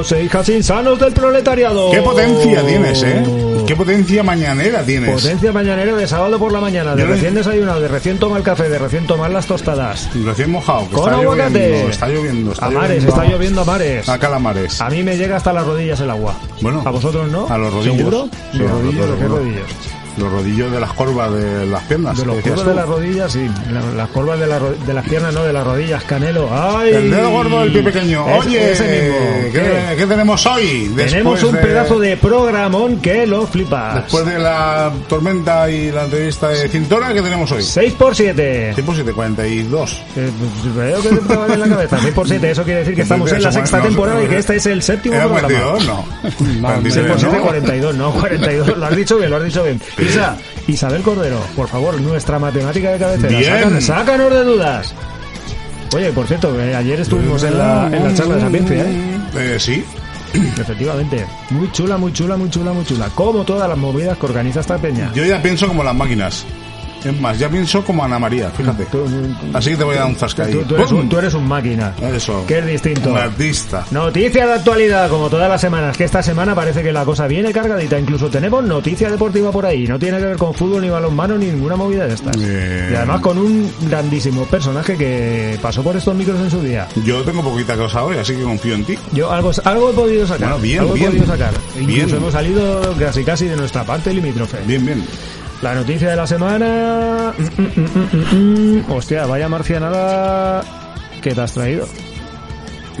hijos e hijas insanos del proletariado. ¿Qué potencia tienes, eh? ¿Qué potencia mañanera tienes? Potencia mañanera de sábado por la mañana, de Yo recién desayunado, de recién tomar el café, de recién tomar las tostadas. Recién mojado, que Con está aguacate. lloviendo, está lloviendo. Está A mares, lloviendo, está vamos. lloviendo a mares. A calamares. A mí me llega hasta las rodillas el agua. Bueno, ¿A vosotros no? a los rodillos. ¿Seguro? Sí, ¿Los a los rodillos? ¿De qué rodillos. Los rodillos de las corvas de las piernas. De decías curvas de las rodillas, sí. La- las curvas de, la de las piernas, no, de las rodillas. Canelo. ¡Ay! El dedo gordo del pie pequeño. Es- Oye, ese mismo. ¿qué, ¿Qué? tenemos hoy? Tenemos un pedazo de programón que lo flipas. Después de la tormenta y la entrevista de Cintora, ¿qué tenemos hoy? 6 por 7 6 por 7, 42. Eh, pues, veo que te en la cabeza. 6 por 7 eso quiere decir que estamos en la sexta no, temporada y que no, este es el séptimo ¿Era programa. 42? No. 6 47, por 7, ¿no? 42, no, 42. Lo has dicho bien, lo has dicho bien. Isa, Isabel Cordero, por favor, nuestra matemática de cabecera. Bien. Sácanos, sácanos de dudas. Oye, por cierto, eh, ayer estuvimos en la, en la charla de Sapiencia, ¿eh? Eh, sí. Efectivamente. Muy chula, muy chula, muy chula, muy chula. Como todas las movidas que organiza esta peña. Yo ya pienso como las máquinas. Es más, ya pienso como Ana María, fíjate. Tú, Así que te voy a dar un zasca tú- eres, un, tú eres un máquina. Eso. Que es distinto. Un artista. Noticias de actualidad, como todas las semanas, que esta semana parece que la cosa viene cargadita. Incluso tenemos noticia deportiva por ahí. No tiene que ver con fútbol, ni balonmano, ni ninguna movida de estas. Bien. Y además con un grandísimo personaje que pasó por estos micros en su día. Yo tengo poquita cosa hoy, así que confío en ti. Yo algo, algo he podido sacar. Bueno, bien, algo bien. he podido sacar. Incluso hemos salido casi casi de nuestra parte limítrofe. Bien, bien. La noticia de la semana. Mm, mm, mm, mm, mm. Hostia, vaya marcianada que te has traído.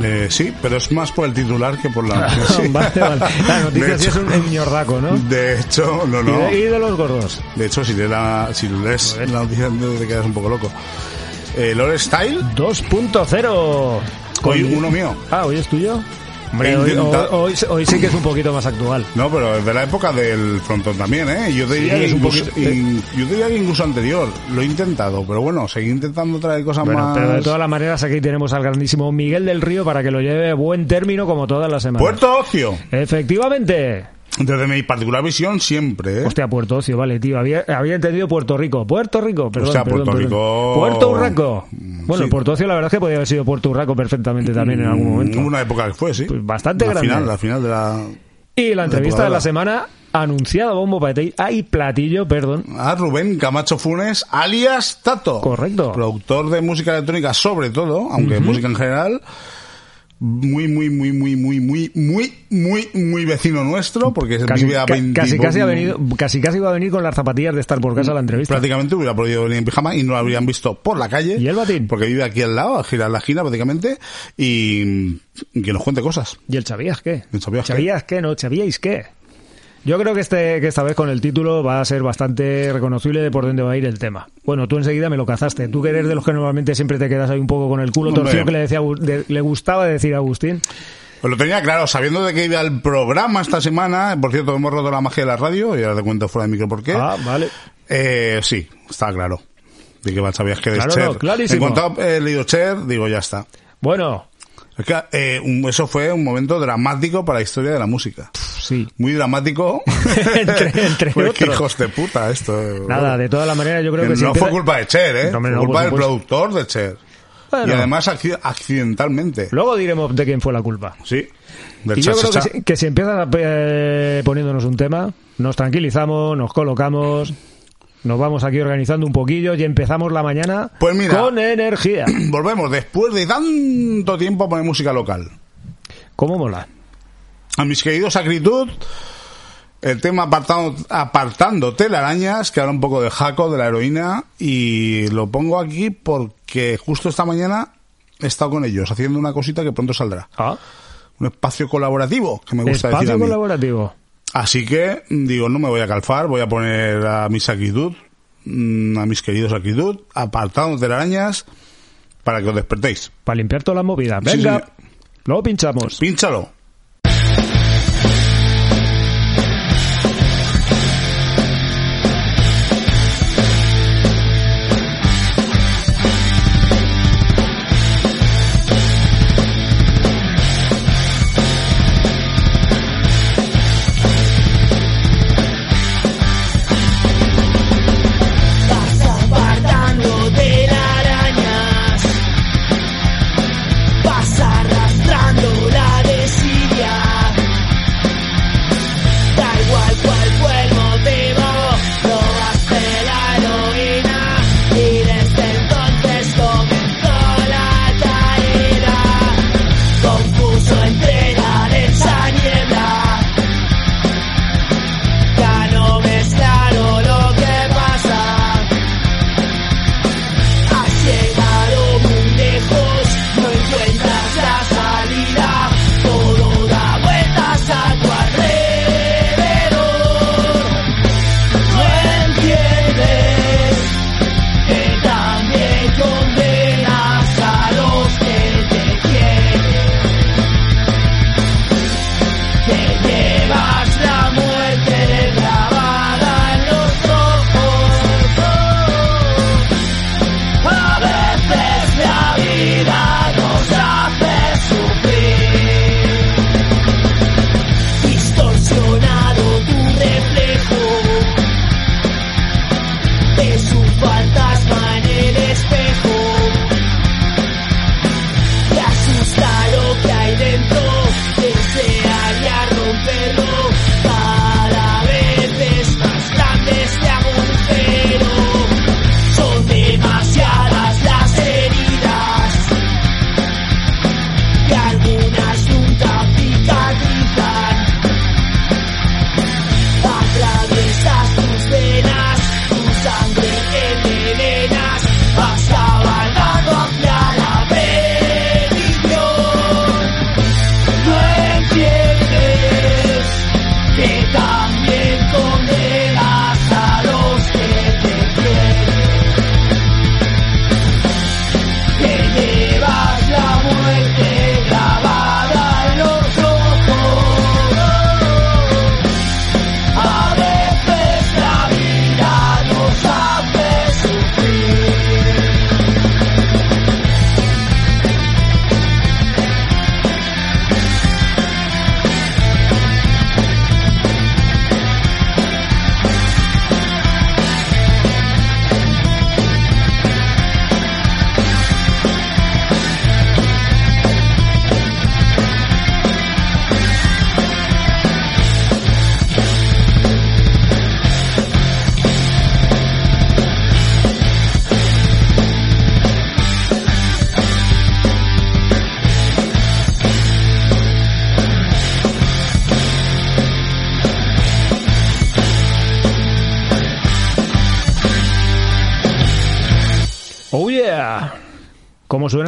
Eh, sí, pero es más por el titular que por la noticia. vale, vale. La noticia De sí es un ñordaco, ¿no? De hecho, no, Y, no. de, y de los gordos. De hecho, si lees la, si lees la noticia te quedas un poco loco. Eh, Lore Style, 2.0. hoy uno mío. Ah, ¿hoy es tuyo? Hombre, hoy, hoy- hoy- hoy sí que es un poquito más actual. No, pero es de la época del frontón también, ¿eh? Yo diría, Sí, que incluso, poquito- in- yo diría que incluso anterior. Lo he intentado, pero bueno, seguí intentando traer cosas Bueno, más... pero de todas las maneras aquí tenemos al grandísimo Miguel del Río para que lo lleve a buen término como todas las semanas. Puerto Ocio. Efectivamente. Desde mi particular visión, siempre, ¿eh? Hostia, Puerto Ocio, vale, tío. Había, había entendido Puerto Rico. Puerto Rico, perdón. Hostia, perdón, Puerto perdón. Rico- Puerto Urraco. Bueno, Sí. Puerto Ocio la verdad es que podía haber sido Puerto Urraco perfectamente también en algún momento. Hubo una época que fue, sí. Pues bastante la grande. Final, la final de la... Y la entrevista de la semana anunciada bombo. Ay, platillo, perdón. A Rubén Camacho Funes, alias Tato. Correcto. Productor de música electrónica, sobre todo, aunque música en general. Muy, muy, muy, muy, muy, muy, muy, muy, muy vecino nuestro, porque Casi, vive a ca- 20 casi, casi, ha venido, casi casi iba a venir con las zapatillas de estar por casa a la entrevista. prácticamente hubiera podido venir en pijama y no lo habrían visto por la calle. ¿Y el batín? Porque vive aquí al lado, a girar la esquina prácticamente, y, y que nos cuente cosas. ¿Y el Chavías qué? ¿El Chavías qué? ¿Chavías qué? No, ¿Chavíais qué? Yo creo que, este, que esta vez con el título va a ser bastante reconocible de por dónde va a ir el tema. Bueno, tú enseguida me lo cazaste. Tú que eres de los que normalmente siempre te quedas ahí un poco con el culo torcido que le, decía, de- le gustaba decir a Agustín. Pues lo tenía claro, sabiendo de que iba el programa esta semana, por cierto, hemos roto la magia de la radio, y ahora te cuento fuera de micro por qué. Ah, vale. Eh, sí, está claro. De que sabías que de Claro, Cher. no, clarísimo. En cuanto he leído Cher, digo, ya está. Bueno, Es que eh, un- eso fue un momento dramático para la historia de la música. Sí. Muy dramático. Entre- entre Pues otros. hijos de puta esto. Nada, de todas las maneras yo creo que, no si fue culpa de Cher, ¿eh? No, fue no, culpa del productor de Cher. Bueno. Y además acci- accidentalmente. Luego diremos de quién fue la culpa. Sí. Del Y yo creo que cha-cha-cha. si, que si empiezas eh, poniéndonos un tema, nos tranquilizamos, nos colocamos, nos vamos aquí organizando un poquillo y empezamos la mañana Pues mira. con energía. Volvemos después de tanto tiempo a poner música local. ¿Cómo mola? A mis queridos Acritud, el tema apartando, apartando telarañas, que habla un poco de Jaco, de la heroína, y lo pongo aquí porque justo esta mañana he estado con ellos haciendo una cosita que pronto saldrá. Ah, Un espacio colaborativo, que me gusta decir a espacio colaborativo. Así que, digo, no me voy a calfar, voy a poner a mis Acritud, mm, a mis queridos Acritud, apartando telarañas, para que os despertéis. Para limpiar todas las movidas. Sí, Venga, luego pinchamos. Pínchalo.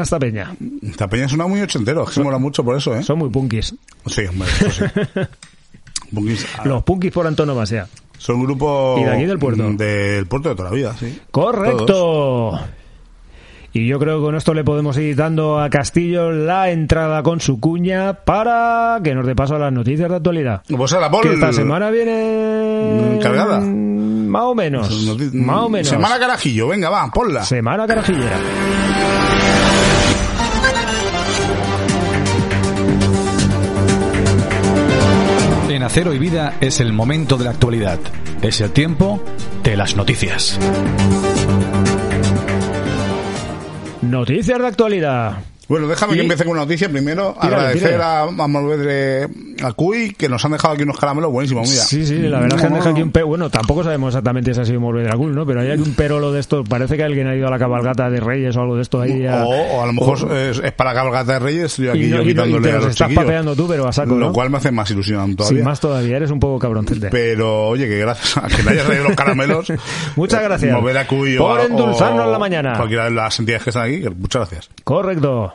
Suena esta peña? Esta peña suena muy ochentero, que mola mucho por eso, ¿eh? Son muy punkis. Sí, hombre, eso sí. Punkis, ah, Los punkis por antonomasia. son un grupo... ¿Y de aquí del puerto? Del puerto de toda la vida, sí. Correcto. Y yo creo que con esto le podemos ir dando a Castillo la entrada con su cuña para que nos dé paso a las noticias de actualidad. Pues a la. Que esta semana viene... ¿Cargada? Más o menos. Noti- Más o menos. Semana carajillo, venga, va, ponla. Semana carajillera. En Acero y Vida es el momento de la actualidad. Es el tiempo de las noticias. Noticias de actualidad. Bueno, déjame Y- que empiece con una noticia primero. Tírale, agradecer tírale. a, a Malvedre, a Cuy, que nos han dejado aquí unos caramelos buenísimos, mira. Sí, sí, la verdad es que han dejado aquí un pero. Bueno, tampoco sabemos exactamente si ha sido Morbe Dragul, ¿no? Pero hay aquí un perolo de esto. Parece que alguien ha ido a la cabalgata de Reyes o algo de esto ahí. a- O, o a lo mejor es, es para cabalgata de Reyes, estoy aquí y, no- yo no- y quitándole te a los estás papeando tú, pero a saco, Lo cual me hace más ilusión todavía. Sin más todavía, eres un poco cabroncete. Pero, oye, que gracias a que le hayas traído los caramelos. Muchas eh, gracias. Mover a Cuy Por o, endulzarnos la mañana. Cualquiera de las entidades que están aquí, muchas gracias. Correcto.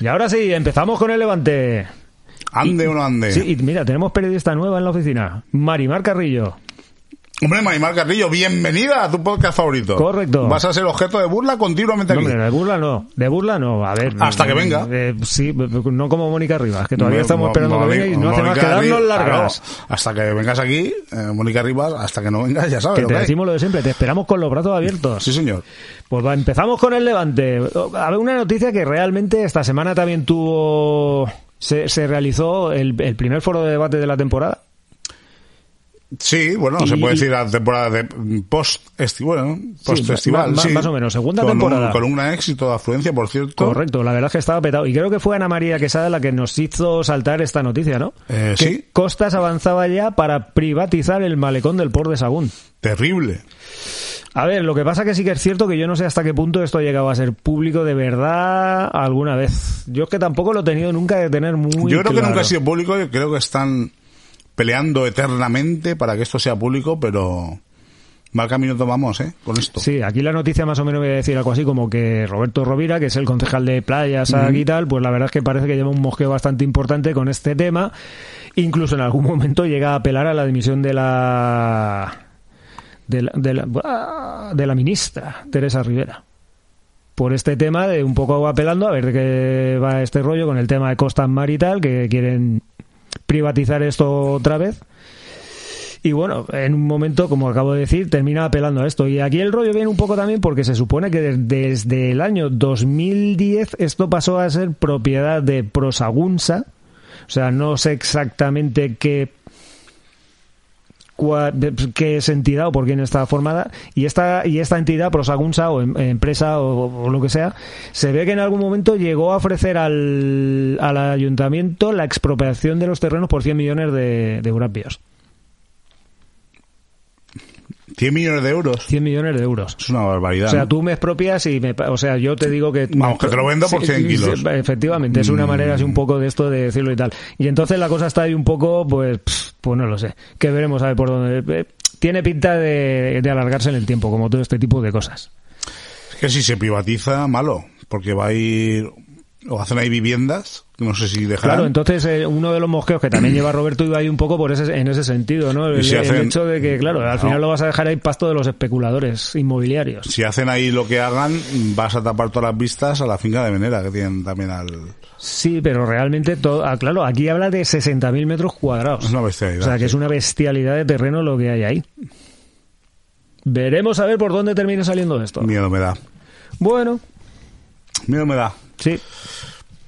Y ahora sí, empezamos con el levante. Ande o no ande. Sí, y mira, tenemos periodista nueva en la oficina. Marimar Carrillo. Hombre, Marimar Carrillo, bienvenida a tu podcast favorito. Correcto. Vas a ser objeto de burla continuamente No, aquí. hombre, de burla no. De burla no. A ver. Hasta que venga. eh, sí, no como Mónica Rivas, que todavía estamos Mo- esperando que venga y no hace más que darnos largas. claro, hasta que vengas aquí, eh, Mónica Rivas, hasta que no vengas, ya sabes Que lo te que hay. decimos lo de siempre, te esperamos con los brazos abiertos. Sí, señor. Pues va, empezamos con el Levante. A ver, una noticia que realmente esta semana también tuvo. Se, se realizó el, el primer foro de debate de la temporada. Sí, bueno, Y- se puede decir la temporada de post-estival, bueno, post-festival, ma- sí. más o menos, segunda con temporada. Un, con un éxito de afluencia, por cierto. Correcto, la verdad es que estaba petado. Y creo que fue Ana María Quesada la que nos hizo saltar esta noticia, ¿no? Eh, que sí. Costas avanzaba ya para privatizar el malecón del Port de Sagún. Terrible. A ver, lo que pasa que sí que es cierto que yo no sé hasta qué punto esto ha llegado a ser público de verdad alguna vez. Yo es que tampoco lo he tenido nunca de tener muy Yo creo que nunca ha sido público, yo creo que están peleando eternamente para que esto sea público, pero mal camino tomamos, ¿eh? Con esto. Sí, aquí la noticia más o menos voy a decir algo así como que Roberto Rovira, que es el concejal de playas aquí y tal, pues la verdad es que parece que lleva un mosqueo bastante importante con este tema. Incluso en algún momento llega a apelar a la dimisión de la de la, de la, ah, de la ministra Teresa Rivera por este tema de un poco apelando a ver de qué va este rollo con el tema de Costas Mar y tal, que quieren privatizar esto otra vez. Y bueno, en un momento, como acabo de decir, termina apelando a esto. Y aquí el rollo viene un poco también porque se supone que de- desde el año 2010 esto pasó a ser propiedad de Prosagunsa. O sea, no sé exactamente qué cua- qué es entidad o por quién está formada y esta y esta entidad Prosagunsa o em- empresa o, lo que sea se ve que en algún momento llegó a ofrecer al, al ayuntamiento la expropiación de los terrenos por 100 millones de, de 100 millones de euros. 100 millones de euros Es una barbaridad. o sea, ¿no? tú me expropias y me... O sea, yo te digo que... Vamos, que te lo vendo por 100 kilos. Efectivamente, es una Mm. manera así un poco de esto de decirlo y tal. Y entonces la cosa está ahí un poco, pues, pues no lo sé. Que veremos a ver por dónde... eh, Tiene pinta de, de alargarse en el tiempo, como todo este tipo de cosas. Es que si se privatiza, malo, porque va a ir... O hacen ahí viviendas, no sé si dejarán. Claro, entonces eh, uno de los mosqueos que también lleva Roberto iba ahí un poco por ese, en ese sentido, ¿no? El, hecho de que, claro, al No. final lo vas a dejar ahí pasto de los especuladores inmobiliarios. Si hacen ahí lo que hagan, vas a tapar todas las vistas a la finca de Venera, que tienen también al... Sí, pero realmente todo, ah, claro, aquí habla de 60.000 metros cuadrados. Es una bestialidad. O sea, que es una bestialidad de terreno lo que hay ahí. Veremos a ver por dónde termina saliendo esto. Miedo me da. Bueno, Miedo me da. Sí.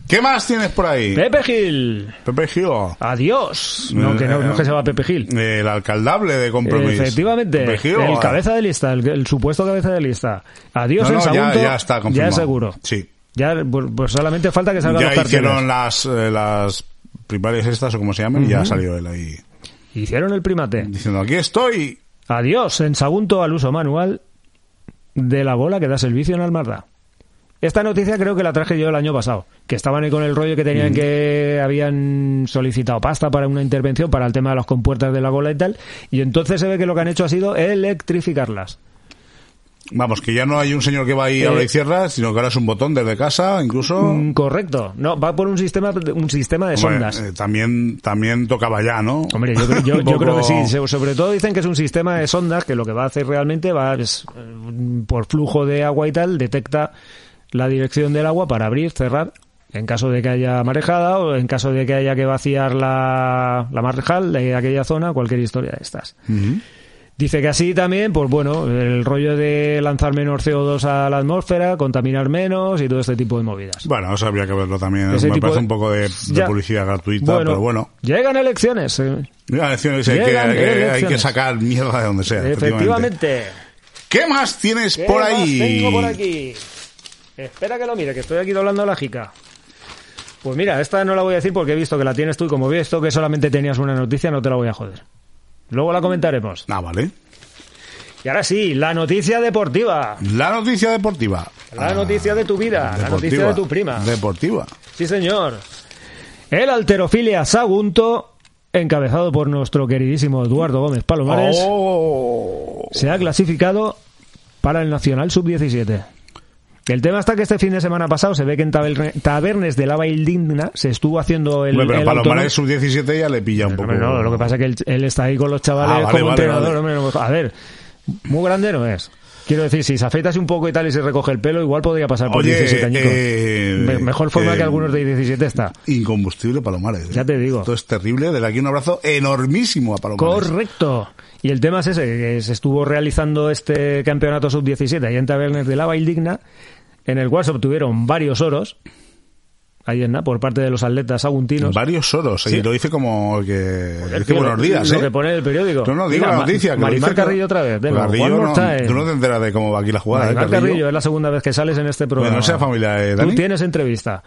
¿Qué más tienes por ahí? Pepe Gil. Pepe Gil. Adiós. No, que no, no es que se va Pepe Gil. El alcaldable de compromiso. Efectivamente, Pepe Gil, el o- cabeza de lista, el, el supuesto cabeza de lista. Adiós No, en no, ya, Sagunto. ya está confirmado. Ya seguro. Sí. Ya, pues, pues solamente falta que salgan Ya los hicieron las, eh, las primarias estas, o como se llaman, y ya salió él ahí Hicieron el primate. diciendo, aquí estoy. Adiós en Sagunto al uso manual de la bola que da servicio en Almarda. Esta noticia creo que la traje yo el año pasado, que estaban ahí con el rollo que tenían que habían solicitado pasta para una intervención para el tema de las compuertas de la bola y tal, y entonces se ve que lo que han hecho ha sido electrificarlas. Vamos, que ya no hay un señor que va ahí Eh, abre y cierra, sino que ahora es un botón desde casa, incluso. Mm, Correcto. No, va por un sistema, un sistema de Hombre, sondas. eh, también, también tocaba ya, ¿no? Hombre, yo, creo- yo, yo creo que sí. Sobre todo dicen que es un sistema de sondas que lo que va a hacer realmente va es, eh, por flujo de agua y tal, detecta la dirección del agua para abrir, cerrar, en caso de que haya marejada o en caso de que haya que vaciar la, la marejal de aquella zona, cualquier historia de estas. Dice que así también, pues bueno, el rollo de lanzar menos CO2 a la atmósfera, contaminar menos y todo este tipo de movidas. Bueno, eso habría que verlo también. Ese Me parece de- un poco de, publicidad gratuita, pero bueno. Llegan elecciones. eh. Mira, elecciones, hay, que, Llegan hay sacar mierda de donde sea. Efectivamente. ¿Qué más tienes ¿Qué por más ahí? tengo por aquí? Espera que lo mire, que estoy aquí doblando la jica. Pues mira, esta no la voy a decir porque he visto que la tienes tú y como he visto que solamente tenías una noticia, no te la voy a joder. Luego la comentaremos. Ah, vale. Y ahora sí, la noticia deportiva. La noticia deportiva. La Ah, noticia de tu vida, la noticia de tu prima. Deportiva. Sí, señor. El alterofilia Sagunto, encabezado por nuestro queridísimo Eduardo Gómez Palomares, Oh. se ha clasificado para el Nacional Sub-17. El tema está que este fin de semana pasado se ve que en Taberne- Tabernes de Lava Indigna se estuvo haciendo el, Hombre, pero el Palomares autónomo- sub-17 ya le pilla un poco. No, lo que pasa es que él, él está ahí con los chavales Ah, vale, como vale, entrenador. vale. hombre, a ver, muy grande no es. Quiero decir, si se afeitas un poco y tal y se recoge el pelo, igual podría pasar por Oye, 17 añicos. eh, Me- Mejor forma eh, que algunos de 17 está. Incombustible Palomares. ¿eh? Ya te digo. Esto es terrible. Desde aquí un abrazo enormísimo a Palomares. Correcto. Y el tema es ese, que se estuvo realizando este campeonato sub-17 ahí en Tabernes de Lava Indigna, en el cual se obtuvieron varios oros, ahí en, por parte de los atletas aguntinos. Varios oros. Sí. Y lo dice como que... dice Tío, buenos días, Lo ¿eh? que pone en el periódico. No, no, digo Mira, la noticia. Ma- que lo Marimar dice que- Carrillo otra vez. Venga, Carrillo, no, time. tú no te enteras de cómo va aquí la jugada, ¿eh, Marimar Carrillo? Carrillo, es la segunda vez que sales en este programa. no sea familia de Tú Dani. tienes entrevista.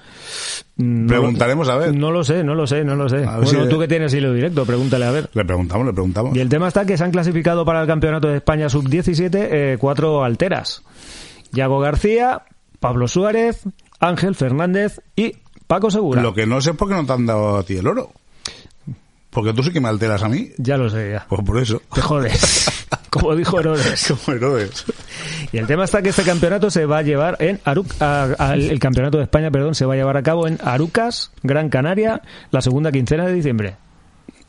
No Preguntaremos lo- a ver. No lo sé, no lo sé, no lo sé. Bueno, si- tú que tienes hilo directo, pregúntale a ver. Le preguntamos, le preguntamos. Y el tema está que se han clasificado para el Campeonato de España Sub-17 eh, cuatro alteras. Yago García, Pablo Suárez, Ángel Fernández y Paco Segura. Lo que no sé es por qué no te han dado a ti el oro. Porque tú sí que me alteras a mí. Ya lo sé, ya. Pues por eso. Te jodes. Como dijo Herodes. Como Herodes. Y el tema está que este campeonato se va a llevar en Aruc a- a- el campeonato de España, perdón, se va a llevar a cabo en Arucas, Gran Canaria, la segunda quincena de diciembre.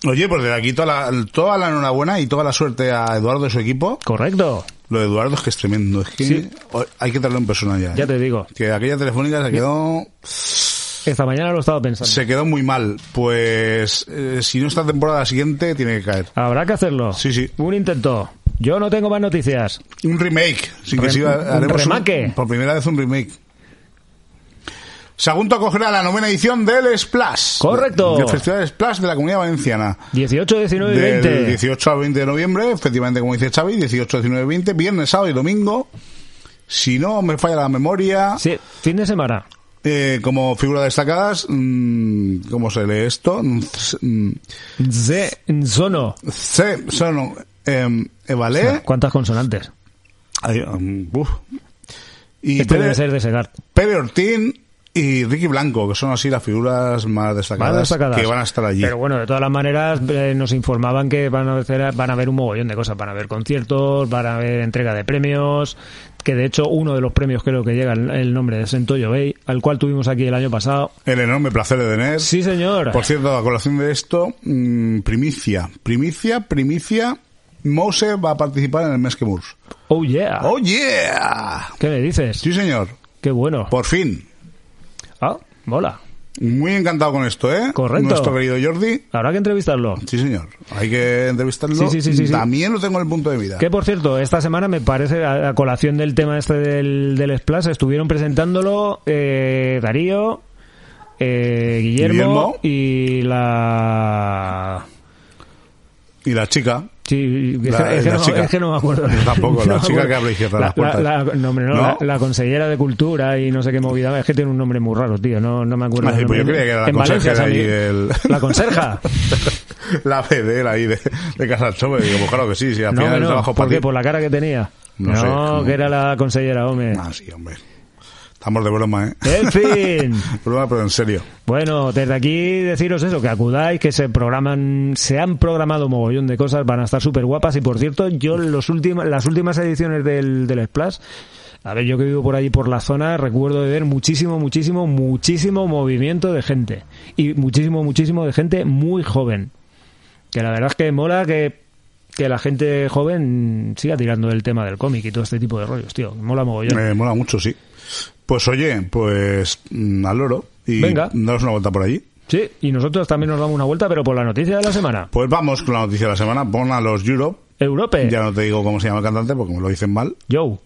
Oye, pues desde aquí toda la, toda la enhorabuena y toda la suerte a Eduardo y su equipo. Correcto. Lo de Eduardo es que es tremendo. Es que Sí. hay que traerlo en persona ya. ¿eh? Ya te digo. Que aquella telefónica se quedó, Esta mañana lo estaba pensando. se quedó muy mal. Pues eh, si no esta temporada siguiente, tiene que caer. Habrá que hacerlo. Sí, sí. Un intento. Yo no tengo más noticias. Un remake. Sin que siga, un remake. por primera vez un remake. Sagunto acogerá la novena edición del Splash. Correcto. Del Festival Splash de la Comunidad Valenciana. 18, 19 y Del 20. 18 al 20 de noviembre, efectivamente, como dice Xavi, 18, 19 y 20, viernes, sábado y domingo. Si no me falla la memoria, Sí, fin de semana. eh, como figuras destacadas, mm, ¿cómo se lee esto? Mm, mm, Z, Zono. C, son, eh, Evalé, ¿Cuántas consonantes? ay, um, uf. y Este debe Pere, ser de Segar. Pere Ortín y Ricky Blanco, que son así las figuras más destacadas, Más destacadas. que van a estar allí. Pero bueno, de todas las maneras, eh, nos informaban que van a, hacer, van a haber un mogollón de cosas. Van a haber conciertos, van a haber entrega de premios. Que de hecho, uno de los premios creo que llega el, el nombre de Sentoyo Bay, al cual tuvimos aquí el año pasado. El enorme placer de tener. Sí, señor. Por cierto, a colación de esto, mm, primicia, primicia, primicia, Mose va a participar en el mes que Murs. Oh, yeah. ¡Oh, yeah! ¿Qué me dices? Sí, señor. Qué bueno. Por fin. Ah, mola. Muy encantado con esto, ¿eh? Correcto. Nuestro querido Jordi. Habrá que entrevistarlo. Sí, señor. Hay que entrevistarlo. Sí, sí, sí. También lo tengo en el punto de vida. Que por cierto, esta semana me parece, a, a colación del tema este del, del Splash, estuvieron presentándolo eh, Darío, eh, Guillermo, Guillermo. y la... Y la chica. Sí, es, La- que, es que la no, chica. es que no me acuerdo. Tampoco, la No me chica acuerdo. que abre y cierra La- las puertas. la- la- no, hombre, no. La, la consellera de Cultura y no sé qué movida. Es que tiene un nombre muy raro, tío. No, no me acuerdo. Ay, del pues yo creía que era la En Valencia, consejera San ahí La conserja. la vedera ahí de, de Casa Chove. Digo, pues claro que sí, sí, al final el trabajo ¿Por qué? Por la cara que tenía. No No, sé, que era la consellera, hombre. Ah, sí, hombre. Estamos de broma, ¿eh? En fin. broma, pero en serio. Bueno, desde aquí deciros eso, que acudáis, que se programan, se han programado mogollón de cosas, van a estar súper guapas y por cierto, yo los últimos, las últimas ediciones del, del Splash, a ver, yo que vivo por allí por la zona, recuerdo de ver muchísimo, muchísimo, muchísimo movimiento de gente y muchísimo, muchísimo de gente muy joven. Que la verdad es que mola que, que la gente joven siga tirando el tema del cómic y todo este tipo de rollos, tío. Mola mogollón. Me mola mucho, sí. Pues oye, pues mm, al loro y Venga. daros una vuelta por allí. Sí, y nosotros también nos damos una vuelta, pero por la noticia de la semana. Pues vamos con la noticia de la semana. Pon a los Europe. Europe. Ya no te digo cómo se llama el cantante porque me lo dicen mal. Joe.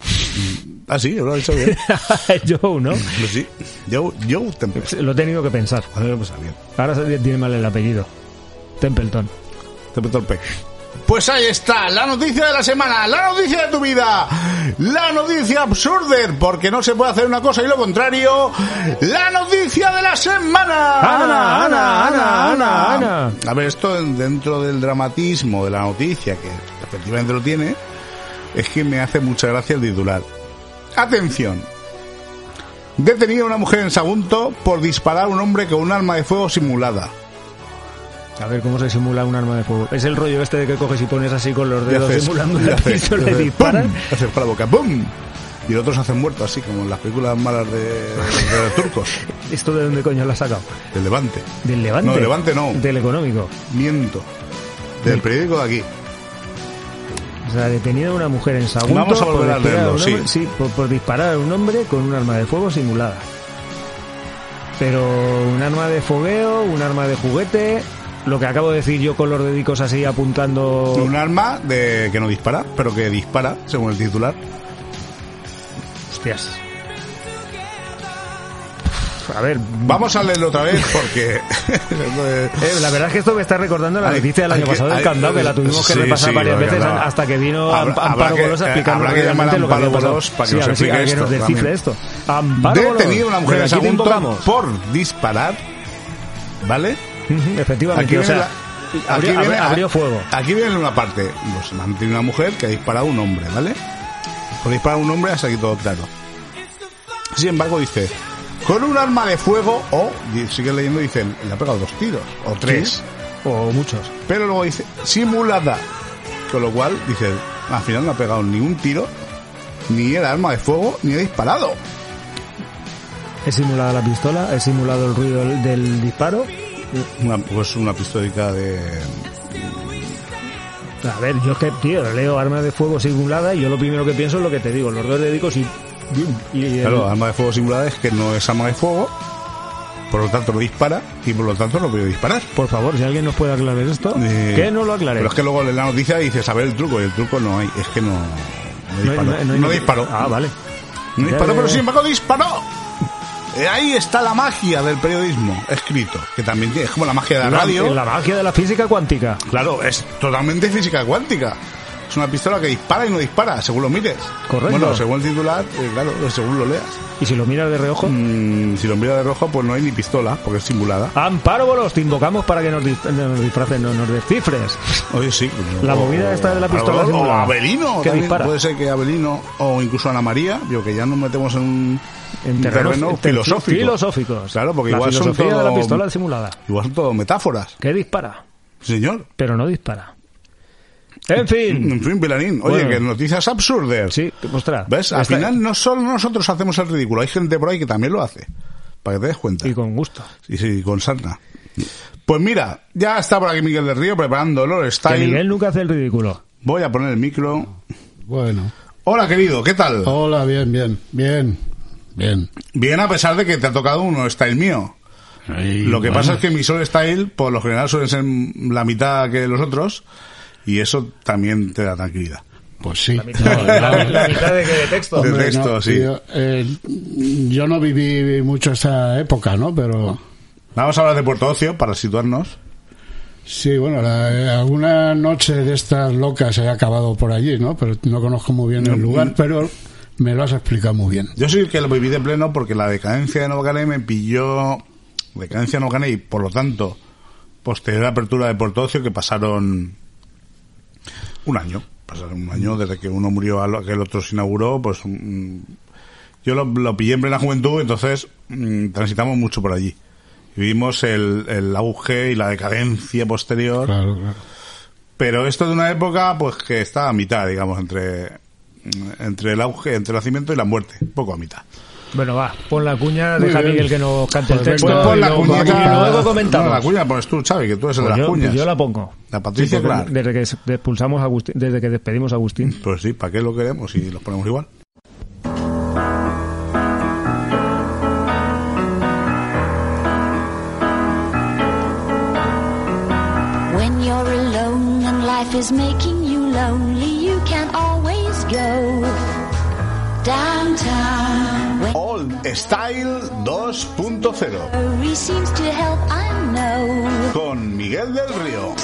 Ah, sí, yo lo he dicho bien. Joe, ¿no? Pues sí. Joe, Joe Templeton. Lo he tenido que pensar. Pues bien. Ahora se tiene mal el apellido. Templeton. Templeton Peck. Pues ahí está, la noticia de la semana, la noticia de tu vida, la noticia absurder, porque no se puede hacer una cosa y lo contrario, la noticia de la semana. Ana, Ana, Ana, Ana, Ana. A ver, esto dentro del dramatismo de la noticia, que efectivamente lo tiene, es que me hace mucha gracia el titular. Atención. Detenida una mujer en Sagunto por disparar a un hombre con un arma de fuego simulada. A ver cómo se simula un arma de fuego. Es el rollo este de que coges y pones así con los dedos haces- simulando la haces- pistola y disparan. Haces para la boca, ¡pum! Y el otro se hacen muertos, así como en las películas malas de, de los turcos, ¿Esto de dónde coño lo has sacado? del Levante. ¿Del Levante? No, del Levante no. Del económico. Miento. Del periódico de aquí. O sea, detenida una mujer en Sagunto Vamos a volver a leerlo, hombre- sí. por, por disparar a un hombre con un arma de fuego simulada. Pero un arma de fogueo, un arma de juguete, lo que acabo de decir yo con los dedicos así apuntando... Un arma de que no dispara, pero que dispara, según el titular. Hostias. A ver, Vamos a leerlo otra vez porque... eh, la verdad es que esto me está recordando la noticia del año que- pasado del candado, que la tuvimos que sí, repasar sí, varias veces candado. hasta que vino Habrá- Am- habrá Amparo que- Golosa eh, explicando habrá que a realmente lo que había pasado. Golos para que Sí, nos a ver si explique alguien nos esto descifre esto. Amparo Golos. Detenida una mujer en Sagunto por disparar, ¿vale? Efectivamente, Aquí o viene sea, la- abrió, viene- abrió fuego. Aquí viene una parte. Pues mantiene una mujer que ha disparado a un hombre, ¿vale? Por disparar a un hombre hasta aquí todo claro. Sin embargo, dice, con un arma de fuego, o, sigue leyendo, dice, le ha pegado dos tiros, o tres. O muchos. Pero luego dice, simulada. Con lo cual, dice, al final no ha pegado ni un tiro, ni el arma de fuego, ni ha disparado. He simulado la pistola, he simulado el ruido del, del disparo. Una, pues una pistolica de... A ver, yo es que, tío, leo arma de fuego simulada y yo lo primero que pienso es lo que te digo, los dos dedicos y... y el- Claro, arma de fuego simulada es que no es arma de fuego, por lo tanto no dispara, y por lo tanto no puede disparar. Por favor, si alguien nos puede aclarar esto, Eh, que no lo aclare. Pero es que luego lees la noticia dices, a ver el truco, y el truco no hay, es que no, no disparó. no disparó. Ah, vale. No disparó, pero sin embargo disparó. Eh, ahí está la magia del periodismo escrito, que también es como la magia de la, La, radio. la magia de la física cuántica. Claro, es totalmente física cuántica. Es una pistola que dispara y no dispara, según lo mires. Correcto. Bueno, según el titular, eh, claro, según lo leas. Y si lo miras de reojo... Mm, si lo miras de rojo, pues no hay ni pistola, porque es simulada. Amparo Bolos, te invocamos para que nos, nos disfraces, no, nos descifres. Oye, sí. La movida esta de la pistola O, simulada. Abelino. Que dispara. Puede ser que Abelino o incluso Ana María. Digo que ya nos metemos en un En un terrenos terreno te- filosófico. filosóficos. Claro, porque la igual son filosofía de la todo- pistola simulada. Igual son todo metáforas. Que dispara, Señor. pero no dispara. En fin. En fin, Pilarín. Oye, Bueno. que noticias absurdas. Sí, ostras. ¿Ves? Al Está- final no solo nosotros hacemos el ridículo. Hay gente por ahí que también lo hace. Para que te des cuenta. Y con gusto. Sí, sí, con sarna. Pues mira, ya está por aquí Miguel del Río preparando el Que. Miguel nunca hace el ridículo. Voy a poner el micro. Bueno. Hola, querido, ¿qué tal? Hola, bien, bien, bien, bien. Bien, a pesar de que te ha tocado uno style mío. Lo que bueno. pasa es que mi Soul Style, por lo general, suelen ser la mitad que los otros, y eso también te da tranquilidad. Pues sí. La mitad, la mitad de, de texto. De texto, no, sí. Yo, eh, yo no viví mucho esa época, ¿no? Pero Vamos a hablar de Puerto Ocio para situarnos. sí, bueno, la- alguna noche de estas locas he acabado por allí, ¿no? Pero no conozco muy bien el lugar, pero me lo has explicado muy bien. Yo soy el que lo viví de pleno porque la decadencia de Novacané me pilló. Decadencia de Novacané y por lo tanto, posterior apertura de Puerto Ocio, que pasaron un año. Pasaron un año desde que uno murió a lo que el otro se inauguró, pues. mm, Yo lo, lo pillé en plena juventud, entonces mm, transitamos mucho por allí. Y vimos el, el auge y la decadencia posterior. Claro, claro. Pero esto de una época, pues que está a mitad, digamos, entre, entre el auge, entre el nacimiento y la muerte. Poco a mitad. Bueno, va, pon la cuña, Muy deja a. Miguel que nos cante el Pues texto. Pues pon la cuña. y luego comentamos. No, la cuña pones tú, Xavi, que tú eres el Pues de las yo, cuñas. yo la pongo. La Patricia Sí, Clark. Desde que expulsamos a Agustín, desde que despedimos a Agustín. Pues sí, ¿para qué lo queremos si los ponemos igual? When you're alone and life is making you lonely, you can always go downtown. Old Style 2.0 worry seems to help, I know. con Miguel del Río.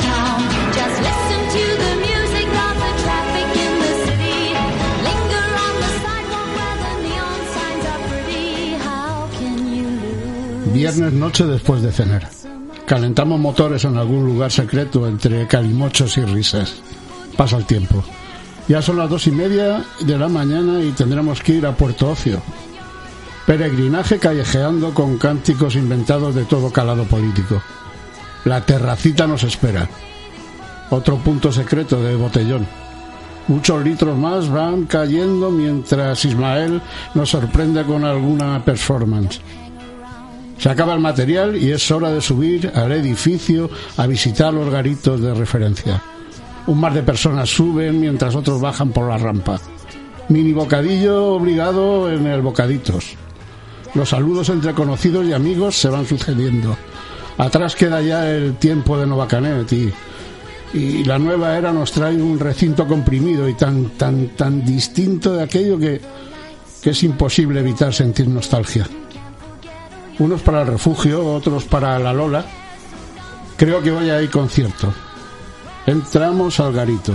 Viernes noche después de cenar. Calentamos motores en algún lugar secreto entre calimochos y risas. Pasa el tiempo. Ya son las dos y media de la mañana y tendremos que ir a Puerto Ocio. Peregrinaje callejeando con cánticos inventados de todo calado político. La terracita nos espera. Otro punto secreto de botellón. Muchos litros más van cayendo mientras Ismael nos sorprende con alguna performance. Se acaba el material y es hora de subir al edificio a visitar los garitos de referencia. Un mar de personas suben mientras otros bajan por la rampa. Mini bocadillo obligado en el bocaditos. Los saludos entre conocidos y amigos se van sucediendo. Atrás queda ya el tiempo de Novacanet y, y la nueva era nos trae un recinto comprimido y tan, tan, tan distinto de aquello que, que es imposible evitar sentir nostalgia unos para el refugio, otros para la Lola. Creo que hoy hay concierto. Entramos al garito.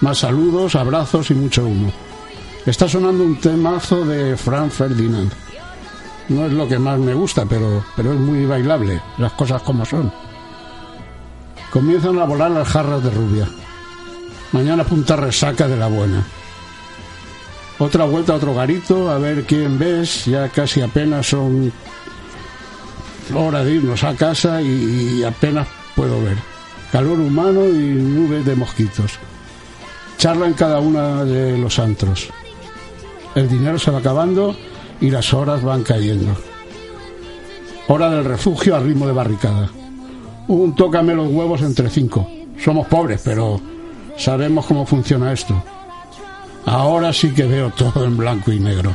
Más saludos, abrazos y mucho humo. Está sonando un temazo de Frank Ferdinand. No es lo que más me gusta, pero, pero es muy bailable, las cosas como son. Comienzan a volar las jarras de rubia. Mañana punta resaca de la buena. Otra vuelta a otro garito, a ver quién ves. Ya casi apenas son hora de irnos a casa y, y apenas puedo ver. Calor humano y nubes de mosquitos. Charla en cada una de los antros. El dinero se va acabando y las horas van cayendo. Hora del refugio a ritmo de barricada. Un tócame los huevos entre cinco. Somos pobres, pero sabemos cómo funciona esto. Ahora sí que veo todo en blanco y negro.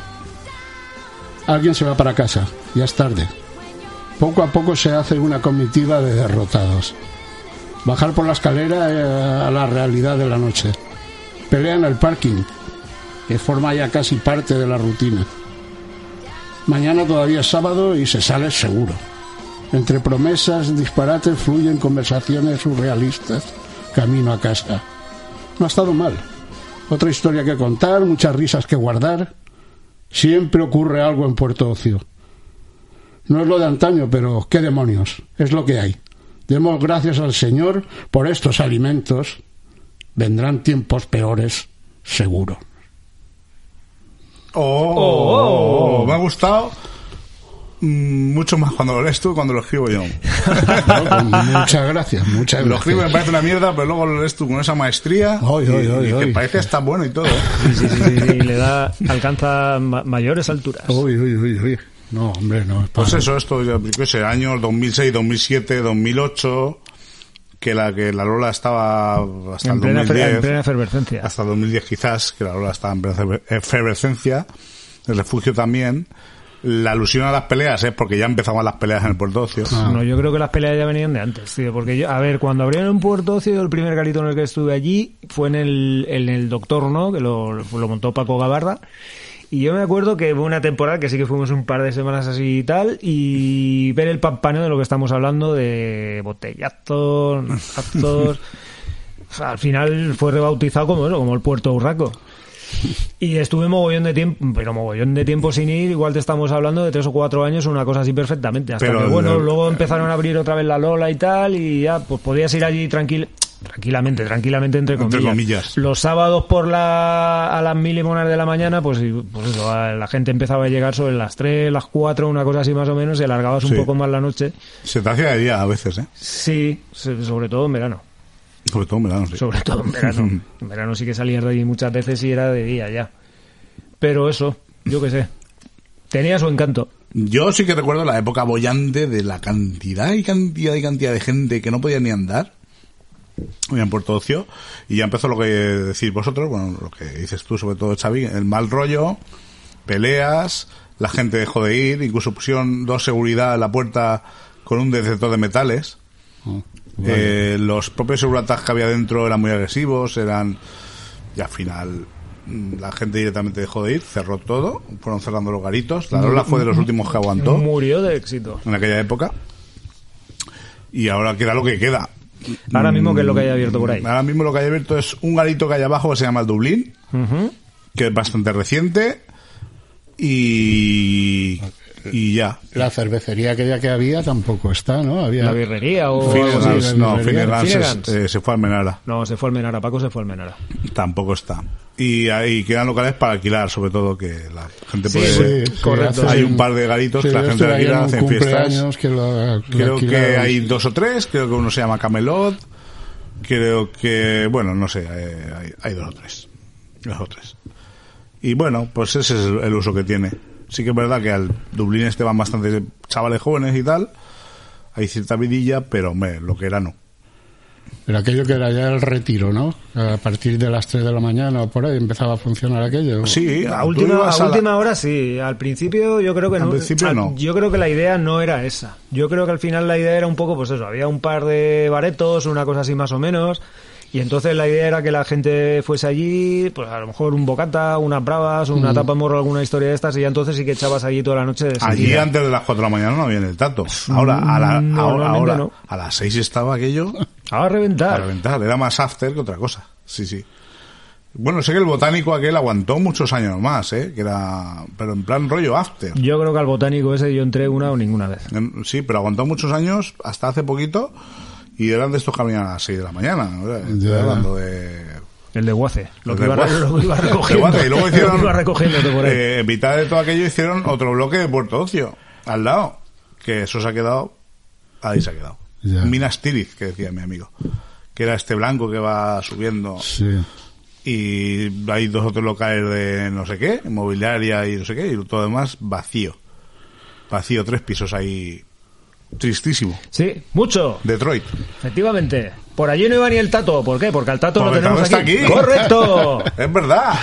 Alguien se va para casa. Ya es tarde. Poco a poco se hace una comitiva de derrotados. Bajar por la escalera eh, a la realidad de la noche. Pelea en el parking, que forma ya casi parte de la rutina. Mañana todavía es sábado y se sale seguro. Entre promesas, disparates, fluyen conversaciones surrealistas camino a casa. No ha estado mal. Otra historia que contar, muchas risas que guardar. Siempre ocurre algo en Puerto Ocio. No es lo de antaño, pero qué demonios, es lo que hay. Demos gracias al Señor por estos alimentos. Vendrán tiempos peores, seguro. Oh, me ha gustado mm, mucho más cuando lo lees tú que cuando lo escribo yo. Pues muchas gracias, muchas Lo escribo me gracias. parece una mierda, pero luego lo lees tú con esa maestría. Ay, y, ay, ay, y que parece hasta bueno y todo. ¿eh? Sí, sí, sí, sí, sí, le da, alcanza ma- mayores alturas. Uy, uy, uy, uy. No, hombre, no. es Pues para- eso, esto, yo sé, años 2006, 2007, 2008, que la que la Lola estaba hasta En el plena, 2010. en plena efervescencia. hasta 2010 quizás, que la Lola estaba en plena efervescencia, el refugio también. La alusión a las peleas es porque ya empezaban las peleas en el Puerto Ocio. Ah. No, yo creo que las peleas ya venían de antes, tío. Porque yo, a ver, cuando abrieron un Puerto Ocio, el primer garito en el que estuve allí fue en el, en el Doctor, ¿no? Que lo, lo montó Paco Gabarra. Y yo me acuerdo que hubo una temporada que sí que fuimos un par de semanas así y tal, y ver el pampaneo de lo que estamos hablando de botellazos, nazazos. O sea, al final fue rebautizado como eso, como el Puerto Urraco. Y estuve mogollón de tiempo, pero mogollón de tiempo sin ir, igual te estamos hablando de tres o cuatro años, una cosa así perfectamente. Hasta Pero que, bueno, luego empezaron a abrir otra vez la Lola y tal, y ya, pues podías ir allí tranquilo. Tranquilamente, tranquilamente, entre Entre comillas. comillas. Los sábados por la, a las mil y monas de la mañana, pues, pues eso, la gente empezaba a llegar sobre las 3, las 4, una cosa así más o menos, y alargabas un poco más la noche. Se te hacía de día a veces, ¿eh? Sí, so- sobre todo en verano. Sobre todo en verano, sí. Sobre todo en verano. En verano sí que salías de ahí muchas veces y era de día ya. Pero eso, yo qué sé. Tenía su encanto. Yo sí que recuerdo la época bollante de la cantidad y cantidad y cantidad de gente que no podía ni andar en Puerto Ocio y ya empezó lo que decís vosotros, bueno, lo que dices tú sobre todo Xavi, el mal rollo, peleas, la gente dejó de ir, incluso pusieron dos seguridad en la puerta con un detector de metales. Oh, Eh, los propios seguratas que había dentro eran muy agresivos, eran y al final mm, la gente directamente dejó de ir, cerró todo, fueron cerrando los garitos. La Lola fue de los últimos que aguantó Murió de éxito. en aquella época. Y ahora queda lo que queda. Ahora mismo, ¿qué es lo que hay abierto por ahí? Ahora mismo lo que hay abierto es un garito que hay abajo que se llama el Dublín, que es bastante reciente. Y, y ya. La cervecería aquella que había tampoco está, ¿no? Había... La birrería o... No, Finnegan's. eh, se fue al Menara. No, se fue al Menara. Paco se fue al Menara. Tampoco está. Y ahí quedan locales para alquilar, sobre todo que la gente Sí, puede. Sí, Correcto. Hay un par de garitos Sí, que la gente alquila, hacen fiestas. que lo, lo Creo que hay dos o tres, creo que uno se llama Camelot, creo que, bueno, no sé, hay, hay dos o tres, dos o tres. Y bueno, pues ese es el, el uso que tiene. Sí que es verdad que al Dublín este van bastantes chavales jóvenes y tal, hay cierta vidilla, pero hombre, lo que era no. Pero aquello que era ya el retiro, ¿no? A partir de las 3 de la mañana o por ahí empezaba a funcionar aquello. Sí, A última, a la- última hora sí. Al principio yo creo que Al no. principio al- no. Yo creo que la idea no era esa. Yo creo que al final la idea era un poco, pues eso, había un par de baretos, una cosa así más o menos. Y entonces la idea era que la gente fuese allí, pues a lo mejor un bocata, unas bravas, una tapa de morro, alguna historia de estas, y ya entonces sí que echabas allí toda la noche de Allí antes de las 4 de la mañana no había en el tato. Ahora, a, la, ahora, Normalmente ahora, no. a las 6 estaba aquello A a reventar. reventar. Era más after que otra cosa. Sí, sí. Bueno, sé que el botánico aquel aguantó muchos años más, ¿eh? Que era, pero en plan rollo after. Yo creo que al botánico ese yo entré una o ninguna vez. Sí, pero aguantó muchos años, hasta hace poquito, y eran de estos que a las 6 de la mañana. ¿no? Estoy Ya. hablando de... El de Guace. Lo que de iba, Guace. lo que iba de recogiendo. Guace, y luego Lo que hicieron, iba recogiéndote por ahí. eh, en mitad de todo aquello hicieron otro bloque de Puerto Ocio, al lado, que eso se ha quedado, ahí se ha quedado. Ya. Minas Tirith, que decía mi amigo, que era este blanco que va subiendo Sí. y hay dos otros locales de no sé qué, inmobiliaria y no sé qué, y todo demás vacío. Vacío, tres pisos ahí. Tristísimo. Sí, mucho. Detroit. Efectivamente. Por allí no iba ni el tato. ¿Por qué? Porque al tato Porque lo tenemos el tato aquí. está aquí. ¡Correcto! Es verdad.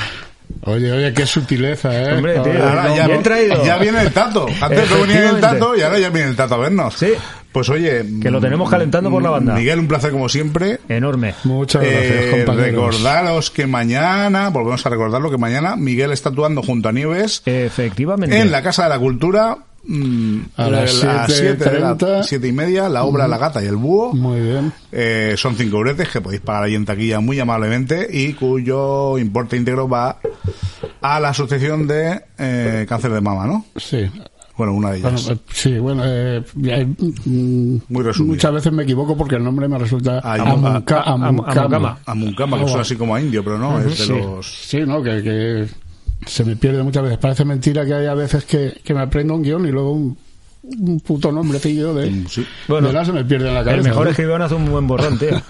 Oye, oye, qué sutileza, ¿eh? Hombre, tío. Joder. Ahora no, ya, bien traído. ya viene el tato. Antes no venía el tato y ahora ya viene el tato a vernos. Sí. Pues oye. Que lo tenemos calentando por la banda. Miguel, un placer como siempre. Enorme. Muchas gracias, Eh, compañeros. recordaros que mañana, volvemos a recordarlo, que mañana Miguel está actuando junto a Nieves Efectivamente. en la Casa de la Cultura. Mm, A las siete de la- 7:30. siete y media, la obra La Gata y el Búho. Muy bien. Eh, son cinco euretes que podéis pagar ahí en taquilla muy amablemente y cuyo importe íntegro va a la Asociación de eh, Cáncer de Mama, ¿no? Sí. Bueno, una de Bueno, ellas. eh, sí, bueno, eh, mm, Muy resumido. muchas veces me equivoco porque el nombre me resulta Ay, Amunca- a- a- Amuncama. Amuncama. A Muncama, que suena así como a indio, pero no, es de Sí, los... sí, ¿no? Que, que se me pierde muchas veces. Parece mentira que hay a veces que, que me aprendo un guion y luego un, un puto nombrecillo de, sí. Bueno, de nada se me pierde en la cabeza. el mejor ¿no? escribano hace un buen borrón, tío.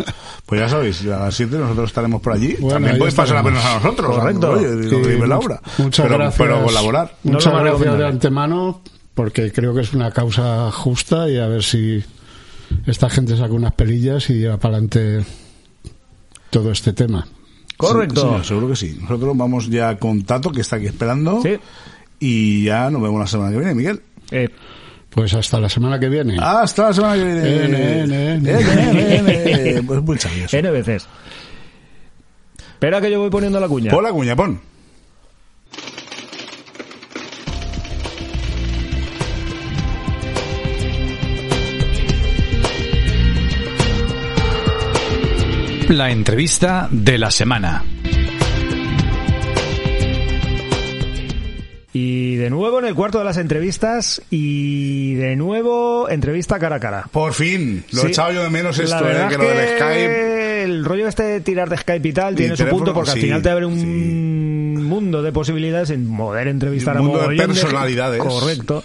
Pues ya sabéis, a las 7 nosotros estaremos por allí. Bueno, También podéis pasar a vernos a nosotros. Correcto. Oye, lo Sí, que Laura. Muchas pero, gracias. pero colaborar. No Muchas más gracias de antemano porque creo que es una causa justa y a ver si esta gente saca unas pelillas y lleva para adelante todo este tema. Correcto. Sí, señor, seguro que sí. Nosotros vamos ya con Tato, que está aquí esperando. Sí. Y ya nos vemos la semana que viene, Miguel. Eh, Pues hasta la semana que viene. Hasta la semana que viene. N, N, N. N, N, N. Pues muy sabio eso. N veces. Espera que yo voy poniendo la cuña. Pon la cuña, pon. La entrevista de la semana. Y de nuevo en el cuarto de las entrevistas y de nuevo entrevista cara a cara. Por fin, lo Sí. he echado yo de menos La esto, verdad eh, que lo del Skype. El rollo este de tirar de Skype y tal Y tiene su punto porque al final te abre un sí. mundo de posibilidades en poder entrevistar Y un mundo a de personalidades. Correcto.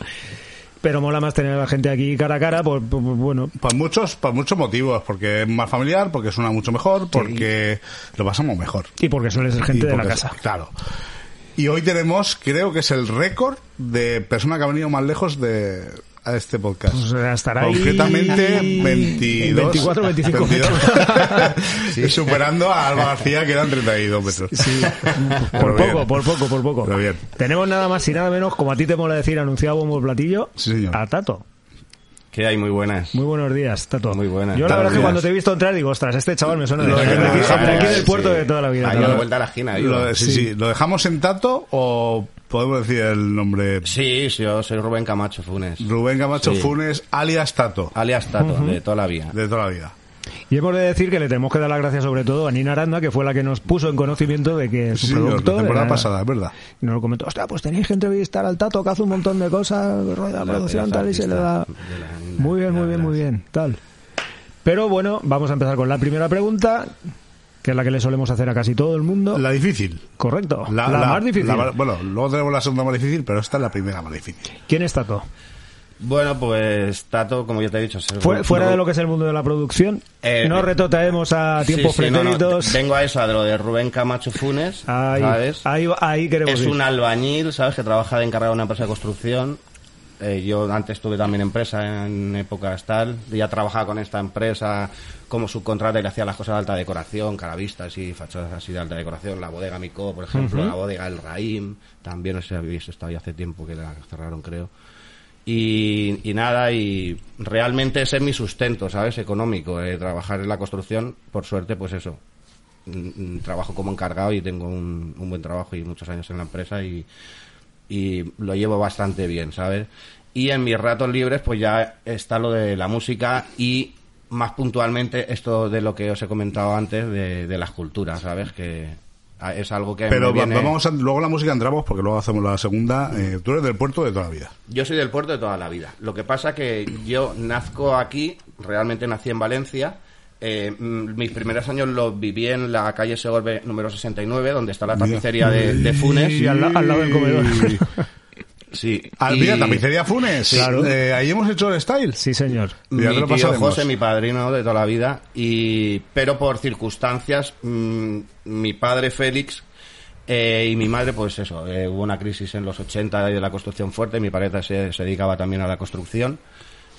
Pero mola más tener a la gente aquí cara a cara, por, por- por- bueno, Por muchos, por muchos motivos, porque es más familiar, porque suena mucho mejor, porque lo pasamos mejor. y porque suele ser gente de la casa. Claro. Y hoy tenemos, creo que es el récord de persona que ha venido más lejos de a este podcast. Pues, estará ahí Concretamente 22. 24, 25 22. metros. Superando a Alba García, que eran 32 metros. Sí, por bien. poco, por poco, por poco. Pero bien. Tenemos nada más y nada menos, como a ti te mola decir, anunciado bombo platillo, Sí, señor. a Tato. Que hay muy buenas. Muy buenos días, Tato. Muy buenas. Yo la verdad es que cuando te he visto entrar digo, ostras, este chaval me suena de, aquí, dejamos, de aquí del sí. puerto de toda la vida. Ahí a la vuelta de la esquina. Lo- sí, sí. ¿Lo dejamos en Tato o podemos decir el nombre? Sí, sí, yo soy Rubén Camacho Funes. Rubén Camacho Sí. Funes, alias Tato, Alias Tato, de toda la vida. de toda la vida. Y hemos de decir que le tenemos que dar las gracias sobre todo a Nina Aranda, que fue la que nos puso en conocimiento de que su Sí, señor, la productor... temporada era- pasada, es verdad. Y nos lo comentó, hostia, pues tenéis que entrevistar al Tato, que hace un montón de cosas, rueda La producción, tal, y se le da... Muy bien, muy bien, muy bien, tal. Pero bueno, vamos a empezar con la primera pregunta, que es la que le solemos hacer a casi todo el mundo. La difícil. Correcto, la, La, la- más difícil. la- bueno, luego tenemos la segunda más difícil, pero esta es la primera más difícil. ¿Quién es Tato? Bueno, pues Tato, como ya te he dicho... un- fuera de lo que es el mundo de la producción, Eh, no eh, retrotraemos a Sí, tiempos sí, no, no, pretéritos. Vengo a eso, a lo de Rubén Camacho Funes, ahí, ¿sabes? ahí, ahí queremos Es ir. un albañil, ¿sabes? Que trabaja de encargado de una empresa de construcción. Eh, yo antes tuve también empresa en épocas tal. Ya trabajaba con esta empresa como subcontrata y le hacía las cosas de alta decoración, caravistas y fachadas así de alta decoración. La bodega Mico, por ejemplo, la bodega El Raim. También, no sé si habéis estado ya hace tiempo que la cerraron, creo. Y, y nada, y realmente ese es mi sustento, ¿sabes? Económico, eh, trabajar en la construcción, por suerte, pues eso. Mm, mm, Trabajo como encargado y tengo un, un buen trabajo y muchos años en la empresa y, y lo llevo bastante bien, ¿sabes? Y en mis ratos libres, pues ya está lo de la música y más puntualmente esto de lo que os he comentado antes de, de la escultura, ¿sabes? Que es algo que Pero me viene... va- vamos a, luego la música entramos porque luego hacemos la segunda. Eh, tú eres del puerto de toda la vida. Yo soy del puerto de toda la vida. Lo que pasa que yo nazco aquí, realmente nací en Valencia. Eh, mm, mis primeros años los viví en la calle Segorbe número 69, donde está la tapicería de, de Funes. Y al, la- al lado del comedor. Sí. Ah, y mira, tapicería Funes. Claro. Eh, ahí hemos hecho el style. Sí, señor. Mi lo tío. José, mi padrino de toda la vida, y pero por circunstancias, mm, mi padre Félix eh, y mi madre, pues eso, eh, hubo una crisis en los 80 de la construcción fuerte, mi padre se, se dedicaba también a la construcción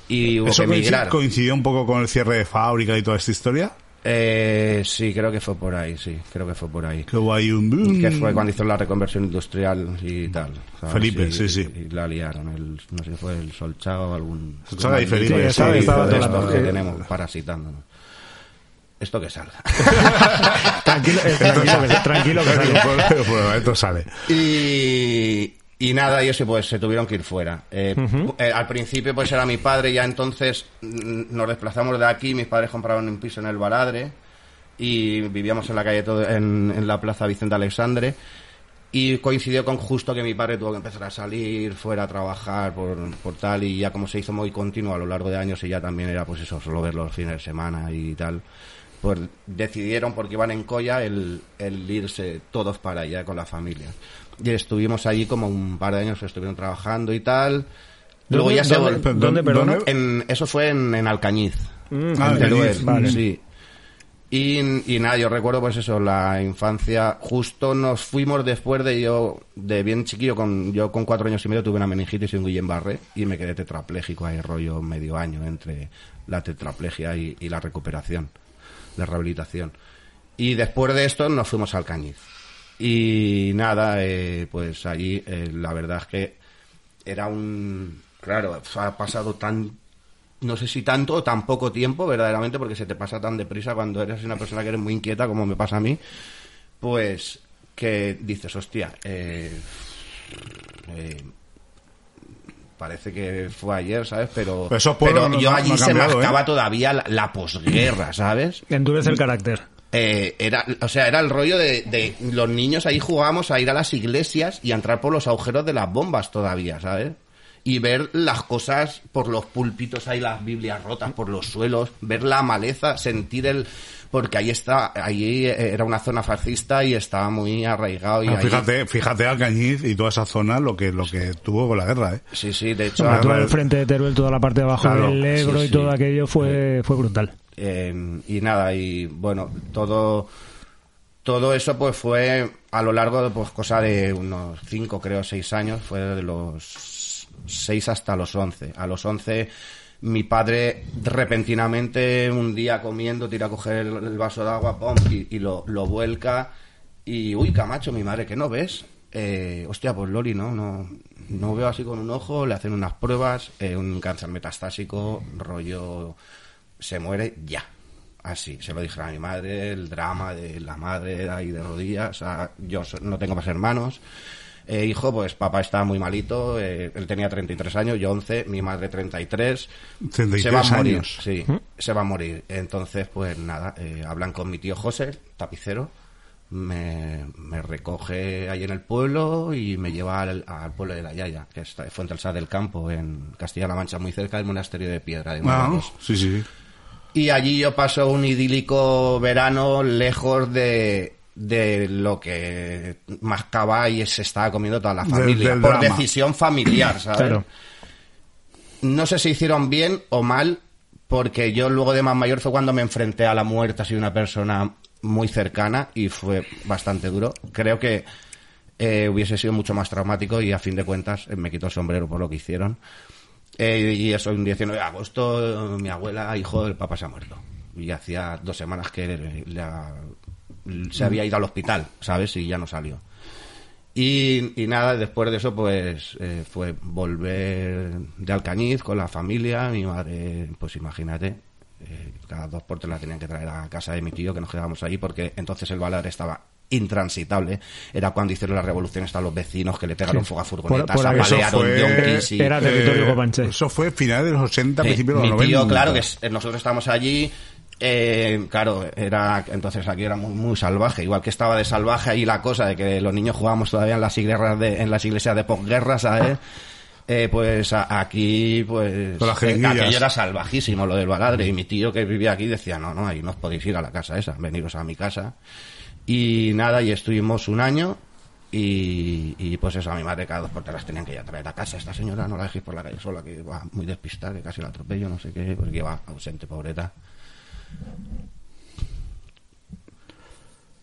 y hubo ¿Eso que emigrar. coincidió un poco con el cierre de fábrica y toda esta historia? Eh, sí, creo que fue por ahí, sí, creo que fue por ahí. Que hubo ahí un boom. Que fue cuando hizo la reconversión industrial y tal. ¿sabes? Felipe, Y- sí, sí. Y la liaron, el, no sé si fue el Solchaga o algún... Solchaga y Felipe, Sí, estaba- estaba de estos que tenemos parasitándonos. Esto que salga. Tranquilo, eh, tranquilo, que, tranquilo que sale. Pero, pero, esto sale. Y, y nada, y eso pues se tuvieron que ir fuera. Eh, eh, al principio pues era mi padre, ya entonces mm, nos desplazamos de aquí, mis padres compraron un piso en el Baladre y vivíamos en la calle todo, en, en la plaza Vicente Alexandre y coincidió con justo que mi padre tuvo que empezar a salir fuera a trabajar por, por tal y ya como se hizo muy continuo a lo largo de años y ya también era pues eso, solo verlo los fines de semana y tal pues decidieron porque iban en colla el, el irse todos para allá con la familia y estuvimos allí como un par de años estuvieron trabajando y tal. Luego ¿Dónde- ya se dónde- en, eso fue en, en Alcañiz Ah, en Alcañiz, Teruel, vale. sí. Y, y nada, yo recuerdo pues eso, la infancia, justo nos fuimos después de yo, de bien chiquillo, con yo con cuatro años y medio tuve una meningitis y un Guillain-Barré y me quedé tetrapléjico ahí rollo medio año entre la tetraplegia y, y la recuperación, la rehabilitación. Y después de esto nos fuimos al Cañiz. Y nada, eh, pues allí eh, la verdad es que era un... Claro, ha pasado tan no sé si tanto o tan poco tiempo, verdaderamente, porque se te pasa tan deprisa cuando eres una persona que eres muy inquieta, como me pasa a mí, pues que dices, hostia, eh, eh, parece que fue ayer, ¿sabes? Pero, no- yo allí no se me ¿eh? acaba todavía la, la posguerra, ¿sabes? Endurece el carácter. Eh, era, o sea, era el rollo de, de los niños ahí jugábamos a ir a las iglesias y a entrar por los agujeros de las bombas todavía, ¿sabes? Y ver las cosas por los púlpitos, ahí las Biblias rotas por los suelos, ver la maleza, sentir el, porque ahí está, ahí era una zona fascista y estaba muy arraigado y Ah, ahí- fíjate, fíjate Alcañiz y toda esa zona lo que lo que tuvo con la guerra, ¿eh? Sí, sí, de hecho, todo el frente de Teruel, toda la parte de abajo Claro, del Ebro sí, y sí. todo aquello fue, fue brutal. Eh, y nada, y bueno, todo, todo eso pues fue a lo largo de pues cosa de unos 5, creo, 6 años, fue de los 6 hasta los 11. A los 11 mi padre repentinamente un día comiendo tira a coger el, el vaso de agua pum, y, y lo, lo vuelca y uy Camacho mi madre que no ves eh, hostia pues Loli no no no veo así con un ojo le hacen unas pruebas eh, un cáncer metastásico rollo se muere ya así se lo dije a mi madre el drama de la madre ahí de rodillas o sea, yo no tengo más hermanos eh, hijo, pues papá está muy malito, eh, él tenía 33 años, yo 11, mi madre 33. 33 se va a morir, años. sí, se va a morir. Entonces, pues nada, eh, hablan con mi tío José, tapicero, me, me recoge ahí en el pueblo y me lleva al, al pueblo de la Yaya, que está en Fuente del Campo, en Castilla-La Mancha, muy cerca del monasterio de Piedra de Ah, Morelos. sí, sí. Y allí yo paso un idílico verano lejos de, de lo que mascaba y se estaba comiendo toda la Del- familia. del por drama. decisión familiar, ¿sabes? Claro. No sé si hicieron bien o mal, porque yo luego de más mayor fue cuando me enfrenté a la muerte así de una persona muy cercana y fue bastante duro. Creo que eh, hubiese sido mucho más traumático y a fin de cuentas eh, me quito el sombrero por lo que hicieron. Eh, y eso, un 19 de agosto, mi abuela, hijo del papá, se ha muerto. Y hacía dos semanas que se había ido al hospital, ¿sabes? Y ya no salió. Y, nada, después de eso, pues eh, fue volver de Alcañiz con la familia. Mi madre, pues imagínate, eh, cada dos por tres la tenían que traer a casa de mi tío, que nos quedábamos ahí, porque entonces el Baladre estaba intransitable. Era cuando hicieron la revolución, estaban los vecinos que le pegaron fuego a furgonetas, por. Eso apalearon fue- yonkis y- Era territorio Eh. Eso fue finales de los 80, Sí, principios de mi los 90. tío, claro, que es- eh, nosotros estábamos allí. eh, claro, era entonces aquí era muy, muy salvaje, igual que estaba de salvaje ahí la cosa de que los niños jugábamos todavía en las iglesias de, en las iglesias de posguerra, ¿sabes? Eh, pues a- aquí, pues Con las eh, aquello era salvajísimo lo del baladre y mi tío que vivía aquí decía no, no, ahí no os podéis ir a la casa esa, veniros a mi casa y nada, y estuvimos un año y, y, pues eso, a mi madre cada dos por las tenían que ya traer a casa. Esta señora no la dejéis por la calle sola, que va muy despistada, que casi la atropello, no sé qué, porque va ausente, pobreta.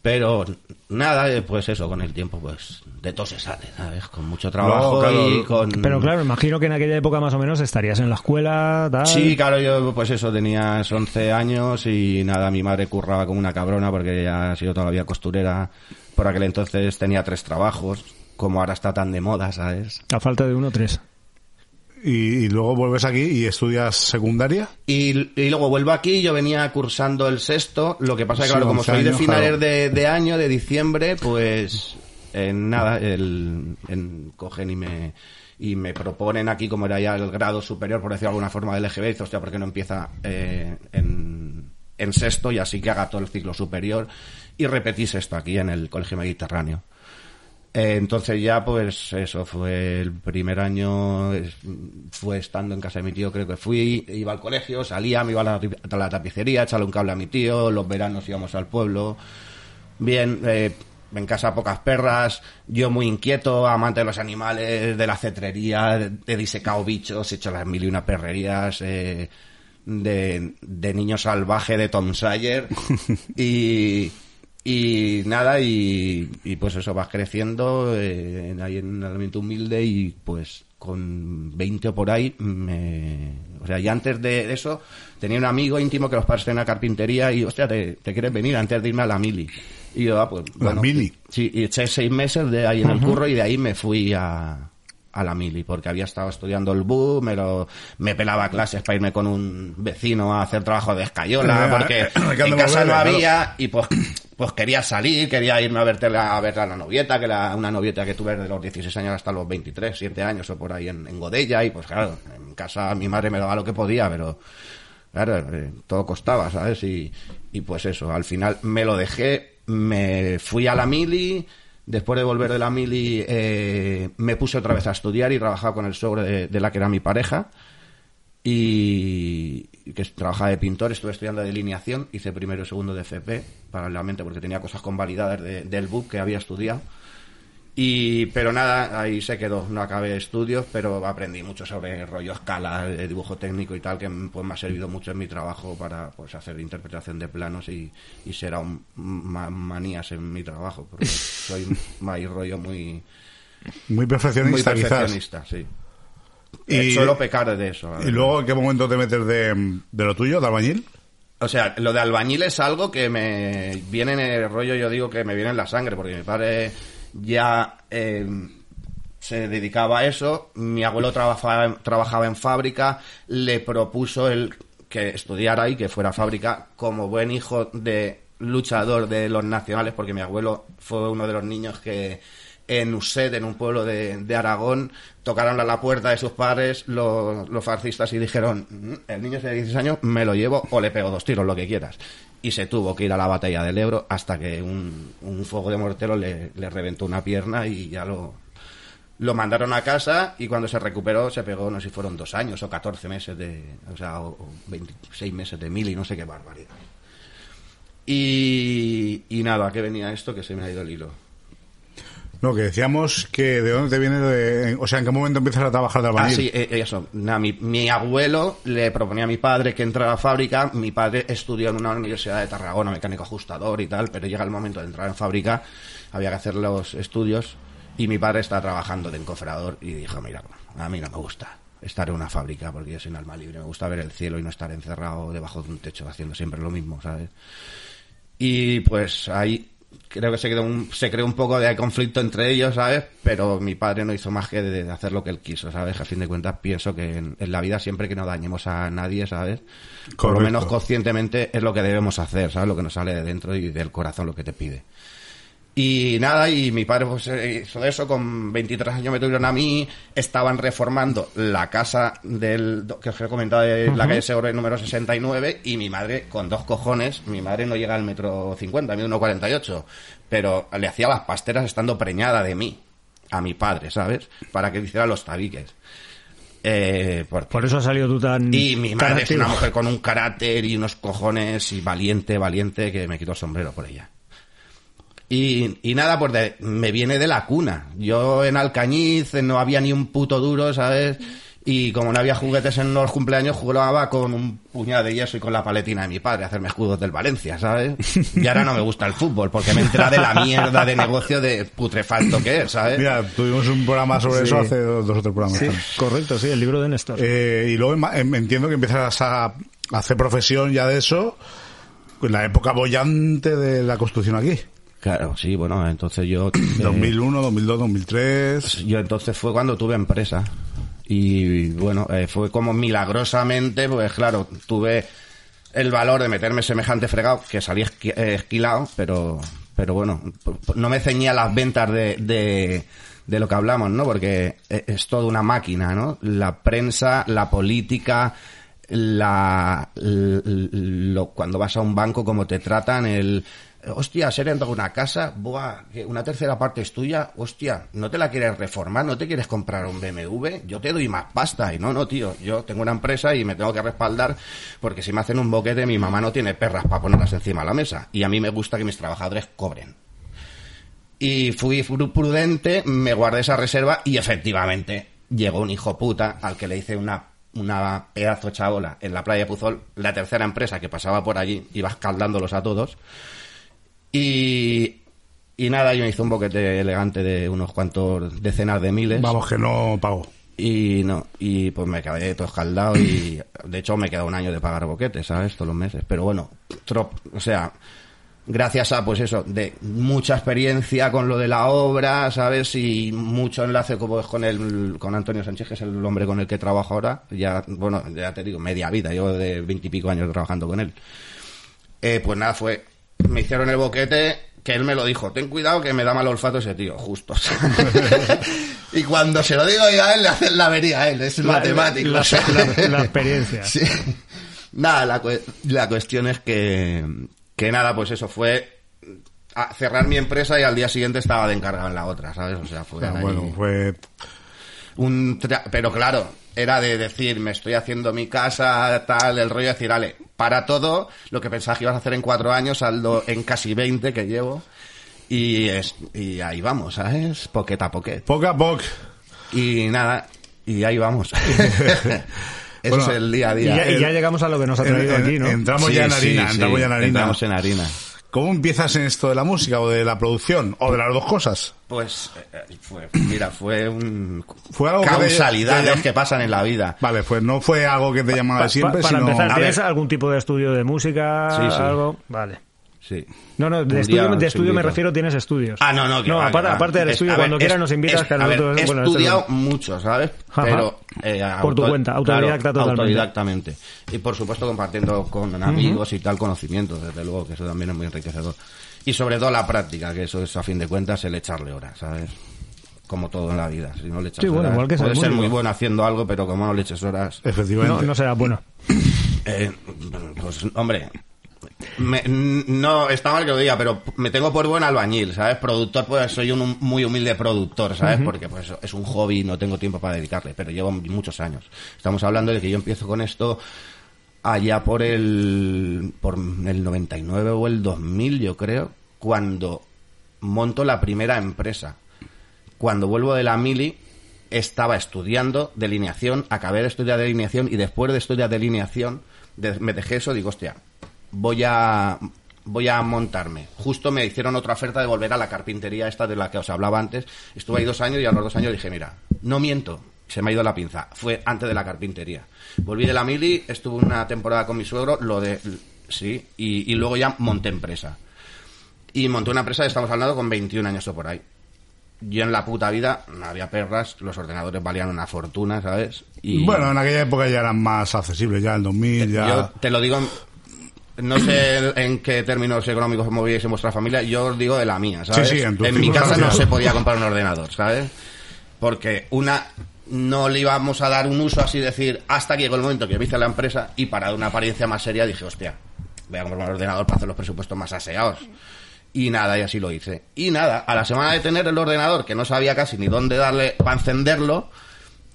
Pero nada, eh, pues eso, con el tiempo, pues de todo se sale, ¿sabes? Con mucho trabajo claro, y con... Pero claro, imagino que en aquella época más o menos estarías en la escuela, tal. Sí, claro, yo pues eso, tenías 11 años y nada, mi madre curraba como una cabrona porque ella ha sido todavía costurera. Por aquel entonces tenía tres trabajos, como ahora está tan de moda, ¿sabes? A falta de uno, tres. Y, y luego vuelves aquí y estudias secundaria. Y, y luego vuelvo aquí, yo venía cursando el sexto, lo que pasa que Sí, claro, como 11 soy de finales claro. de, de año, de diciembre, pues en nada, el, en, cogen y me y me proponen aquí, como era ya el grado superior, por decirlo de alguna forma, del LGB, dice, hostia, ¿por qué no empieza eh, en, en sexto y así que haga todo el ciclo superior y repetís esto aquí en el Colegio Mediterráneo? Eh, entonces ya pues eso fue el primer año fue estando en casa de mi tío creo que fui iba al colegio salía me iba a la, a la tapicería echarle un cable a mi tío los veranos íbamos al pueblo. Bien eh, en casa pocas perras yo muy inquieto amante de los animales de la cetrería de, de disecado bichos he hecho las mil y una perrerías eh, de, de niño salvaje de Tom Sawyer y y nada, y, y pues eso, vas creciendo eh, en- ahí en un ambiente humilde y pues con 20 o por ahí, me... o sea, ya antes de eso tenía un amigo íntimo que los padres tenían una carpintería y, hostia, ¿te, te quieres venir antes de irme a la mili? Y yo, ah, pues, ¿La mili? Sí, y eché seis meses de ahí en el curro y de ahí me fui a, a la mili, porque había estado estudiando el BU, me, lo, me pelaba clases para irme con un vecino a hacer trabajo de escayola, porque que en casa no había y pues pues quería salir, quería irme a verte a ver a la novieta, que era una novieta que tuve desde los 16 años hasta los 23, 7 años o por ahí en, en Godella y pues claro, en casa mi madre me daba lo que podía, pero Claro, eh, todo costaba, ¿sabes? Y, y pues eso, al final me lo dejé, me fui a la mili, después de volver de la mili eh, me puse otra vez a estudiar y trabajaba con el suegro de, de la que era mi pareja y que trabajaba de pintor, estuve estudiando delineación, hice primero y segundo de FP, paralelamente porque tenía cosas convalidadas de- del BUC que había estudiado. Y, pero nada, ahí se quedó, no acabé estudios, pero aprendí mucho sobre rollo escala, de dibujo técnico y tal, que pues, me ha servido mucho en mi trabajo para pues, hacer interpretación de planos y, y ser aún más manías en mi trabajo, porque soy más rollo muy, Muy perfeccionista, muy quizás. perfeccionista, sí. Y- Eh, suelo pecar de eso. ¿Y luego en qué momento te metes de, de lo tuyo, de albañil? O sea, lo de albañil es algo que me viene en el rollo, yo digo que me viene en la sangre, porque mi padre ya eh, se dedicaba a eso, mi abuelo trabajaba, trabajaba en fábrica, le propuso el que estudiara y que fuera fábrica como buen hijo de luchador de los nacionales, porque mi abuelo fue uno de los niños que en Uset, en un pueblo de, de Aragón, tocaron a la puerta de sus padres los, fascistas y dijeron, "Mm, el niño de 16 años me lo llevo o le pego dos tiros, lo que quieras. Y se tuvo que ir a la batalla del Ebro hasta que un, fuego de mortero le, le reventó una pierna y ya lo, lo mandaron a casa y cuando se recuperó se pegó, no sé si fueron dos años o 14 meses de, o sea, o, o 26 meses de mil y no sé qué barbaridad. Y, y nada, ¿a qué venía esto? Que se me ha ido el hilo. No, que decíamos que de dónde te viene, de, o sea, en qué momento empiezas a trabajar de Ah, albañil. sí, eh, eso. Nada, mi, mi abuelo le proponía a mi padre que entrara a la fábrica. Mi padre estudió en una universidad de Tarragona, mecánico ajustador y tal, pero llega el momento de entrar en fábrica, había que hacer los estudios y mi padre está trabajando de encofrador y dijo, mira, a mí no me gusta estar en una fábrica porque yo soy un alma libre, me gusta ver el cielo y no estar encerrado debajo de un techo haciendo siempre lo mismo, ¿sabes? Y pues ahí creo que se, quedó un, se creó un poco de conflicto entre ellos, ¿sabes? Pero mi padre no hizo más que de, de hacer lo que él quiso, ¿sabes? A fin de cuentas pienso que en, en la vida siempre que no dañemos a nadie, ¿sabes? Por lo menos conscientemente es lo que debemos hacer, ¿sabes? Lo que nos sale de dentro y del corazón lo que te pide. Y nada, y mi padre pues, eh, hizo eso, con 23 años me tuvieron a mí, estaban reformando la casa del, que os he comentado de la calle Segura número 69, y mi madre, con dos cojones, mi madre no llega al metro 50, mide 1,48, pero le hacía las pasteras estando preñada de mí, a mi padre, ¿sabes? Para que hiciera los tabiques. Eh, porque- Por eso ha salido tú tan. y mi tan madre es una mujer con un carácter y unos cojones y valiente, valiente, que me quito el sombrero por ella. Y, y nada, pues de- me viene de la cuna. Yo en Alcañiz no había ni un puto duro, ¿sabes? Y como no había juguetes en los cumpleaños, jugaba con un puñado de yeso y con la paletina de mi padre a hacerme escudos del Valencia, ¿sabes? Y ahora no me gusta el fútbol porque me entra de la mierda de negocio de putrefacto que es, ¿sabes? Mira, tuvimos un programa sobre Sí. eso hace dos, dos o tres programas. Sí, correcto, sí, el libro de Néstor. Eh, y luego em- em- entiendo que empiezas a hacer profesión ya de eso en la época bollante de la construcción aquí. Claro, sí, bueno, entonces yo... eh, 2001, 2002, 2003. Yo entonces fue cuando tuve empresa. Y bueno, eh, fue como milagrosamente, pues claro, tuve el valor de meterme semejante fregado, que salí esqui- eh, esquilado, pero, pero bueno, no me ceñía las ventas de, de, de lo que hablamos, ¿no? Porque e- es toda una máquina, ¿no? La prensa, la política, la, lo, cuando vas a un banco, cómo te tratan, el, hostia, se entrado una casa, buah, una tercera parte es tuya, hostia, ¿no te la quieres reformar? ¿No te quieres comprar un BMW? Yo te doy más pasta. Y no, no, tío, yo tengo una empresa y me tengo que respaldar porque si me hacen un boquete, mi mamá no tiene perras para ponerlas encima de la mesa. Y a mí me gusta que mis trabajadores cobren. Y fui prudente, me guardé esa reserva y efectivamente llegó un hijo puta al que le hice una, una pedazo chabola en la playa de Puzol, la tercera empresa que pasaba por allí, iba escaldándolos a todos. Y, y nada, yo me hice un boquete elegante de unos cuantos decenas de miles. Vamos, que no pago. Y no, y pues me quedé todo escaldado y de hecho me queda un año de pagar boquetes, ¿sabes? Todos los meses. Pero bueno, trop- o sea, gracias a pues eso, de mucha experiencia con lo de la obra, ¿sabes? Y mucho enlace como es con el, con Antonio Sánchez, que es el hombre con el que trabajo ahora. Ya, bueno, ya te digo, media vida, llevo de veintipico años trabajando con él. Eh, pues nada, fue, me hicieron el boquete, que él me lo dijo, ten cuidado que me da mal olfato ese tío, justo. y cuando se lo digo yo a él, le hacen la avería a él, es La- matemático. la- experiencia. Sí. Nada, la, cue- la cuestión es que, que nada, pues eso fue a cerrar mi empresa y al día siguiente estaba de encargado en la otra, ¿sabes? O sea, fue Ah, bueno, fue un... tra- Pero claro, era de decir, me estoy haciendo mi casa, tal, el rollo de decir, ale, para todo, lo que pensabas que ibas a hacer en cuatro años, saldo en casi 20 que llevo. Y, es, y ahí vamos, ¿sabes? Poqueta a poquet. poco a poco. Y nada, y ahí vamos. Eso Bueno, es el día a Y día. ya, y ya llegamos a lo que nos ha traído En- aquí, ¿no? Entramos Sí, ya en harina, sí, entramos ya en harina. entramos en harina. ¿Cómo empiezas en esto de la música o de la producción? ¿O de las dos cosas? Pues, eh, fue, mira, fue un... Fue algo que te- causalidades te que pasan en la vida. Vale, pues no fue algo que te llamaba Pa- de siempre, pa- para sino... empezar, A ¿tienes ver. algún tipo de estudio de música? Sí, sí. Algo? Vale. Sí. No, no, de estudio, de estudio me refiero, tienes estudios. Ah, no, no, que No, va, que aparte, aparte del Es- estudio, cuando quieras es- nos invitas. es- que ver, nosotros, he bueno, estudiado mucho, ¿sabes? Ajá. Pero... eh, Por tu cuenta, autodidacta claro, totalmente. Autodidactamente. Y por supuesto compartiendo con amigos y tal conocimientos, desde luego, que eso también es muy enriquecedor. Y sobre todo la práctica, que eso es a fin de cuentas el echarle horas, ¿sabes? Como todo en la vida. Si no le echas Sí, bueno, horas, igual que ser puedes ser muy bueno haciendo algo, pero como no le eches horas, Efectivamente. No, no será bueno. eh, pues hombre, me- no está mal que lo diga, pero me tengo por buen albañil, ¿sabes? Productor, pues soy un muy humilde productor, ¿sabes? Porque pues es un hobby y no tengo tiempo para dedicarle, pero llevo muchos años. Estamos hablando de que yo empiezo con esto allá por el por el 99 o el 2000, yo creo, cuando monto la primera empresa. Cuando vuelvo de la mili estaba estudiando delineación, acabé de estudiar delineación y después de estudiar delineación de- me dejé eso, digo, hostia, voy a voy a montarme. Justo me hicieron otra oferta de volver a la carpintería esta de la que os hablaba antes. Estuve ahí dos años y a los dos años dije, mira, no miento, se me ha ido la pinza. Fue antes de la carpintería. Volví de la mili, estuve una temporada con mi suegro, lo de sí, y, y luego ya monté empresa. Y monté una empresa, estamos hablando con 21 años o por ahí. Yo en la puta vida no había perras, los ordenadores valían una fortuna, ¿sabes? Y Bueno, en aquella época ya eran más accesibles, ya en 2000, ya... yo te lo digo, no sé en qué términos económicos os movíais en vuestra familia, yo os digo de la mía, ¿sabes? Sí, sí, en mi casa no se podía comprar un ordenador, ¿sabes? Porque una no le íbamos a dar un uso así decir hasta que llegó el momento que hice la empresa y para una apariencia más seria dije, hostia, voy a comprar un ordenador para hacer los presupuestos más aseados. Y nada, y así lo hice. Y nada, a la semana de tener el ordenador, que no sabía casi ni dónde darle para encenderlo,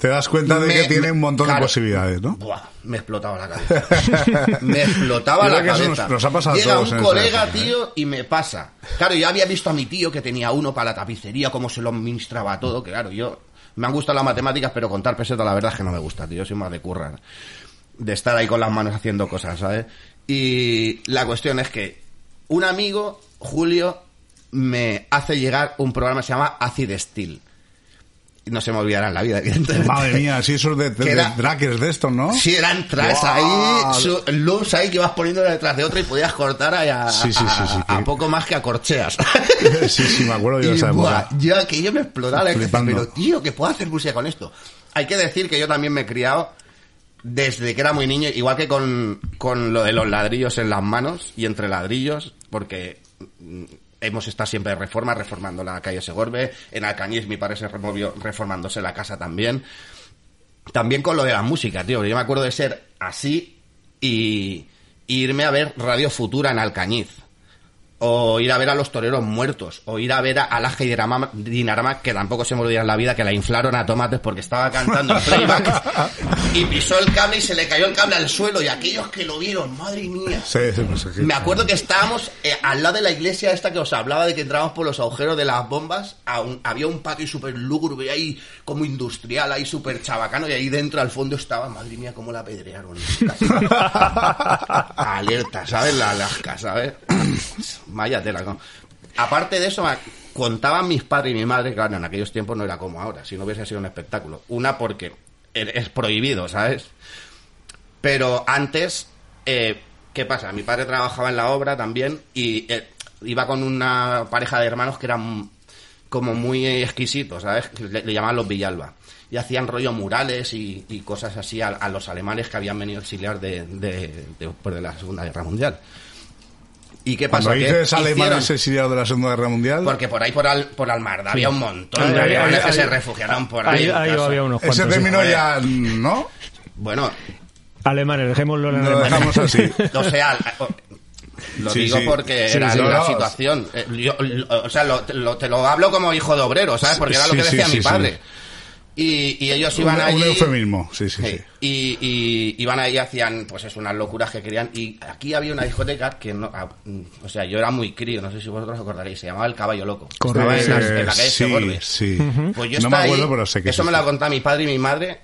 Te das cuenta de me- que tiene un montón claro. de posibilidades, ¿no? Buah, me explotaba la cabeza. me explotaba la cabeza. nos- nos ha pasado Llega todos un colega, ¿eh? tío, y me pasa. Claro, yo había visto a mi tío que tenía uno para la tapicería, cómo se lo administraba todo. que Claro, yo me han gustado las matemáticas, pero contar pesetas la verdad es que no me gusta, tío. Yo soy más de currar. De estar ahí con las manos haciendo cosas, ¿sabes? Y la cuestión es que un amigo, Julio, me hace llegar un programa que se llama Acid Steel. No se me olvidará en la vida, evidentemente. Madre mía, sí, esos de, de, era- de trackers de estos, ¿no? Sí, eran tracks ahí, su- loops ahí que ibas poniendo detrás de otro y podías cortar ahí a, Sí, sí, sí, sí, a- poco más que a corcheas. Sí, sí, me acuerdo yo de esa época. yo que yo me Flipando. pero tío, que puedo hacer música con esto. Hay que decir que yo también me he criado desde que era muy niño, igual que con, con lo de los ladrillos en las manos y entre ladrillos, porque mm, hemos estado siempre de reforma, reformando la calle Segorbe, en Alcañiz mi padre se removió reformándose la casa también. También con lo de la música, tío, yo me acuerdo de ser así y, y irme a ver Radio Futura en Alcañiz o ir a ver a los toreros muertos, o ir a ver a Alaja y Dinarama, Dinarama, que tampoco se me olvidará en la vida, que la inflaron a tomates porque estaba cantando en playback y pisó el cable y se le cayó el cable al suelo y aquellos que lo vieron, madre mía. Sí, sí, pues aquí- Me acuerdo que estábamos eh, al lado de la iglesia esta que os hablaba de que entrábamos por los agujeros de las bombas. a un- había un patio súper lúgubre ahí, como industrial, ahí súper chabacano, y ahí dentro al fondo estaba, madre mía, cómo la apedrearon. Casi. Alerta, ¿sabes? La Alaska, ¿sabes? Vaya tela, ¿no? Aparte de eso, contaban mis padres y mi madre, claro, en aquellos tiempos no era como ahora, si no hubiese sido un espectáculo. Una porque es prohibido, ¿sabes? Pero antes, eh, ¿qué pasa? Mi padre trabajaba en la obra también y eh, iba con una pareja de hermanos que eran como muy exquisitos, ¿sabes? Le, llamaban los Villalba. Y hacían rollo murales y, y cosas así a, a los alemanes que habían venido a exiliar de, de- de la Segunda Guerra Mundial. ¿Y qué Cuando pasó? Que dices alemanes exiliados de la Segunda Guerra Mundial, Porque por ahí, por, al, por Almarda, había un montón de alemanes que se refugiaron por ahí. Ahí, había unos ese cuantos. sí. término ya, ¿no? Bueno, Alemanes, dejémoslo en Lo Alemania. dejamos así. O sea, lo Sí, digo sí. porque Sí, era sí, la no. situación. Eh, yo- lo- o sea, lo- te lo, te lo hablo como hijo de obrero, ¿sabes? Porque era lo que decía sí, mi sí. padre. Y, y ellos iban allí... un eufemismo, sí, sí, Sí. Y, y iban ahí, hacían pues es unas locuras que querían. Y aquí había una discoteca que no. ah, o sea, yo era muy crío, no sé si vosotros os acordaréis, se llamaba El Caballo Loco. Estaba en, las- en la calle sí, Segorbe. sí. Pues yo no me acuerdo, ahí, pero sé que Eso sí, me lo contado mi padre y mi madre,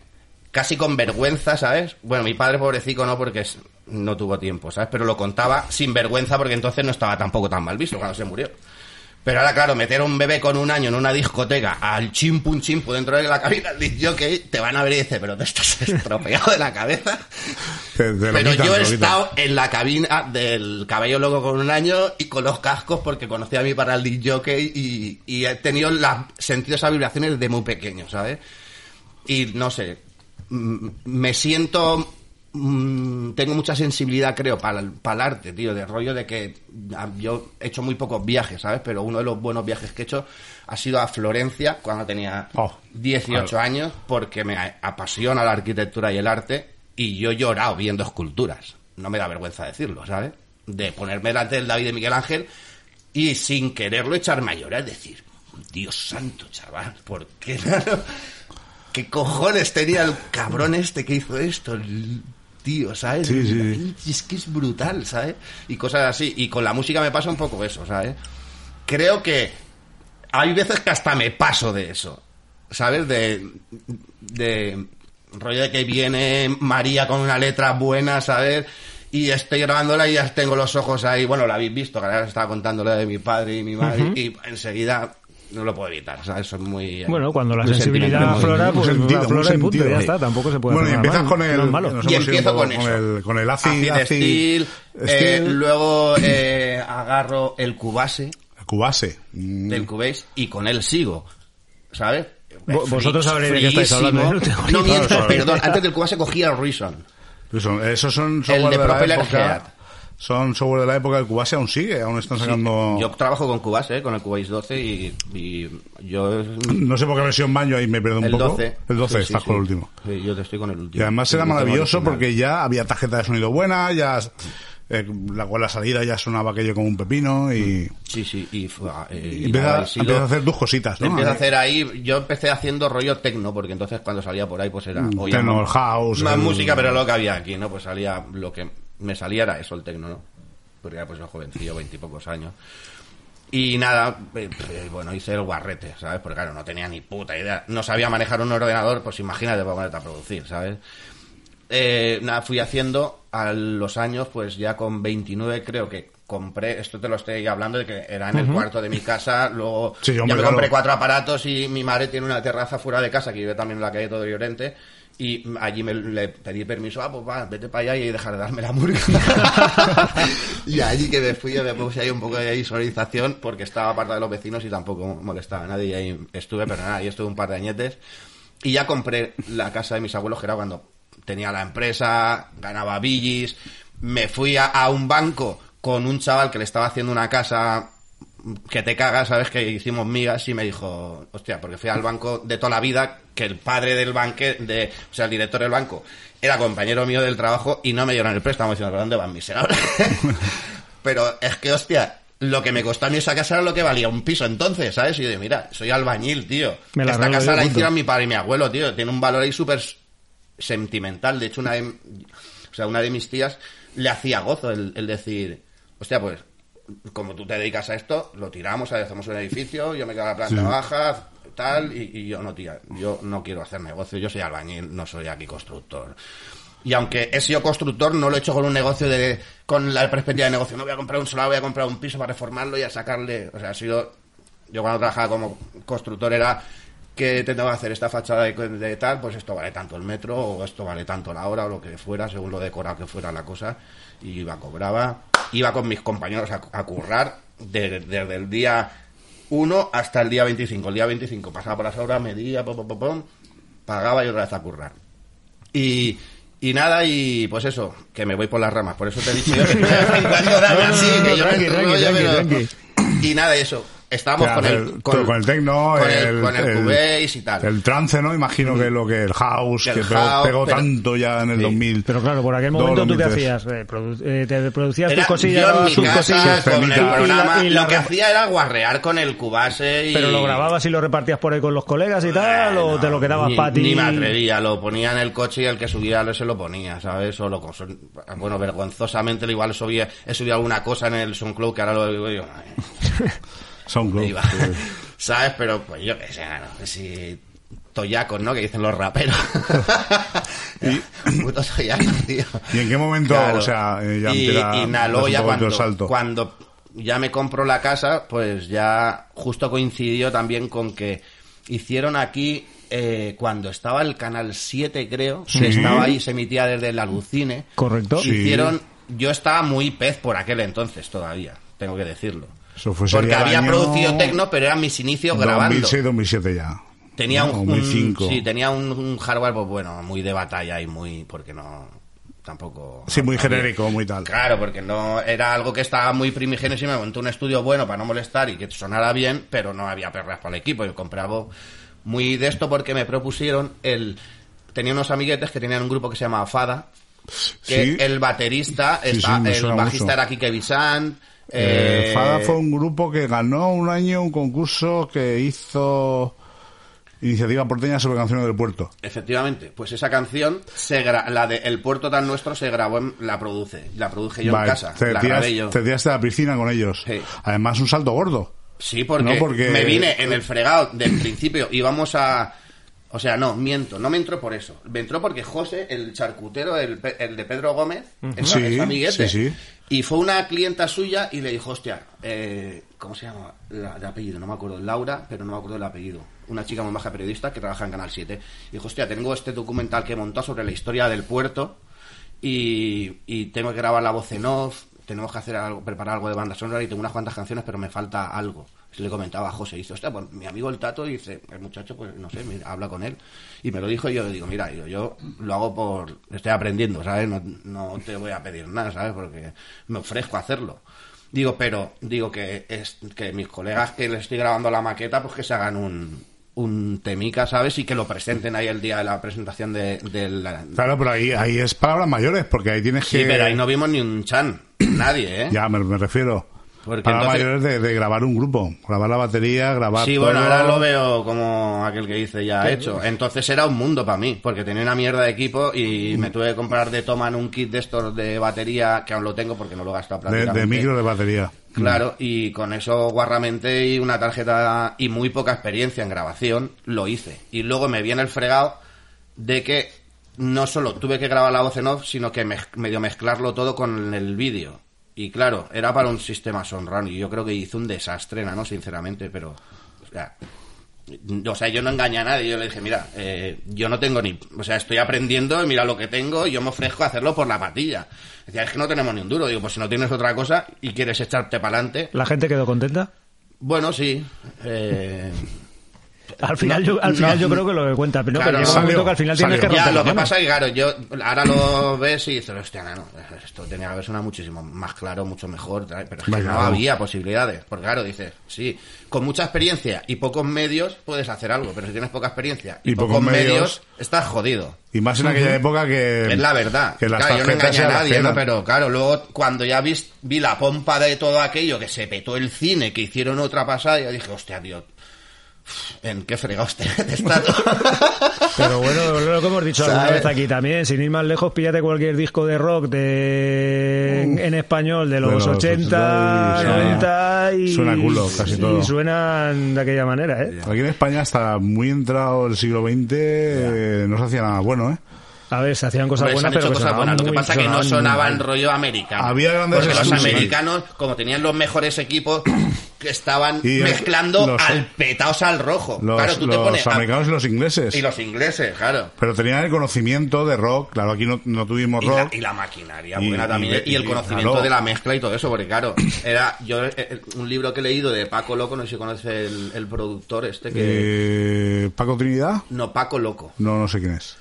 casi con vergüenza, ¿sabes? Bueno, mi padre pobrecito no, porque es- no tuvo tiempo, ¿sabes? Pero lo contaba sin vergüenza porque entonces no estaba tampoco tan mal visto cuando se murió. Pero ahora, claro, meter a un bebé con un año en una discoteca al chimpun chimpu dentro de la cabina del jockey, te van a ver y dice, pero te estás estropeado de la cabeza. Te- te lo Pero quitan, yo he estado en la cabina del cabello loco con un año y con los cascos porque conocí a mi para el disc jockey y, y he tenido la, sentido esas vibraciones desde muy pequeño, ¿sabes? Y no sé, me siento mm, tengo mucha sensibilidad creo para el, para el arte tío de rollo de que yo he hecho muy pocos viajes sabes pero uno de los buenos viajes que he hecho ha sido a Florencia cuando tenía Oh, 18 claro. años porque me apasiona la arquitectura y el arte y yo he llorado viendo esculturas no me da vergüenza decirlo sabes de ponerme delante del David de Miguel Ángel y sin quererlo echarme a llorar decir Dios santo chaval ¿por qué? ¿Qué cojones tenía el cabrón este que hizo esto? Tío, ¿sabes? Sí, sí. Es que es brutal, ¿sabes? Y cosas así. Y con la música me pasa un poco eso, ¿sabes? Creo que hay veces que hasta me paso de eso, ¿sabes? De, de rollo de que viene María con una letra buena, ¿sabes? Y estoy grabándola y ya tengo los ojos ahí. Bueno, la habéis visto, que ahora estaba contando la de mi padre y mi madre. Y enseguida no lo puedo evitar, ¿sabes? Son muy. Bueno, cuando la muy sensibilidad aflora, pues sentido, aflora un y punto, sentido. ya está, tampoco se puede Bueno, y empiezas mal, con no el, es malo. nos Y empiezo con eso. el, con el acid, Acid acid, Steel, eh, luego eh, agarro el Cubase Cubase. Mm. del Cubase y con él sigo, ¿sabes? Vo- vosotros sabréis de qué estáis hablando, yo no miento, perdón, antes del Cubase cogía el Reason. Esos esos son El de de, la época. Head. Son software de la época. El Cubase aún sigue, aún están sacando. Yo trabajo con Cubase, eh, con el Cubase 12 y, y yo... No sé por qué versión van, yo ahí me pierdo un El poco. 12. El 12, Sí, sí, estás sí. con el último. Sí, yo te estoy con el último. Y además era maravilloso porque ya había tarjeta de sonido buena, ya eh, la cual la salida ya sonaba aquello como un pepino y, Sí, sí, y, fue, eh, y empieza, a hacer tus cositas, ¿no? Empieza a hacer ahí, yo empecé haciendo rollo tecno, porque entonces cuando salía por ahí pues era... Mm, el house, Más el- música, pero lo que había aquí, ¿no? Pues salía, lo que me salía era eso, el tecno, ¿no? Porque era pues un jovencillo, veintipocos años. Y nada, eh, eh, bueno, hice el guarrete, ¿sabes? Porque claro, no tenía ni puta idea. No sabía manejar un ordenador, pues imagínate para ponerte a producir, ¿sabes? Eh, nada, fui haciendo a los años, pues ya con 29 creo que compré, esto te lo estoy hablando de que era en el cuarto de mi casa, luego Sí, ya me claro. compré cuatro aparatos y mi madre tiene una terraza fuera de casa que vive también en la calle Todo Llorente y allí me le pedí permiso, ah, pues va, vete para allá y dejar de darme la murga. y allí que me fui, me puse ahí un poco de insonorización porque estaba apartado de los vecinos y tampoco molestaba a nadie. Y ahí estuve, pero nada, ahí estuve un par de añetes. Y ya compré la casa de mis abuelos que era cuando tenía la empresa, ganaba billis, me fui a, a un banco con un chaval que le estaba haciendo una casa que te cagas, ¿sabes? Que hicimos migas y me dijo, hostia, porque fui al banco de toda la vida, que el padre del banque, de, o sea, el director del banco, era compañero mío del trabajo y no me dieron el préstamo, diciendo, ¿pero dónde van mis ahora? Pero es que, hostia, lo que me costó a mí esa casa era lo que valía un piso entonces, ¿sabes? Y yo digo, mira, soy albañil, tío. Me la Esta casa la hicieron mi padre y mi abuelo, tío. Tiene un valor ahí súper sentimental. De hecho, una de, o sea, una de mis tías le hacía gozo el, el decir, hostia, pues, como tú te dedicas a esto, lo tiramos, hacemos un edificio, yo me quedo en la planta baja, tal, y, y yo no, tía, yo no quiero hacer negocio, yo soy albañil, no soy aquí constructor. Y aunque he sido constructor, no lo he hecho con un negocio de, con la perspectiva de negocio. No voy a comprar un solar, voy a comprar un piso para reformarlo y a sacarle, o sea, ha sido, yo cuando trabajaba como constructor era que te tengo que hacer esta fachada de, de tal, pues esto vale tanto el metro, o esto vale tanto la hora, o lo que fuera, según lo decorado que fuera la cosa, y iba, cobraba, iba con mis compañeros a, a currar de- desde el día 1 hasta el día 25. El día 25 pasaba por las horas, medía, pom, pom, pom, pagaba y otra vez a currar. Y, y nada, y pues eso, que me voy por las ramas. Por eso te he dicho yo que así, que yo me Y nada, eso. Estábamos con el, todo con el techno, con el, el- con el Cubase y tal. El trance, ¿no? Imagino que lo que el house, El que pegó, house, pegó pero- tanto ya en el Sí. 2000. Pero claro, por aquel momento tú qué 2003. hacías, Eh, produ- eh, te producías Era tus cosillas, tus casa cosillas con el y programa, y la lo que hacía era guarrear con el Cubase y... Pero lo grababas y lo repartías por ahí con los colegas y tal, o Bueno, te lo quedabas para ti. Ni me atrevía, lo ponía en el coche y el que subía se lo ponía, ¿sabes? O lo bueno, vergonzosamente igual subía, he subido alguna cosa en el SoundCloud que ahora lo digo yo. SoundCloud. ¿Sabes? Pero pues yo que sé, no, si toyacos, ¿no? Que dicen los raperos. Putos toyacos, tío. ¿Y en qué momento, o sea, eh, ya y, empieza- y nada, luego ya cuando, salto? cuando ya me compro la casa, pues ya justo coincidió también con que hicieron aquí eh, cuando estaba el canal 7 creo, Sí. que estaba ahí, se emitía desde el Alucine. Correcto. Sí. Hicieron, yo estaba muy pez por aquel entonces todavía, tengo que decirlo. Eso fue Porque había año producido tecno, pero eran mis inicios grabando. 2006, 2007 ya. Tenía ¿no? un, 2005. un- sí, tenía un, un hardware, pues bueno, muy de batalla y muy, porque no, tampoco. Sí, muy genérico, muy tal. Claro, porque no era algo que estaba muy primigenio y me monté un estudio bueno para no molestar y que sonara bien, pero no había perras para el equipo. Yo compré algo muy de esto porque me propusieron el. Tenía unos amiguetes que tenían un grupo que se llamaba Fada, que Sí. el baterista, Sí, está, sí, me el bajista mucho. era Kike Bisant. Eh, eh, Fada fue un grupo que ganó un año un concurso que hizo Iniciativa Porteña sobre canciones del puerto. Efectivamente, pues esa canción, se gra- la de El Puerto tan Nuestro, se grabó, en, la produce, la produje yo Vale, en casa, te, la grabé yo. te tiraste a la piscina con ellos. Sí. Además, un salto gordo. Sí, porque, No, porque- me vine en el fregado del principio, íbamos a... O sea, no, miento, no me entró por eso. Me entró porque José, el charcutero, el, pe- el de Pedro Gómez, es, Sí, es amiguete. sí, sí. Y fue una clienta suya y le dijo, hostia, eh, ¿cómo se llama? La, de apellido, no me acuerdo. Laura, pero no me acuerdo el apellido. Una chica muy baja periodista que trabaja en Canal 7. Y dijo, hostia, tengo este documental que montó sobre la historia del puerto y, y tengo que grabar la voz en off, tenemos que hacer algo, preparar algo de banda sonora y tengo unas cuantas canciones, pero me falta algo. Le comentaba a José, dice, hostia, pues mi amigo el Tato dice, el muchacho, pues no sé, mira, habla con él. Y me lo dijo y yo le digo, mira, yo, yo lo hago por, estoy aprendiendo, ¿sabes? No, no te voy a pedir nada, ¿sabes? Porque me ofrezco a hacerlo. Digo, pero, digo que es que mis colegas que les estoy grabando la maqueta, pues que se hagan un, un temica, ¿sabes? Y que lo presenten ahí el día de la presentación de, de la, Claro, pero ahí, ahí es palabras mayores, porque ahí tienes Sí, que... pero ahí no vimos ni un chan. Nadie, ¿eh? Ya, me, me refiero. Porque entonces- mayores de, de grabar un grupo. Grabar la batería, grabar Sí, todo. bueno, ahora lo veo como aquel que dice ya hecho. Entonces era un mundo para mí, porque tenía una mierda de equipo y me tuve que comprar de Toman un kit de estos de batería, que aún lo tengo porque no lo he gastado De, prácticamente. de micro de batería. Claro, y con eso guarramente y una tarjeta y muy poca experiencia en grabación, lo hice. Y luego me viene el fregado de que no solo tuve que grabar la voz en off, sino que mez- medio mezclarlo todo con el vídeo. Y claro, era para un sistema Sonround y yo creo que hizo un desastre, ¿no? Sinceramente, pero... O sea, o sea, yo no engañé a nadie. Yo le dije, mira, eh, yo no tengo ni... O sea, estoy aprendiendo, mira lo que tengo y yo me ofrezco a hacerlo por la patilla. Decía, es que no tenemos ni un duro. Digo, pues si no tienes otra cosa y quieres echarte para adelante... ¿La gente quedó contenta? Bueno, sí. eh, Al final, No, yo, al final no. yo creo que lo que cuenta, pero, Claro, pero llega un momento salió, que al final salió. tienes que ya, romper lo que pasa es que, claro, yo ahora lo ves y dices, hostia, no, esto tenía que haber sonado muchísimo más claro, mucho mejor, pero es que no había posibilidades. Porque, claro, dices, sí, con mucha experiencia y pocos medios puedes hacer algo, pero si tienes poca experiencia y, Y pocos, pocos medios, medios, estás jodido. Y más en aquella época que... Es la verdad. Que las Claro, yo no engañé a nadie, ¿no? pero claro, luego cuando ya vi, vi la pompa de todo aquello, que se petó el cine, que hicieron otra pasada, yo dije, hostia, tío, ¿en qué fregados te está todo? Pero bueno, lo que hemos dicho alguna vez aquí también, sin ir más lejos, píllate cualquier disco de rock de en, en español de los, los 80, 80 y 90 y Suena culo, casi y todo. suenan de aquella manera, ¿eh? Aquí en España hasta muy entrado el siglo XX eh, no se hacía nada bueno, ¿eh? A ver, se hacían cosas Hombre, buenas, pero que cosas sonaban buenas. Lo que pasa es que no sonaban rollo americano. Había grandes Porque los americanos, como tenían los mejores equipos, que estaban Y mezclando los- al petaos al rojo. Los, claro, tú te los a- americanos y los ingleses. y los ingleses, claro. Pero tenían el conocimiento de rock. Claro, aquí no, no tuvimos Y la, rock. y la maquinaria Y- buena también. Y, el conocimiento claro. de la mezcla y todo eso, porque claro, era yo eh, eh, un libro que he leído de Paco Loco, no sé si conoce el, el productor este que. Eh, Paco Trinidad. No, Paco Loco. No, no sé quién es.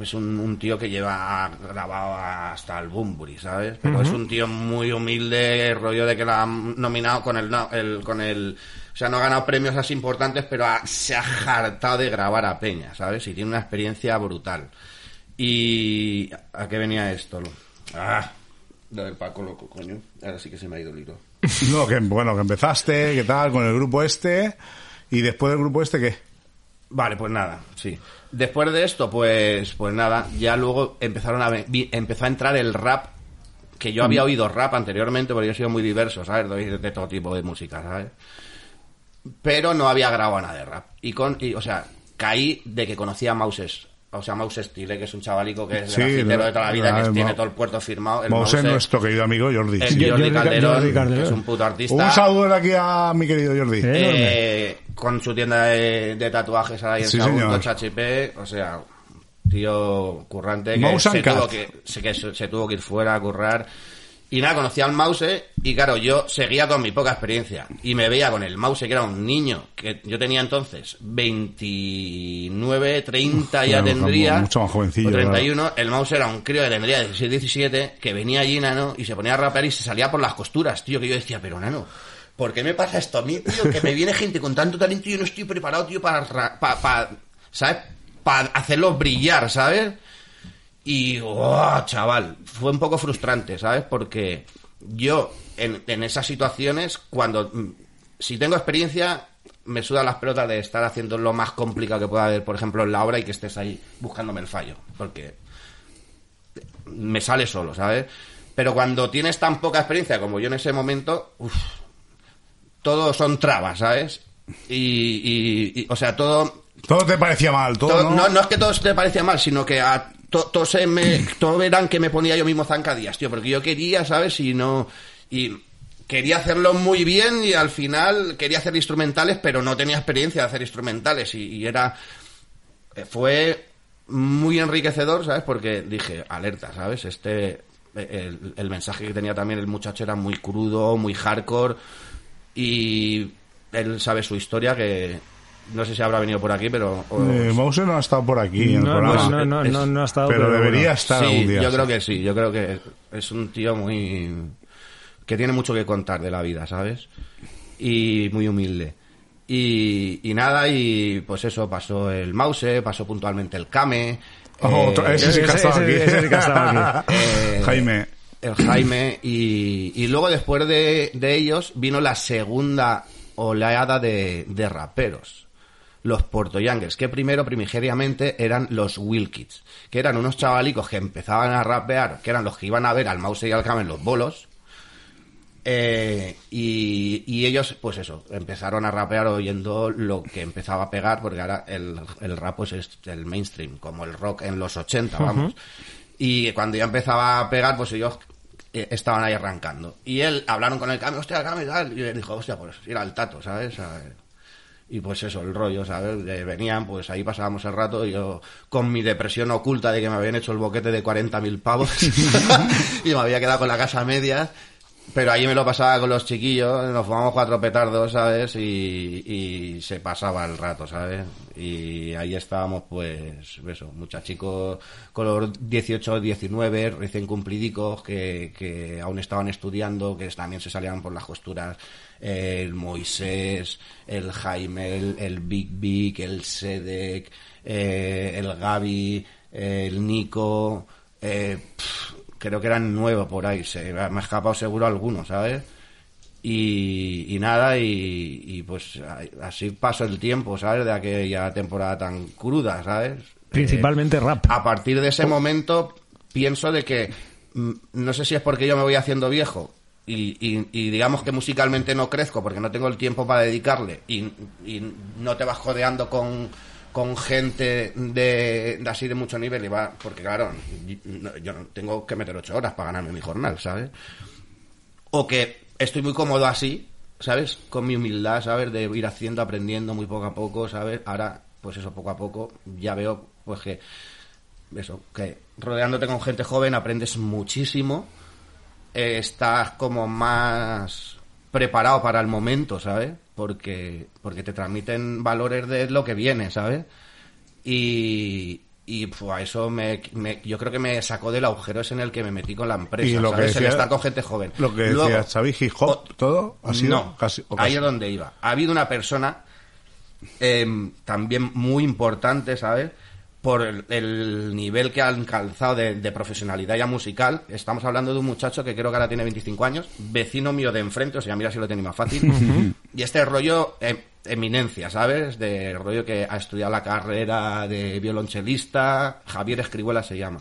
Es un, un tío que lleva grabado hasta el Bumburi, ¿sabes? Pero es un tío muy humilde, rollo de que lo han nominado con el, no- el- con el O sea, no ha ganado premios así importantes, pero ha- se ha hartado de grabar a Peña, ¿sabes? Y tiene una experiencia brutal. ¿Y a qué venía esto? Lo- Ah, lo del Paco Loco, coño. Ahora sí que se me ha ido el hilo. No, que, bueno, que empezaste, ¿qué tal? Con el grupo este. Y después del grupo este, ¿qué? Vale, pues nada, sí. Después de esto, pues, pues nada, ya luego empezaron a, vi- empezó a entrar el rap, que yo había oído rap anteriormente, porque yo he sido muy diverso, ¿sabes? De, de todo tipo de música, ¿sabes? Pero no había grabado nada de rap. Y con, y, o sea, caí de que conocía a Mouses. O sea, Mouse Stile, que es un chavalico que es Sí, lo- de toda la vida, que tiene todo el puerto firmado. El a Mouse, nuestro querido amigo Jordi. el sí. Yo- Jordi, Jordi Ca- Calderón, Jordi Calderón. que es un puto artista. Un saludo de aquí a mi querido Jordi. Eh, Eh, con su tienda de, de tatuajes ahí en Sí, Sagunto, o sea, tío currante que, Mouse se tuvo que, se, que se, se tuvo que ir fuera a currar. Y nada, conocí al Mouse y claro, yo seguía con mi poca experiencia y me veía con el Mouse que era un niño, que yo tenía entonces 29, 30 ya Claro, tendría, mucho más jovencillo, o 31, el Mouse era un crío que tendría 16, 17, que venía allí, nano, y se ponía a rapear y se salía por las costuras, tío, que yo decía, pero nano, ¿por qué me pasa esto a mí, tío? Que me viene gente con tanto talento y yo no estoy preparado, tío, para, ra- pa- pa- ¿sabes? Para hacerlos brillar, ¿sabes? Y, oh, chaval, fue un poco frustrante, ¿sabes? Porque yo, en, en esas situaciones, cuando, mm, si tengo experiencia, me suda las pelotas de estar haciendo lo más complicado que pueda haber, por ejemplo, en la obra y que estés ahí buscándome el fallo. Porque me sale solo, ¿sabes? Pero cuando tienes tan poca experiencia como yo en ese momento, uf, todo son trabas, ¿sabes? Y, y- y, o sea, todo Todo te parecía mal, todo, todo- ¿no? no, no es que todo te parecía mal, sino que a todos me, todos verán que me ponía yo mismo zancadillas, tío, porque yo quería, ¿sabes? Y no, y quería hacerlo muy bien y al final quería hacer instrumentales, pero no tenía experiencia de hacer instrumentales y, era, eh, fue muy enriquecedor, ¿sabes? Porque dije, alerta, ¿sabes? Este, el, el mensaje que tenía también el muchacho era muy crudo, muy hardcore y él sabe su historia que no sé si habrá venido por aquí, pero... Eh, Mouse no ha estado por aquí en el No, programa. no, no, no, no, no ha estado. pero, debería bueno. estar sí, algún día. yo creo que sí, yo creo que es un tío muy... que tiene mucho que contar de la vida, ¿sabes? Y muy humilde. Y, y nada, y pues eso, pasó el Mouse, pasó puntualmente el Kame. Oh, eh, ese sí que ha estado ese- aquí. ese sí que ha estado aquí. eh, Jaime. el Jaime y, y luego después de, de ellos vino la segunda oleada de, de raperos los Puerto Youngers, que primero primigeniamente eran los Wilkits, que eran unos chavalicos que empezaban a rapear, que eran los que iban a ver al Mouse y al Cam en los bolos, eh, y, y ellos, pues eso, empezaron a rapear oyendo lo que empezaba a pegar, porque ahora el, el rap pues, es el mainstream, como el rock en los 80, vamos. Y cuando ya empezaba a pegar, pues ellos eh, estaban ahí arrancando. Y él, hablaron con el cambio, hostia, el cambio y tal, y él dijo, hostia, pues ir al tato, ¿sabes? A ver. Y pues eso, el rollo, ¿sabes? Venían, pues ahí pasábamos el rato y yo con mi depresión oculta de que me habían hecho el boquete de 40.000 pavos y me había quedado con la casa a medias. Pero ahí me lo pasaba con los chiquillos, nos fumamos cuatro petardos, ¿sabes? Y, y se pasaba el rato, ¿sabes? Y ahí estábamos, pues, eso, muchachicos con los 18, 19, recién cumplidicos, que, que aún estaban estudiando, que también se salían por las costuras, el Moisés, el Jaime, el, el Big Big, el Sedek, eh, el Gaby, el Nico, eh, creo que eran nueve por ahí, se me ha escapado seguro alguno, ¿sabes? Y, y nada, y, y pues así pasó el tiempo, ¿sabes? De aquella temporada tan cruda, ¿sabes? Principalmente rap. A partir de ese momento pienso de que mm, no sé si es porque yo me voy haciendo viejo y, y- y digamos que musicalmente no crezco porque no tengo el tiempo para dedicarle y, no te vas jodeando con, gente de, de así de mucho nivel y va porque claro yo tengo que meter ocho horas para ganarme mi jornal sabes o que estoy muy cómodo así, ¿sabes? Con mi humildad, ¿sabes? De ir haciendo, aprendiendo muy poco a poco, ¿sabes? Ahora, pues eso, poco a poco, ya veo, pues que, eso, que rodeándote con gente joven aprendes muchísimo, eh, estás como más preparado para el momento, ¿sabes? Porque, porque te transmiten valores de lo que viene, ¿sabes? Y, y pues, eso me, me- yo creo que me sacó del agujero ese en el que me metí con la empresa, Y lo que ¿sabes? el decía- estar con gente joven. Lo que Luego- decía Xavi, hip hop, todo ha sido no, casi. o ahí casi. es donde iba. Ha habido una persona em, también muy importante, ¿sabes? Por el, el nivel que han calzado de, de profesionalidad ya musical. Estamos hablando de un muchacho que creo que ahora tiene 25 años, vecino mío de enfrente, o sea, mira si lo tenía más fácil. y este rollo em, eminencia, ¿sabes? De rollo que ha estudiado la carrera de violonchelista, Javier Escribuela se llama.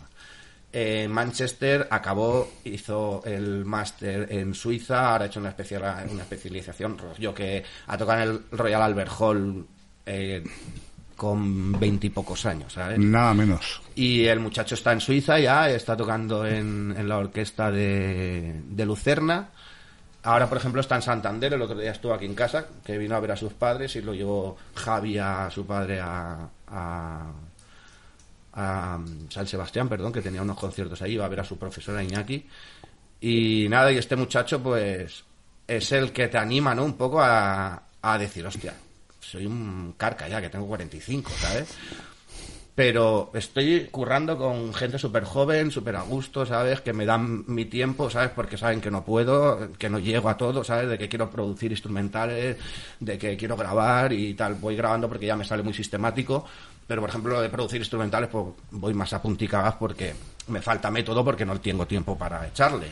En Manchester acabó, hizo el máster en Suiza, ahora ha hecho una, especial, una especialización, rollo que ha tocado en el Royal Albert Hall eh, con veintipocos años, ¿sabes? Nada menos. Y el muchacho está en Suiza ya, está tocando en, en la orquesta de, de Lucerna. Ahora, por ejemplo, está en Santander, el otro día estuvo aquí en casa, que vino a ver a sus padres y lo llevó Javi a su padre a, a, a San Sebastián, perdón, que tenía unos conciertos ahí, iba a ver a su profesora Iñaki. Y nada, y este muchacho, pues, es el que te anima, ¿no? Un poco a, a decir, hostia, soy un carca ya, que tengo 45, ¿sabes? pero estoy currando con gente súper joven, súper a gusto, ¿sabes? Que me dan mi tiempo, ¿sabes? Porque saben que no puedo, que no llego a todo, ¿sabes? De que quiero producir instrumentales, de que quiero grabar y tal. Voy grabando porque ya me sale muy sistemático, pero por ejemplo, de producir instrumentales, pues voy más a punticagas porque me falta método porque no tengo tiempo para echarle.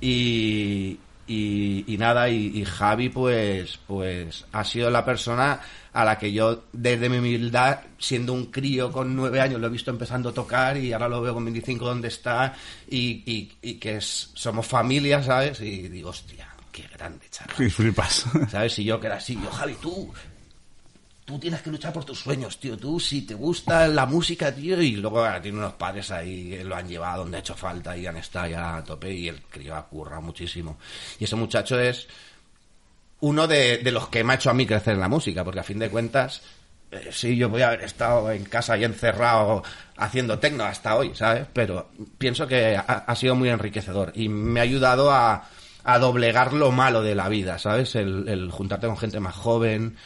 Y, y, y nada, y, y Javi pues, pues ha sido la persona a la que yo desde mi humildad, siendo un crío con nueve años, lo he visto empezando a tocar y ahora lo veo con 25 donde está y, y, y que es, somos familia, ¿sabes? Y digo, hostia, qué grande, chaval. Y flipas. ¿Sabes? Si yo que era así, yo, Javi, tú, tú tienes que luchar por tus sueños, tío. Tú, si te gusta la música, tío, y luego tiene unos padres ahí que lo han llevado donde ha hecho falta y han estado ya a tope y el crío ha currado muchísimo. Y ese muchacho es uno de, de los que me ha hecho a mí crecer en la música, porque a fin de cuentas, eh, sí, yo voy a haber estado en casa y encerrado haciendo tecno hasta hoy, ¿sabes? Pero pienso que ha, ha sido muy enriquecedor y me ha ayudado a, a doblegar lo malo de la vida, ¿sabes? El, el juntarte con gente más joven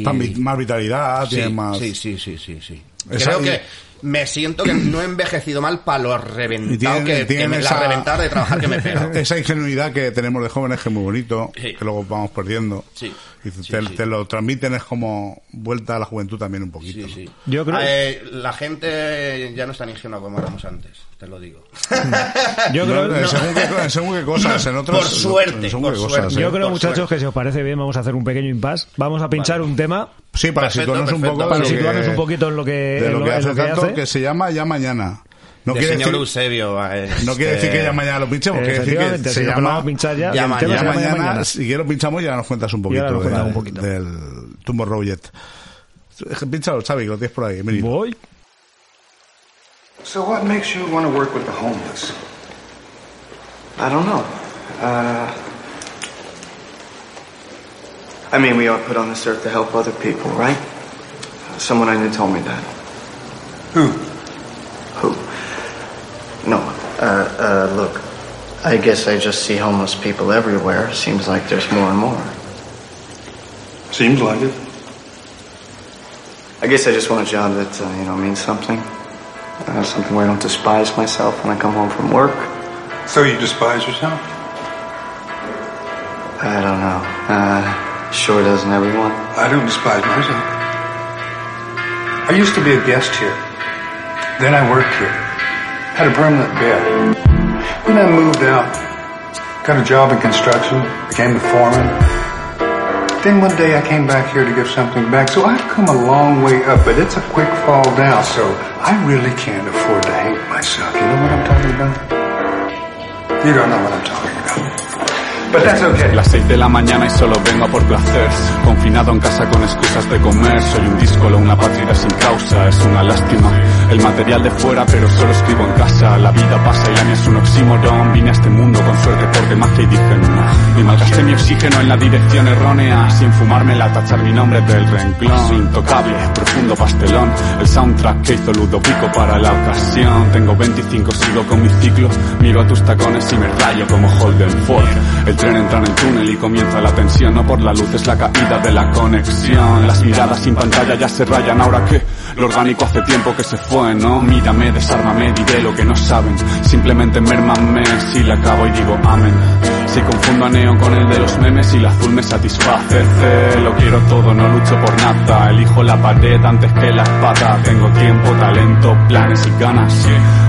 y... Más vitalidad, Sí, tiene más. sí, sí, sí, sí, sí. Creo que me siento que no he envejecido mal para lo reventado Y tienen- que, que tienen me esa- la reventar de trabajar que me pega. Esa ingenuidad que tenemos de jóvenes que es muy bonito, Sí. que luego vamos perdiendo. Sí. Y te, Sí, te- sí. te lo transmiten, es como vuelta a la juventud también un poquito. Sí, sí. Yo creo- Eh, la gente ya no es tan ingenua como éramos antes, te lo digo. Yo No, creo, en, según qué, en según qué cosas, en otros. Por suerte, en según por qué cosas, suerte. ¿eh? yo creo por muchachos, suerte. que si os parece bien, vamos a hacer un pequeño impasse. Vamos a pinchar un tema Sí, para Perfecto, situarnos un poco. para que- situarnos un poquito en lo que, de en lo que en hace lo que tanto, hace. que se llama Ya Mañana. No de quiere señor decir, Eusebio. eh, no quiere decir este, que ya mañana lo pinchemos, quiere decir que se si lo llama vamos a pinchar ya, Ya mañana. Ya llama Ya mañana, Mañana. si lo pinchamos ya nos cuentas un poquito, nos de- cuentas un poquito. del Tomorrow Jet. Pinchalo, Xavi, que lo tienes por ahí. Emilio. Voy. So, what makes you want to work with the homeless? I don't know. Uh, I mean, we are put on this earth to help other people, right? Someone I knew told me that. Who? Who? No. Uh, uh, look, I guess I just see homeless people everywhere. Seems like there's more and more. Seems like it. I guess I just want a job that, uh, you know, means something. Uh, something where I don't despise myself when I come home from work. So you despise yourself? I don't know. Uh, sure doesn't everyone? I don't despise myself. I used to be a guest here. Then I worked here. Had a permanent bed. Then I moved out. Got a job in construction. Became the foreman. Then one day I came back here to give something back. So I've come a long way up, but it's a quick fall down. So I really can't afford to hate myself. You know what I'm talking about? You don't know what I'm talking about. But that's okay. Las 6 de la mañana y solo vengo por placer. Confinado en casa con excusas de comer. Soy un díscolo, una patria sin causa. Es una lástima El material de fuera pero solo escribo en casa. La vida pasa y la mía es un oxímoron. Vine a este mundo con suerte porque magia y dije no Y malgasté mi oxígeno en la dirección errónea. Sin fumármela, tachar mi nombre del renglón. Intocable, profundo pastelón. El soundtrack que hizo Ludovico para la ocasión. Tengo 25, sigo con mi ciclo. Miro a tus tacones y me rayo como Holden Ford. El tren entra en el túnel y comienza la tensión No por la luz, es la caída de la conexión Las miradas sin pantalla ya se rayan Ahora que Lo orgánico hace tiempo que se fue, ¿no? Mírame, desármame, diré lo que no saben. Simplemente mérmame si la acabo y digo amén. Si confundo a Neo con el de los memes y el azul me satisface, ce, lo quiero todo, no lucho por nada. Elijo la pared antes que la espada. Tengo tiempo, talento, planes y ganas.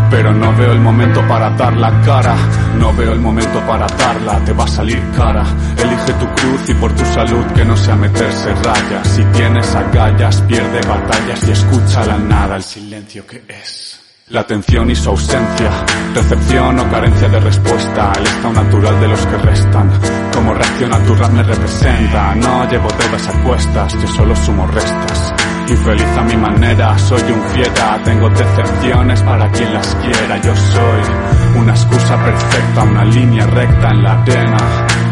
Pero no veo el momento para dar la cara. No veo el momento para darla, te va a salir cara. Elige tu cruz y por tu salud que no sea meterse rayas. Si tienes agallas, pierde batallas y escucha la nada, el silencio que es. La atención y su ausencia, recepción o carencia de respuesta, el estado natural de los que restan. Como reacciona tu rap me representa, no llevo todas a cuestas, yo solo sumo restas. Infeliz a mi manera, soy un fiera, tengo decepciones para quien las quiera, yo soy una excusa perfecta, una línea recta en la arena,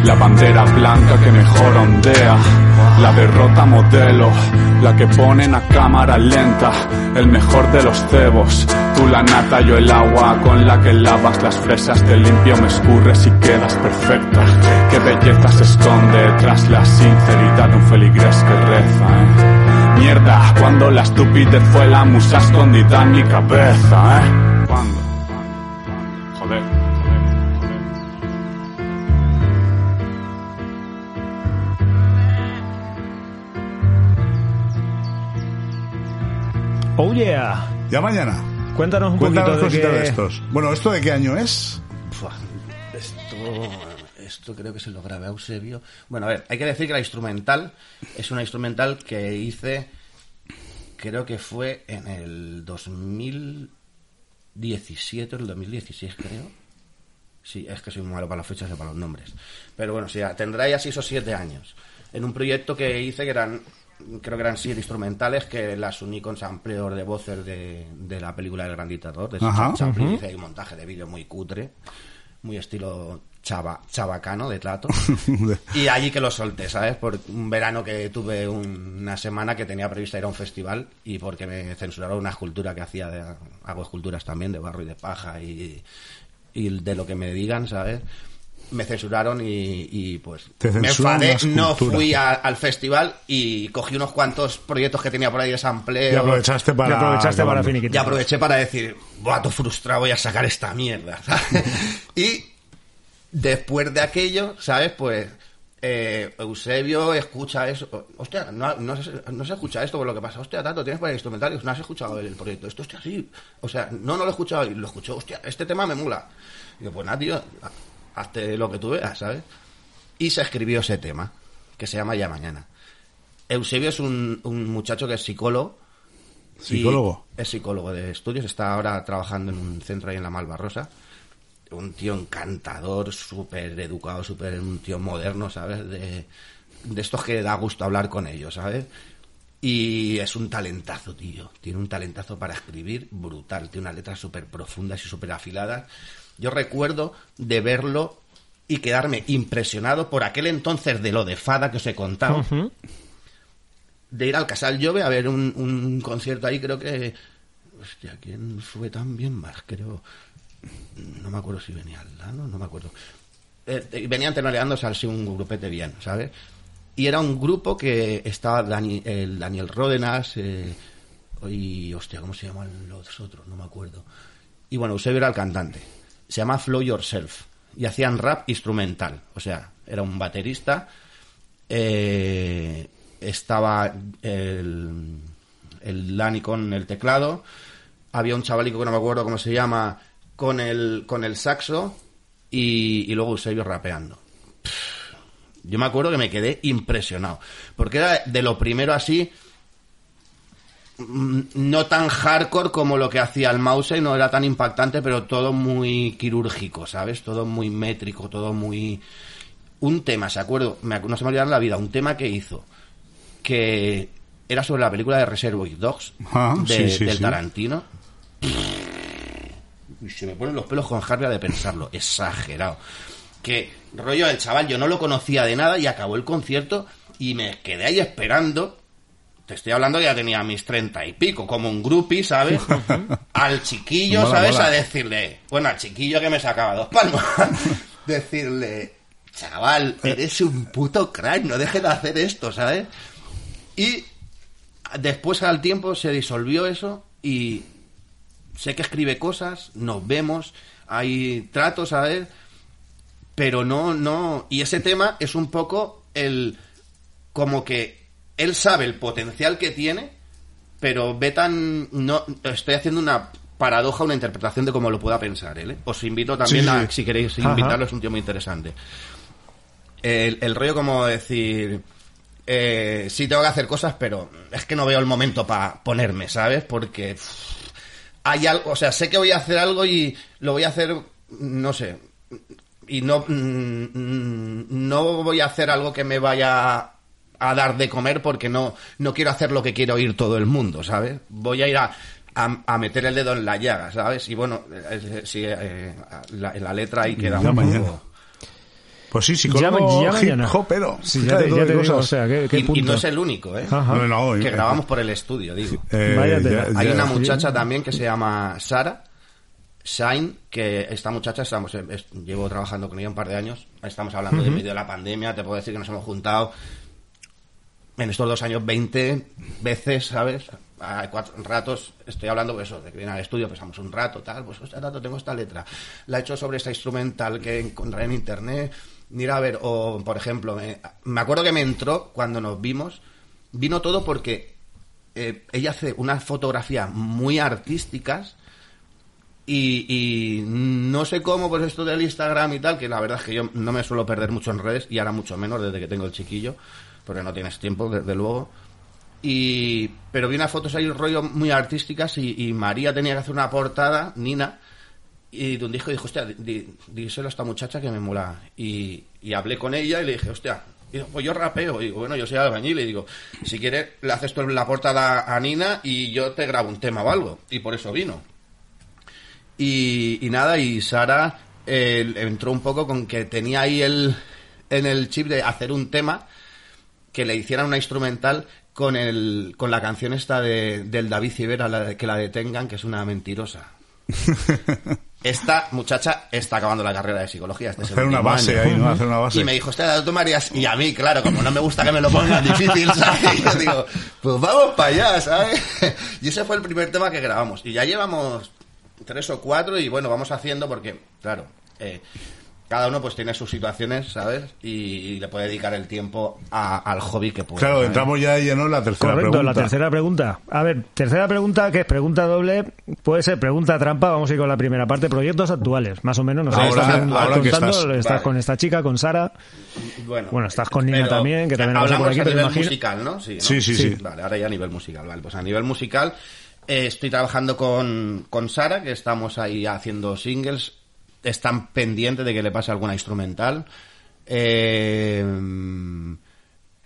la bandera blanca que mejor ondea, la derrota modelo, la que ponen a cámara lenta, el mejor de los cebos, tú la nata, yo el agua con la que lavas las fresas, te limpio, me escurres y quedas perfecta, qué belleza se esconde tras la sinceridad de un feligrés que reza, ¿eh? Mierda, cuando la estupidez fue la musa escondida en mi cabeza, ¿eh? ¿Cuándo? Joder. Oh yeah. Ya mañana. Cuéntanos un Cuéntanos poquito de qué... de estos. Bueno, ¿esto de qué año es? Esto, esto creo que se lo grabé a Eusebio. Bueno, a ver, hay que decir que la instrumental es una instrumental que hice, creo que fue en el 2017 o el 2016, creo. Sí, es que soy muy malo para las fechas y para los nombres. Pero bueno, sí, tendrá ya seis o siete años. En un proyecto que hice que eran, creo que eran siete instrumentales que las uní con sampleos de voces de, de la película El Gran Dictador. De Ajá. hice ahí un montaje de vídeo muy cutre, muy estilo chava, chabacano de trato. y allí que lo solté, ¿sabes? Por un verano que tuve un- una semana que tenía prevista ir a un festival y porque me censuraron una escultura que hacía, de, hago esculturas también de barro y de paja y, y de lo que me digan, ¿sabes? Me censuraron y, y, pues Te me enfadé, no fui a- al festival y cogí unos cuantos proyectos que tenía por ahí de sampleo. Y aprovechaste para... Y aprovechaste para finiquitar. Y aproveché para decir, buah, tú frustrado, voy a sacar esta mierda. ¿sabes? y después de aquello, ¿sabes? Pues eh, Eusebio escucha eso. Hostia, no, no, se, no se escucha esto por lo que pasa. Hostia, tanto tienes para instrumentales, no has escuchado el proyecto. Esto, hostia, sí. O sea, no, no lo he escuchado y lo escuchó. Hostia, este tema me mula. Y yo, pues nada, tío, hazte lo que tú veas, ¿sabes? Y se escribió ese tema, que se llama Ya Mañana. Eusebio es un, un muchacho que es psicólogo. ¿Psicólogo? Es psicólogo de estudios, está ahora trabajando en un centro ahí en la Malvarrosa. Un tío encantador, súper educado, súper un tío moderno, ¿sabes? De, de estos que da gusto hablar con ellos, ¿sabes? Y es un talentazo, tío. Tiene un talentazo para escribir brutal. Tiene unas letras súper profundas y súper afiladas. Yo recuerdo de verlo y quedarme impresionado por aquel entonces de lo de Fada que os he contado. De ir al Casal Llove a ver un, concierto ahí, creo que. Hostia, ¿quién fue tan bien más? Creo. No me acuerdo si venía al lado, no me acuerdo. Eh, eh venían tenoreándose así un grupete bien, ¿sabes? Y era un grupo que estaba Dani, el Daniel Ródenas eh, y, hostia, ¿cómo se llaman los otros? No me acuerdo. Y bueno, Eusebio era el cantante se llama Flow Yourself. Y hacían rap instrumental. O sea, era un baterista. eh, estaba el, el Dani con el teclado. Había un chavalico que no me acuerdo cómo se llama con el, con el saxo. Y, y luego Eusebio rapeando. Yo me acuerdo que me quedé impresionado. Porque era de lo primero así. Mm, No tan hardcore como lo que hacía el mouse, no era tan impactante, pero todo muy quirúrgico, ¿sabes? Todo muy métrico, todo muy. Un tema, ¿se acuerdo? Me no se me olvidará la vida, un tema que hizo que era sobre la película de Reservoir Dogs Ah, de- sí, sí, del sí. Tarantino. Y se me ponen los pelos con jarria de pensarlo. Exagerado. Que rollo el chaval, yo no lo conocía de nada y acabó el concierto y me quedé ahí esperando. Te estoy hablando que ya tenía mis treinta y pico, como un groupie, ¿sabes? Al chiquillo, Mola, ¿sabes? mola. A decirle, bueno, al chiquillo que me sacaba dos palmas, decirle, chaval, eres un puto crack, no dejes de hacer esto, ¿sabes? Y después al tiempo se disolvió eso y sé que escribe cosas, nos vemos, hay tratos, ¿sabes? Pero no, no. Y ese tema es un poco el. Como que él sabe el potencial que tiene, pero ve tan. No, estoy haciendo una paradoja, una interpretación de cómo lo pueda pensar él. ¿eh? Os invito también Sí, sí. a, si queréis invitarlo, es un tío muy interesante. El, el rollo como decir. Eh, sí tengo que hacer cosas, pero es que no veo el momento para ponerme, ¿sabes? Porque pff, hay algo, o sea, sé que voy a hacer algo y lo voy a hacer, no sé, y no, mm, mm, no voy a hacer algo que me vaya a dar de comer porque no, no quiero hacer lo que quiero oír todo el mundo, ¿sabes? Voy a ir a, a, a meter el dedo en la llaga, ¿sabes? Y bueno, eh, eh, sí, eh, la, letra ahí queda Ya un mañana. poco... Pues sí, psicólogo ya mañana. hip hopero. Sí, ya te, ya te digo, o sea, qué, qué Y, y punto. no es el único, ¿eh? Ajá. No, no, Que eh, grabamos por el estudio, digo. eh, Vaya ya- tela. Hay ya- una muchacha también que se llama Sara Shine, que esta muchacha, estamos, es- llevo trabajando con ella un par de años, estamos hablando de medio de la pandemia, te puedo decir que nos hemos juntado en estos dos años 20 veces, ¿sabes? A cuatro ratos estoy hablando de eso, de que viene al estudio, pensamos un rato, tal, pues este rato tengo esta letra, la he hecho sobre esta instrumental que encontré en internet, mira a ver, o por ejemplo, me, acuerdo que me entró cuando nos vimos, vino todo porque eh, ella hace unas fotografías muy artísticas y no sé cómo, pues esto del Instagram y tal, que la verdad es que yo no me suelo perder mucho en redes y ahora mucho menos desde que tengo el chiquillo, porque no tienes tiempo, desde luego. Y, pero vi unas fotos ahí, rollo muy artísticas y, María tenía que hacer una portada, Nina, y de un dijo, hostia, di- díselo a esta muchacha que me mola. Y, y hablé con ella y le dije, hostia, y dijo, pues yo rapeo. Y digo, bueno, yo soy albañil. Y digo, si quieres, le haces tú la portada a Nina y yo te grabo un tema o algo. Y por eso vino. Y, y nada, y Sara eh, entró un poco con que tenía ahí el, en el chip de hacer un tema que le hicieran una instrumental con el con la canción esta de, del David Civera, la de- que la detengan, que es una mentirosa. Esta muchacha está acabando la carrera de psicología. Este Hacer una base año. ahí, ¿no? Hacer una base. Y me dijo, hostia, tú Marías. Y a mí, claro, como no me gusta que me lo pongan difícil, ¿sabes? Yo digo, pues vamos para allá, ¿sabes? Y ese fue el primer tema que grabamos. Y ya llevamos tres o cuatro y bueno, vamos haciendo porque, claro, eh, cada uno pues tiene sus situaciones, ¿sabes? Y, y le puede dedicar el tiempo a- al hobby que puede. Claro, ¿sabes? entramos ya de lleno en la tercera Correcto, pregunta. la tercera pregunta. A ver, tercera pregunta, que es pregunta doble, puede ser pregunta trampa, vamos a ir con la primera parte, proyectos actuales, más o menos, Ahora- estás, ahora que contando, estás. estás Vale. con esta chica, con Sara, Bueno, Bueno, estás con Nina también, que también hablamos por aquí, a pero nivel imagino- musical, ¿no? Sí, ¿no? Sí, sí, sí. Vale, ahora ya a nivel musical, vale. Pues a nivel musical eh, estoy trabajando con, con Sara, que estamos ahí haciendo singles. Están pendientes de que le pase alguna instrumental. Eh,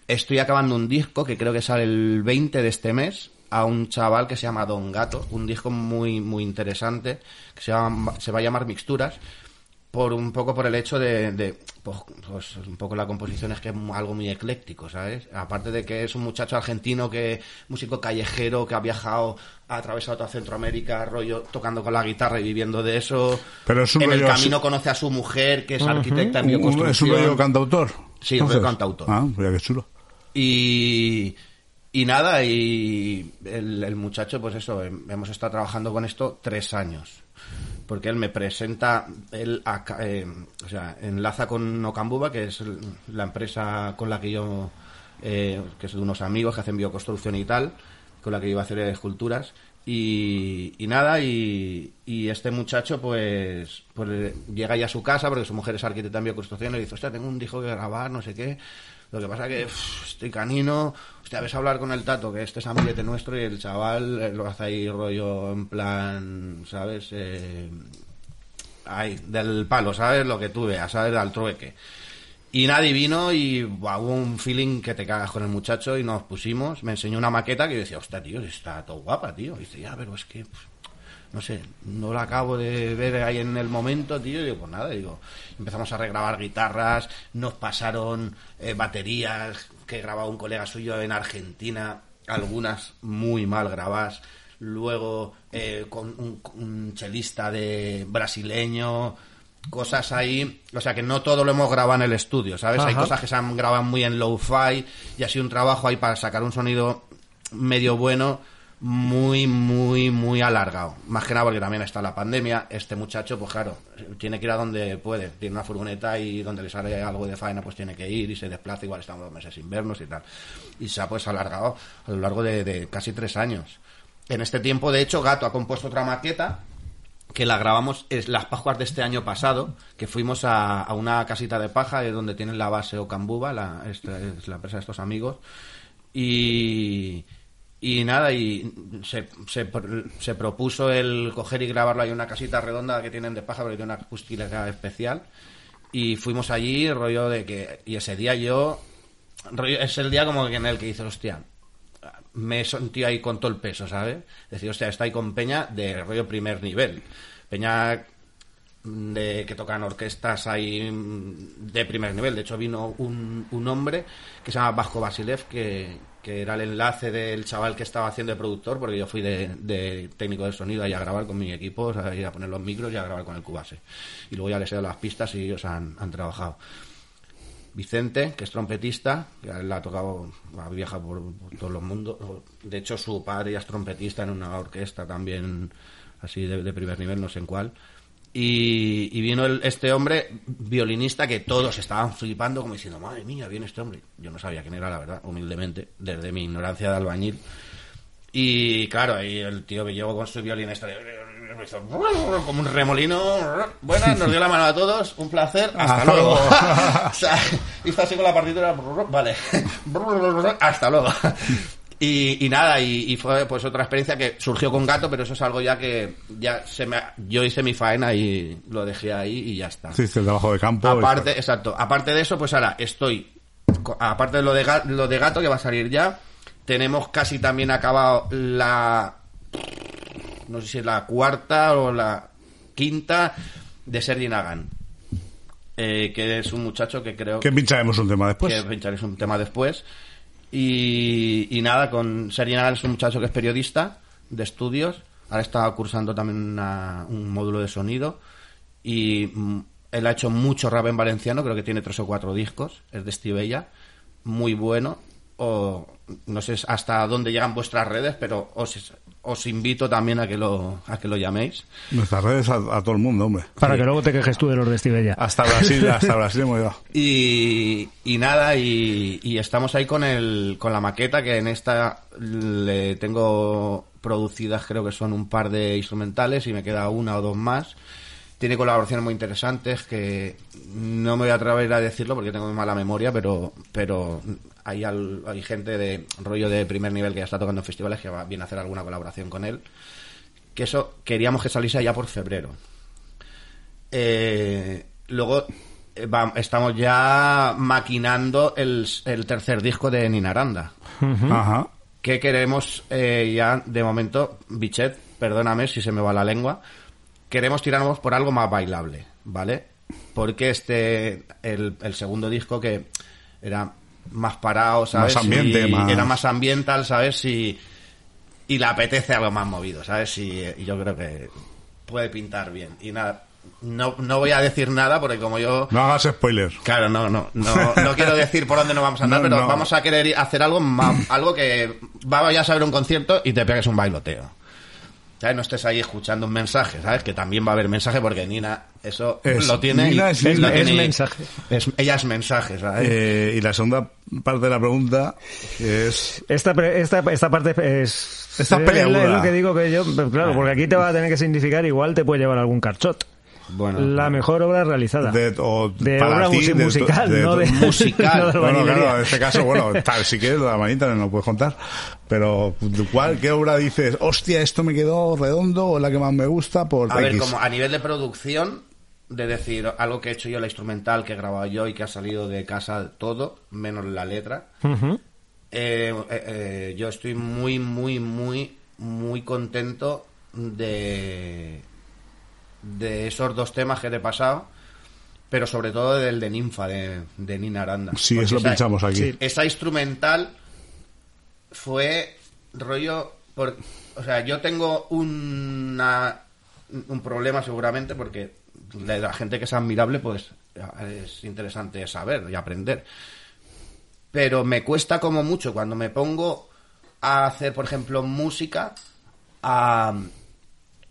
estoy acabando un disco que creo que sale el 20 de este mes a un chaval que se llama Don Gato, un disco muy muy interesante que se, llama- se va a llamar Mixturas por un poco por el hecho de, de, pues, pues, un poco la composición es que es algo muy ecléctico, ¿sabes? Aparte de que es un muchacho argentino que músico callejero que ha viajado ha atravesado toda Centroamérica, rollo tocando con la guitarra y viviendo de eso. Pero es un en el así- camino conoce a su mujer que es arquitecta en Un- un- bioconstrucción. ¿Es un rollo cantautor? Sí, un rollo cantautor. Ah, mira qué chulo. Y, y nada, y el, el muchacho, pues eso, hem- hemos estado trabajando con esto tres años. Porque él me presenta, él eh, o sea, enlaza con Okambuba, que es la empresa con la que yo, eh, que es de unos amigos que hacen bioconstrucción y tal, con la que yo iba a hacer esculturas. Y, y nada, y, este muchacho pues, pues llega ya a su casa, porque su mujer es arquitecta en bioconstrucción, y le dice, hostia, tengo un disco que grabar, no sé qué. Lo que pasa que estoy canino, hostia, ves a hablar con el tato, que este es amiguete nuestro, y el chaval eh, lo hace ahí rollo en plan, ¿sabes? Eh, ahí, del palo, ¿sabes? Lo que tú veas, ¿sabes? Al trueque. Y nadie vino y hubo un feeling que te cagas con el muchacho y nos pusimos. Me enseñó una maqueta que yo decía, hostia, tío, está todo guapa, tío. Y dice, ya, pero es que, no sé, no la acabo de ver ahí en el momento, tío. Y digo, pues nada, digo, empezamos a regrabar guitarras, nos pasaron eh, baterías que grababa un colega suyo en Argentina, algunas muy mal grabadas. Luego eh, con un, un chelista de brasileño, cosas ahí, o sea que no todo lo hemos grabado en el estudio, ¿sabes? Hay cosas que se han grabado muy en low-fi y así un trabajo ahí para sacar un sonido medio bueno muy, muy, muy alargado. Más que nada porque también está la pandemia. Este muchacho, pues claro, tiene que ir a donde puede. Tiene una furgoneta y donde le sale algo de faena, pues tiene que ir y se desplaza. Igual estamos dos meses sin vernos y tal. Y se ha pues alargado a lo largo de, casi tres años. En este tiempo, de hecho, Gato ha compuesto otra maqueta que la grabamos es las Pascuas de este año pasado, que fuimos a, una casita de paja de donde tienen la base Ocambuba, es la empresa de estos amigos, y, y nada, y se, se, se propuso el coger y grabarlo en una casita redonda que tienen de paja, porque tiene una acústica especial, y fuimos allí, rollo de que, y ese día yo, es el día como que en el que dices, hostia, me sentido ahí con todo el peso, ¿sabes? Decir, hostia, está ahí con Peña de rollo primer nivel. Peña de que tocan orquestas ahí de primer nivel. De hecho, vino un, un hombre que se llama Vasco Basilev, que, que era el enlace del chaval que estaba haciendo de productor, porque yo fui de, técnico de sonido ahí a grabar con mi equipo, o sea, ir a poner los micros y a grabar con el Cubase. Y luego ya les he dado las pistas y ellos han, trabajado. Vicente, que es trompetista, que él ha tocado, ha viajado por, por todo el mundo. De hecho, su padre ya es trompetista en una orquesta también, así de, de primer nivel, no sé en cuál. Y, y vino el- este hombre, violinista, que todos estaban flipando, como diciendo, madre mía, viene este hombre. Yo no sabía quién era, la verdad, humildemente, desde mi ignorancia de albañil. Y claro, ahí el tío que llegó con su violín me hizo como un remolino. Buenas, nos dio la mano a todos, un placer, hasta luego. o sea, hizo así con la partitura, vale, hasta luego. Y, y nada, y, y fue pues otra experiencia que surgió con Gato, pero eso es algo ya que ya se me, yo hice mi faena y lo dejé ahí y ya está. Hiciste el trabajo de campo. Aparte, exacto. Aparte de eso, pues ahora estoy. Aparte de lo de, lo de gato que va a salir ya, tenemos casi también acabado la. No sé si es la cuarta o la quinta de Sergi Nagan. Eh, que es un muchacho que creo Que pincharemos un tema después. que pincharéis un tema después. Y, y nada, con Sergi Nagan es un muchacho que es periodista de estudios. Ahora está cursando también una- un módulo de sonido. Y mm, él ha hecho mucho rap en valenciano, creo que tiene tres o cuatro discos. Es de Estivella. Muy bueno. O no sé hasta dónde llegan vuestras redes, pero os, os invito también a que lo, a que lo llaméis. Nuestras redes a, a todo el mundo, hombre. Para que luego te quejes tú de los de Estivella. Hasta Brasil, hasta Brasil hemos llegado. Y, y nada, y, y estamos ahí con el con la maqueta que en esta le tengo producidas, creo que son un par de instrumentales y me queda una o dos más. Tiene colaboraciones muy interesantes que no me voy a atrever a decirlo porque tengo muy mala memoria, pero pero hay, al- hay gente de rollo de primer nivel que ya está tocando en festivales que va, viene a hacer alguna colaboración con él. Que eso queríamos que saliese ya por febrero. Eh, luego eh, va- estamos ya maquinando el, el tercer disco de Ninaranda. Ajá. Que queremos eh, ya, de momento, Bichet, perdóname si se me va la lengua, queremos tirarnos por algo más bailable, ¿vale? Porque este, el, el segundo disco que era más parado, ¿sabes? Más ambiente, Y más- Era más ambiental, ¿sabes? Y, y le apetece algo más movido, ¿sabes? Y, y yo creo que puede pintar bien. Y nada, no, no voy a decir nada porque como yo... No hagas spoiler. Claro, no, no, no, no quiero decir por dónde nos vamos a andar, No, pero no. vamos a querer hacer algo, ma- algo que vayas a ver un concierto y te pegues un bailoteo. ¿Sabes? No estés ahí escuchando un mensaje, ¿sabes? Que también va a haber mensaje porque Nina eso Es- lo tiene. Nina es lo Nina. tiene Es y- mensaje. es- ella es mensaje, ¿sabes? Eh, y la segunda parte de la pregunta es... Esta, pre- esta, esta parte es... Esta es es lo que digo que yo... Claro, porque aquí te va a tener que significar, igual te puede llevar algún carchot. Bueno, La mejor obra realizada. De, o De para obra ti, musi- de- musical, de- no de musical. no Bueno, claro, en este caso, bueno, tal, si quieres, la manita no lo puedes contar. Pero, ¿cuál, qué obra dices? Hostia, esto me quedó redondo o la que más me gusta por A ver, como a nivel de producción, de decir algo que he hecho yo, la instrumental que he grabado yo y que ha salido de casa todo, menos la letra. Eh, eh, eh, yo estoy muy, muy, muy, muy contento de, de esos dos temas que te he pasado, pero sobre todo del de Ninfa, de, de Nina Aranda. Sí, eso lo esa- pinchamos aquí. Esa instrumental fue rollo... Por, o sea, yo tengo una, un problema seguramente porque la, la gente que es admirable, pues es interesante saber y aprender pero me cuesta como mucho cuando me pongo a hacer, por ejemplo, música a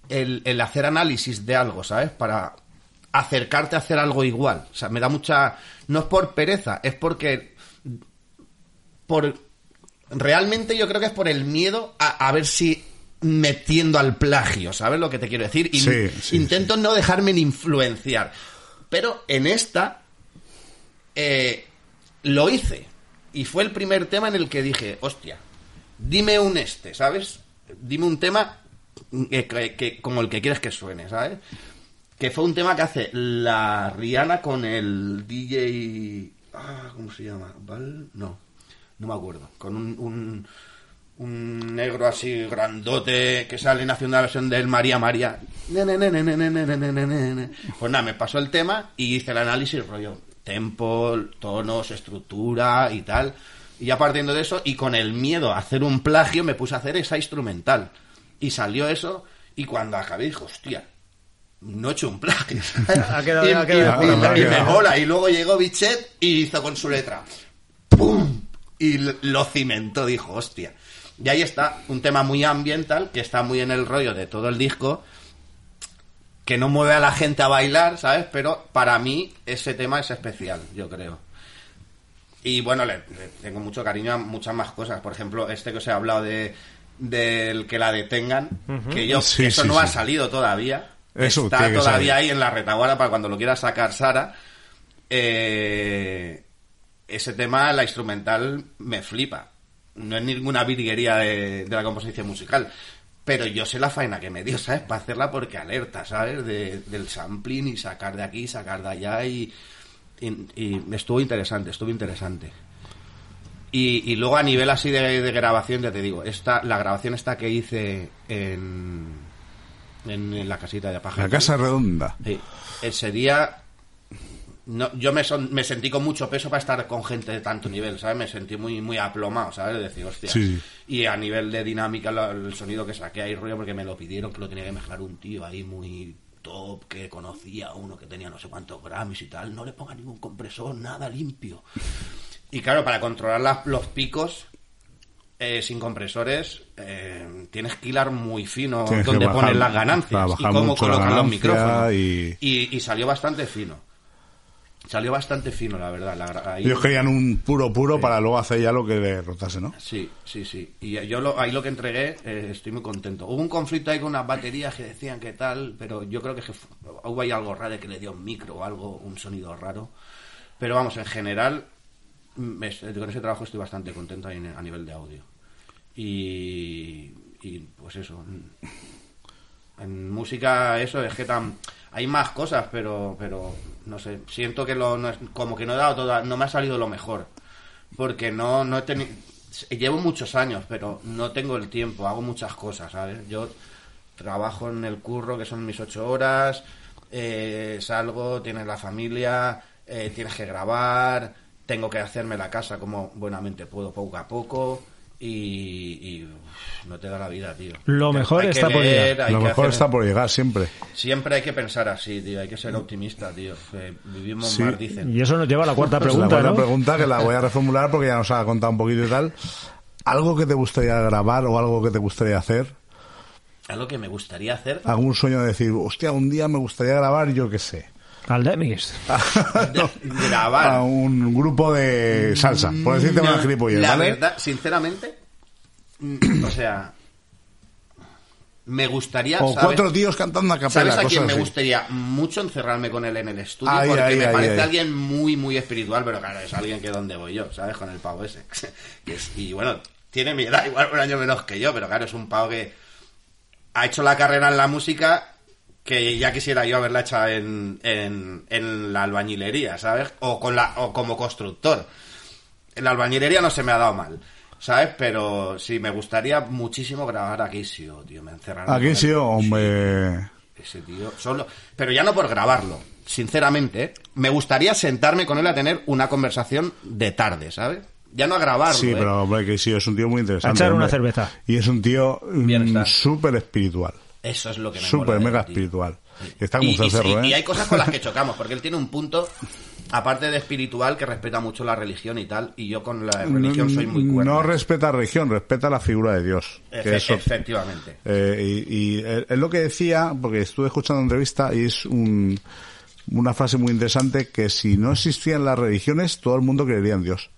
el, el hacer análisis de algo, ¿sabes? Para acercarte a hacer algo igual. O sea, me da mucha... No es por pereza, es porque... Por... Realmente yo creo que es por el miedo a, a ver si metiendo al plagio, ¿sabes lo que te quiero decir? Y Sí, sí, intento no dejarme influenciar. Pero en esta eh, lo hice. Y fue el primer tema en el que dije, hostia, dime un este, ¿sabes? Dime un tema que, como el que quieres que suene, ¿sabes? Que fue un tema que hace la Rihanna con el DJ... Ah, ¿Cómo se llama? No, no me acuerdo. Con un, un, un negro así grandote que sale haciendo una versión del María María. Pues nada, me pasó el tema y hice el análisis rollo. Tempo, tonos, estructura y tal. Y ya partiendo de eso, y con el miedo a hacer un plagio, me puse a hacer esa instrumental. Y salió eso, y cuando acabé dije, hostia, no he hecho un plagio. Ha quedado- y, ha quedado- y- y- ha quedado- y ha me mola. Y luego llegó Bichet y hizo con su letra. ¡Pum! Y lo cimentó, dijo, hostia. Y ahí está, un tema muy ambiental, que está muy en el rollo de todo el disco, que no mueve a la gente a bailar, ¿sabes? Pero para mí ese tema es especial, yo creo. Y bueno, le, le tengo mucho cariño a muchas más cosas. Por ejemplo, este que os he hablado de del que la detengan, que yo Sí, que eso sí, no sí. ha salido todavía. Eso Está todavía salir. ahí en la retaguardia para cuando lo quiera sacar Sara. Eh, ese tema, la instrumental, me flipa. No es ninguna virguería de, de la composición musical. Pero yo sé la faena que me dio, ¿sabes? Para hacerla porque alerta, ¿sabes? De- del sampling y sacar de aquí, sacar de allá y, y, y estuvo interesante, estuvo interesante. Y, y luego a nivel así de, de grabación, ya te digo, esta, la grabación esta que hice en, en, en la casita de Paja. La casa redonda. Sí. Ese día no, yo me, son- me sentí con mucho peso para estar con gente de tanto nivel, ¿sabes? Me sentí muy muy aplomado, ¿sabes? De decir, hostia. Sí. Y a nivel de dinámica, lo- el sonido que saqué ahí, rollo, porque me lo pidieron, que lo tenía que mezclar un tío ahí muy top, que conocía uno que tenía no sé cuántos Grammys y tal. No le ponga ningún compresor, nada limpio. Y claro, para controlar las- los picos eh, sin compresores, eh, tienes que hilar muy fino Tienes donde bajar- pones las ganancias y cómo la colocan los micrófonos. y- Y, y salió bastante fino. Salió bastante fino, la verdad. la ahí- Ellos querían un puro puro para luego hacer ya lo que le rotase, ¿no? Sí, sí, sí. Y yo lo- ahí lo que entregué, eh, estoy muy contento. Hubo un conflicto ahí con unas baterías que decían que tal, pero yo creo que hubo ahí algo raro de que le dio un micro o algo, un sonido raro. Pero vamos, en general, con ese trabajo estoy bastante contento a nivel de audio. Y, y pues eso. En música, eso es que tan, hay más cosas, pero, pero no sé. Siento que lo, no es- como que no he dado toda, no me ha salido lo mejor. Porque no, no he tenido. Llevo muchos años, pero no tengo el tiempo, hago muchas cosas, ¿sabes? Yo trabajo en el curro, que son mis ocho horas, eh, salgo, tienes la familia, eh, tienes que grabar, tengo que hacerme la casa como buenamente puedo, poco a poco, y, y, uf, no te da la vida, tío. Lo Hay mejor que está por llegar. Lo mejor hacer- está por llegar siempre. Siempre hay que pensar así, tío, hay que ser optimista, tío. que vivimos Sí. más, dicen. Y eso nos lleva a la cuarta la pregunta, buena ¿no? pregunta que la voy a reformular porque ya nos ha contado un poquito y tal. ¿Algo que te gustaría grabar o algo que te gustaría hacer? Algo que me gustaría hacer. ¿Algún sueño de decir, hostia, un día me gustaría grabar, yo qué sé? Al Demis. de- grabar. A un grupo de salsa, por decirte No, una gilipollez, La ¿vale? verdad, sinceramente, mm, o sea, me gustaría. O ¿sabes? cuatro tíos cantando a capela, ¿Sabes a quién me así. gustaría mucho encerrarme con él en el estudio? Ahí, porque ahí, me ahí, parece ahí. alguien muy, muy espiritual, pero claro, es alguien que donde voy yo, ¿sabes? Con el pavo ese. Que es- y bueno, tiene mi edad, igual un año menos que yo, pero claro, es un pavo que ha hecho la carrera en la música que ya quisiera yo haberla hecha en, en, en la albañilería, ¿sabes? O, con la, o como constructor. En la albañilería no se me ha dado mal, ¿sabes? Pero sí, me gustaría muchísimo grabar a Keisio, tío. Me encerraron. Aquí sí, hombre. Ese tío, solo. Pero ya no por grabarlo, sinceramente. ¿eh? Me gustaría sentarme con él a tener una conversación de tarde, ¿sabes? Ya no a grabarlo. Sí, ¿eh? pero hombre, que sí, es un tío muy interesante. A echar una hombre. cerveza. Y es un tío mm, súper espiritual. Eso es lo que me él, mega espiritual. Y está como Y, un y- cencerro, y- ¿eh? y hay cosas con las que chocamos, porque él tiene un punto aparte de espiritual, que respeta mucho la religión y tal, y yo con la religión soy muy no cuerdo. respeta religión, respeta la figura de Dios. que eso- efectivamente. Eh, y, y es lo que decía, porque estuve escuchando una entrevista y es un, una frase muy interesante que si no existían las religiones, todo el mundo creería en Dios.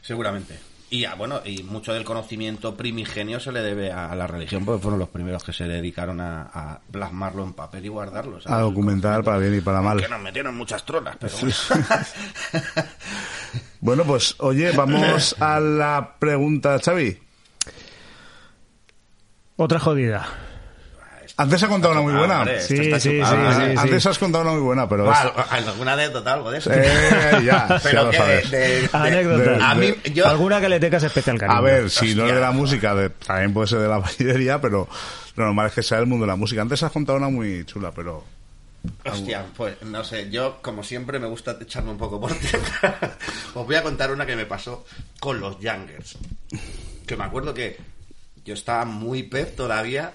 Seguramente. Y ah, bueno, y mucho del conocimiento primigenio se le debe a, la religión, porque fueron los primeros que se dedicaron a, a plasmarlo en papel y guardarlo. ¿sabes? A documentar para bien y para mal. Que nos metieron muchas trolas, pero Sí. Bueno, pues oye, vamos a la pregunta, Xavi. Otra jodida. Antes ha contado una muy buena. Hombre, Sí, sí, ¿eh? sí, Antes has contado una muy buena, pero... es- Bueno, ¿Alguna anécdota, algo de eso? Eh, ya, ya Pero lo que sabes. de- de- Anécdota. de- a mí, yo... Alguna que le tengas especial cariño. A ver, si no Hostia. de la música, de- también puede ser de la ballillería, pero lo normal es que sea del mundo de la música. Antes has contado una muy chula, pero... Hostia, pues no sé, yo como siempre me gusta echarme un poco por tierra. Os voy a contar una que me pasó con los Youngers. Que me acuerdo que yo estaba muy pez todavía,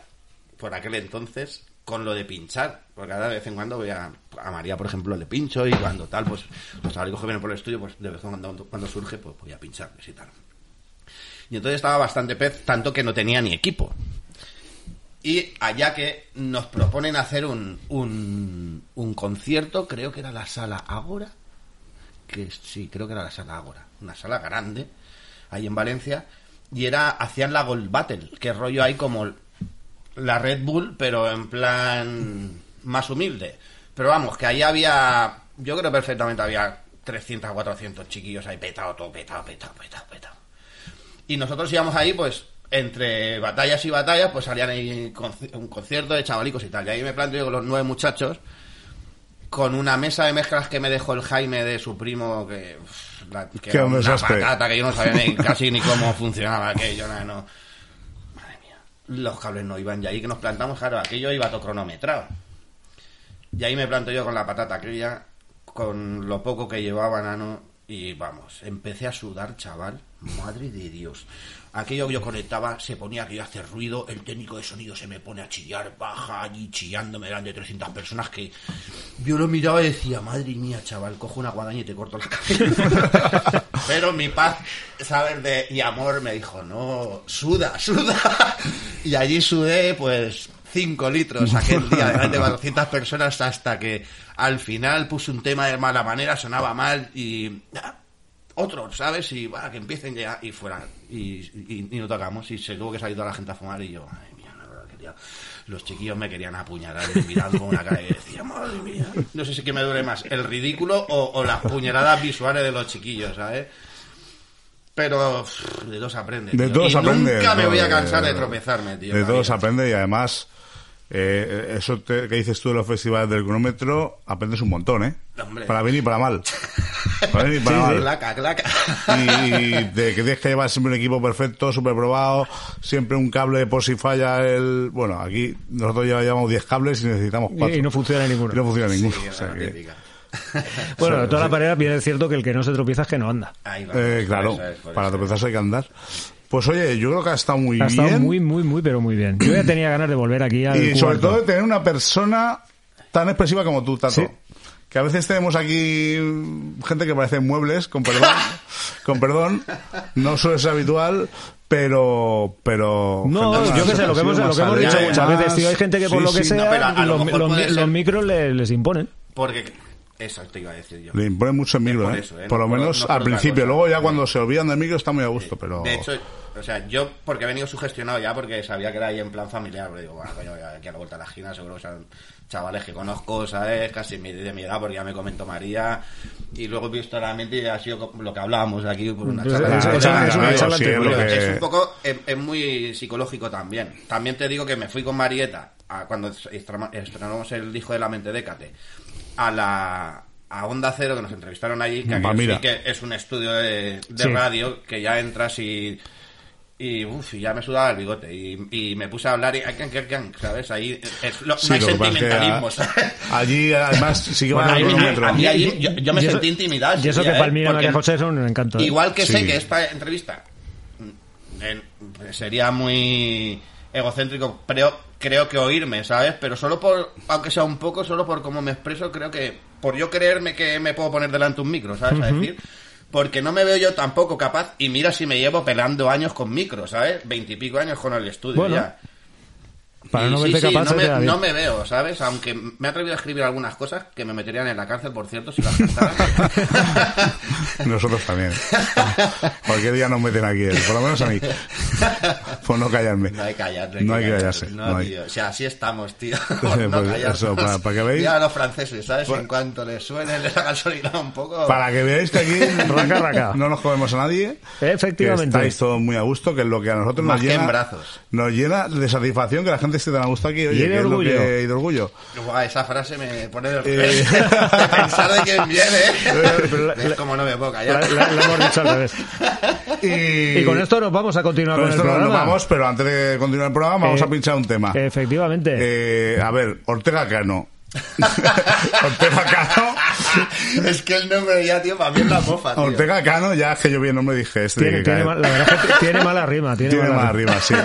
por aquel entonces, con lo de pinchar. Porque cada vez en cuando voy a, a María, por ejemplo, le pincho y cuando tal, pues los chavalitos que vienen por el estudio, pues de vez en cuando, cuando surge, pues voy a pincharles y tal. Y entonces estaba bastante pez, tanto que no tenía ni equipo. Y allá que nos proponen hacer un, un, un concierto, creo que era la sala Ágora, que sí, creo que era la sala Ágora, una sala grande, ahí en Valencia, y era, hacían la Gold Battle, que rollo hay como la Red Bull, pero en plan más humilde. Pero vamos, que ahí había, yo creo perfectamente había 300 o 400 chiquillos ahí petado, todo petado, petado, petado, petado. Y nosotros íbamos ahí, pues, entre batallas y batallas, pues salían ahí un concierto de chavalicos y tal. Y ahí me planteo yo con los nueve muchachos, con una mesa de mezclas que me dejó el Jaime de su primo, que, uf, la- que Qué una desastre. patata, que yo no sabía ni, casi ni cómo funcionaba aquello, nada, no. Los cables no iban. Y ahí que nos plantamos, claro, aquello iba todo cronometrado. Y ahí me planto yo con la patata aquella, con lo poco que llevaba, nano, y vamos, empecé a sudar, chaval. Madre de Dios. Aquello que yo conectaba, se ponía aquello a hacer ruido, el técnico de sonido se me pone a chillar, baja allí chillándome delante de 300 personas que yo lo miraba y decía, madre mía, chaval, cojo una guadaña y te corto la cabeza. Pero mi paz, saber de y amor me dijo, no, suda, suda. Y allí sudé, pues, 5 litros aquel día delante de 400 personas hasta que al final puse un tema de mala manera, sonaba mal y otro, ¿sabes? Y va, que empiecen ya y fuera. Y, y, y no tocamos y se tuvo que salir toda la gente a fumar y yo, madre mía, la verdad, quería- los chiquillos me querían apuñalar y mirando con una cara y decía, madre mía. No sé si que me dure más, el ridículo o, o las puñaladas visuales de los chiquillos, ¿sabes? Pero pff, de todo se aprende. De tío. todo y se aprende. Nunca me voy a de- cansar de tropezarme, tío. De en la todo se vida. aprende y además, eh, eso te- que dices tú de los festivales del cronómetro, aprendes un montón, ¿eh? Hombre. Para bien y para mal. Para bien y para mal. Claca, claca. y de que tienes que llevar siempre un equipo perfecto, súper probado, siempre un cable por si falla el... Bueno, aquí nosotros ya llevamos 10 cables y necesitamos 4. Y, y no funciona ninguno. Y no funciona ninguno. Sí, o sea la que- típica. Bueno, de todas las maneras, bien es cierto que el que no se tropieza es que no anda. Ahí va. eh, claro, eso es, por para tropezarse hay que andar. Pues oye, yo creo que ha estado muy Ha bien. estado muy, muy, muy, pero muy bien. Yo ya tenía ganas de volver aquí al y sobre todo de tener una persona tan expresiva como tú, Tato. Sí. Que a veces tenemos aquí gente que parece muebles, con perdón, con perdón, no suele ser habitual, pero, pero. No, gente yo qué sé, lo que hemos, expresiva, lo que hemos más dicho muchas veces, tío, hay gente que por Sí, lo que sí, sea, no, pero a lo los, micros le- les imponen. Porque eso te iba a decir yo. Le imponen mucho el micro, por ¿eh? eso, ¿eh? Por No lo menos no al principio. Luego ya cuando se olvidan del micro está muy a gusto, pero... De hecho, o sea, yo, porque he venido sugestionado ya, porque sabía que era ahí en plan familiar, pero digo, bueno, coño, aquí a la vuelta de la esquina seguro que son chavales que conozco, ¿sabes? Casi de mi edad, porque ya me comentó María, y luego he visto realmente y ha sido lo que hablábamos aquí por una charla. es- un poco, es, es muy psicológico también. También te digo que me fui con Marieta a cuando estrenamos el disco de la mente Décate a la a Onda Cero que nos entrevistaron allí, que, mira. sí que es un estudio de, de Sí. radio que ya entras y y uf, y ya me sudaba el bigote y, y me puse a hablar y can, can, can, ¿sabes? Ahí es, lo- Sí, no hay es sentimentalismo. Allí, además, sí que Bueno, a mí allí yo, yo me Y eso- sentí intimidado. Y eso que y Porque María José son un encanto. ¿eh? Igual que sé que esta entrevista mm, en- sería muy egocéntrico, pero creo que oírme, ¿sabes? Pero solo por, aunque sea un poco, solo por cómo me expreso, creo que por yo creerme que me puedo poner delante un micro, ¿sabes? A decir, porque no me veo yo tampoco capaz, y mira si me llevo pelando años con micro, ¿sabes? Veintipico años con el estudio Bueno, ya. Para Y no sí, verte sí, capaz, no, me, bien. no me veo, ¿sabes? Aunque me he atrevido a escribir algunas cosas que me meterían en la cárcel, por cierto, si las cantara. Nosotros también. Cualquier día nos meten aquí, por lo menos a mí. Por no callarme. No hay que callarse. No hay que callarse, No, no hay. tío. O sea, así estamos, tío. Por no Pues eso, para- para que veáis. Mira a los franceses, ¿sabes? Pues- en cuanto les suene la gasolina un poco... Para que veáis que aquí Raca, raca. no nos comemos a nadie. Efectivamente. Que estáis todos muy a gusto, que es lo que a nosotros Más nos que en llena. brazos. Nos llena de satisfacción que la gente esté tan a gusto aquí. Oye, Y de que es lo orgullo. que- y de orgullo. Guau, esa frase me pone de, Eh. de pensar de quién viene, Pero la- ¿eh? Es como no me puedo La, callar. la- la hemos dicho al revés. Y, Y con esto nos vamos a continuar con con, esto el nos programa. vamos, pero antes de continuar el programa vamos Eh, a pinchar un tema. Efectivamente. Eh, a ver, Ortega Cano. Ortega Cano. es que el nombre ya, tío, para mí es la mofa, tío. Ortega Cano, ya es que yo bien no me dije este. tiene, tiene mal- la verdad es que tiene mala rima. Tiene, Tiene mala más rima. arriba, sí.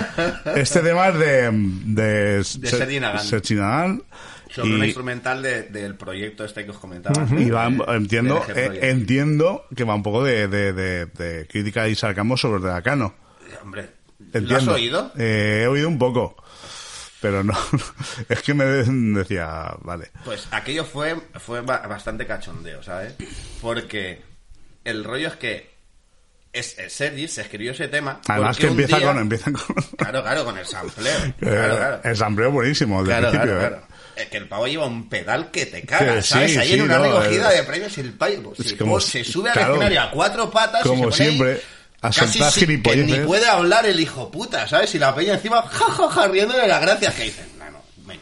Este tema es de... De, Nagán. Sobre Y- una instrumental de- del proyecto este que os comentaba. Y va, De- entiendo, eh, entiendo que va un poco de, de, de, de crítica y sarcasmo sobre Ortega Cano. Hombre, ¿lo Entiendo. has oído? Eh, he oído un poco. Pero no, es que me decía, vale. Pues aquello fue, fue ba- bastante cachondeo, ¿sabes? Porque el rollo es que es, es Sergi se escribió ese tema. Además que empieza día- con, empieza con Claro, claro, con el sampleo. Claro, claro. el sampleo buenísimo al Claro, principio. claro, ¿eh? claro. Es que el pavo lleva un pedal que te caga, Que sí, ¿sabes? Ahí sí, en una no, recogida de premios y el pavo Es se, como pues, si- se sube al escenario a cuatro patas y como se pone ahí siempre, a casi soltar sin- que ni puede hablar el hijo puta, ¿sabes? Y la peña encima, jajaja, riéndole las gracias que dicen, no, no, ven.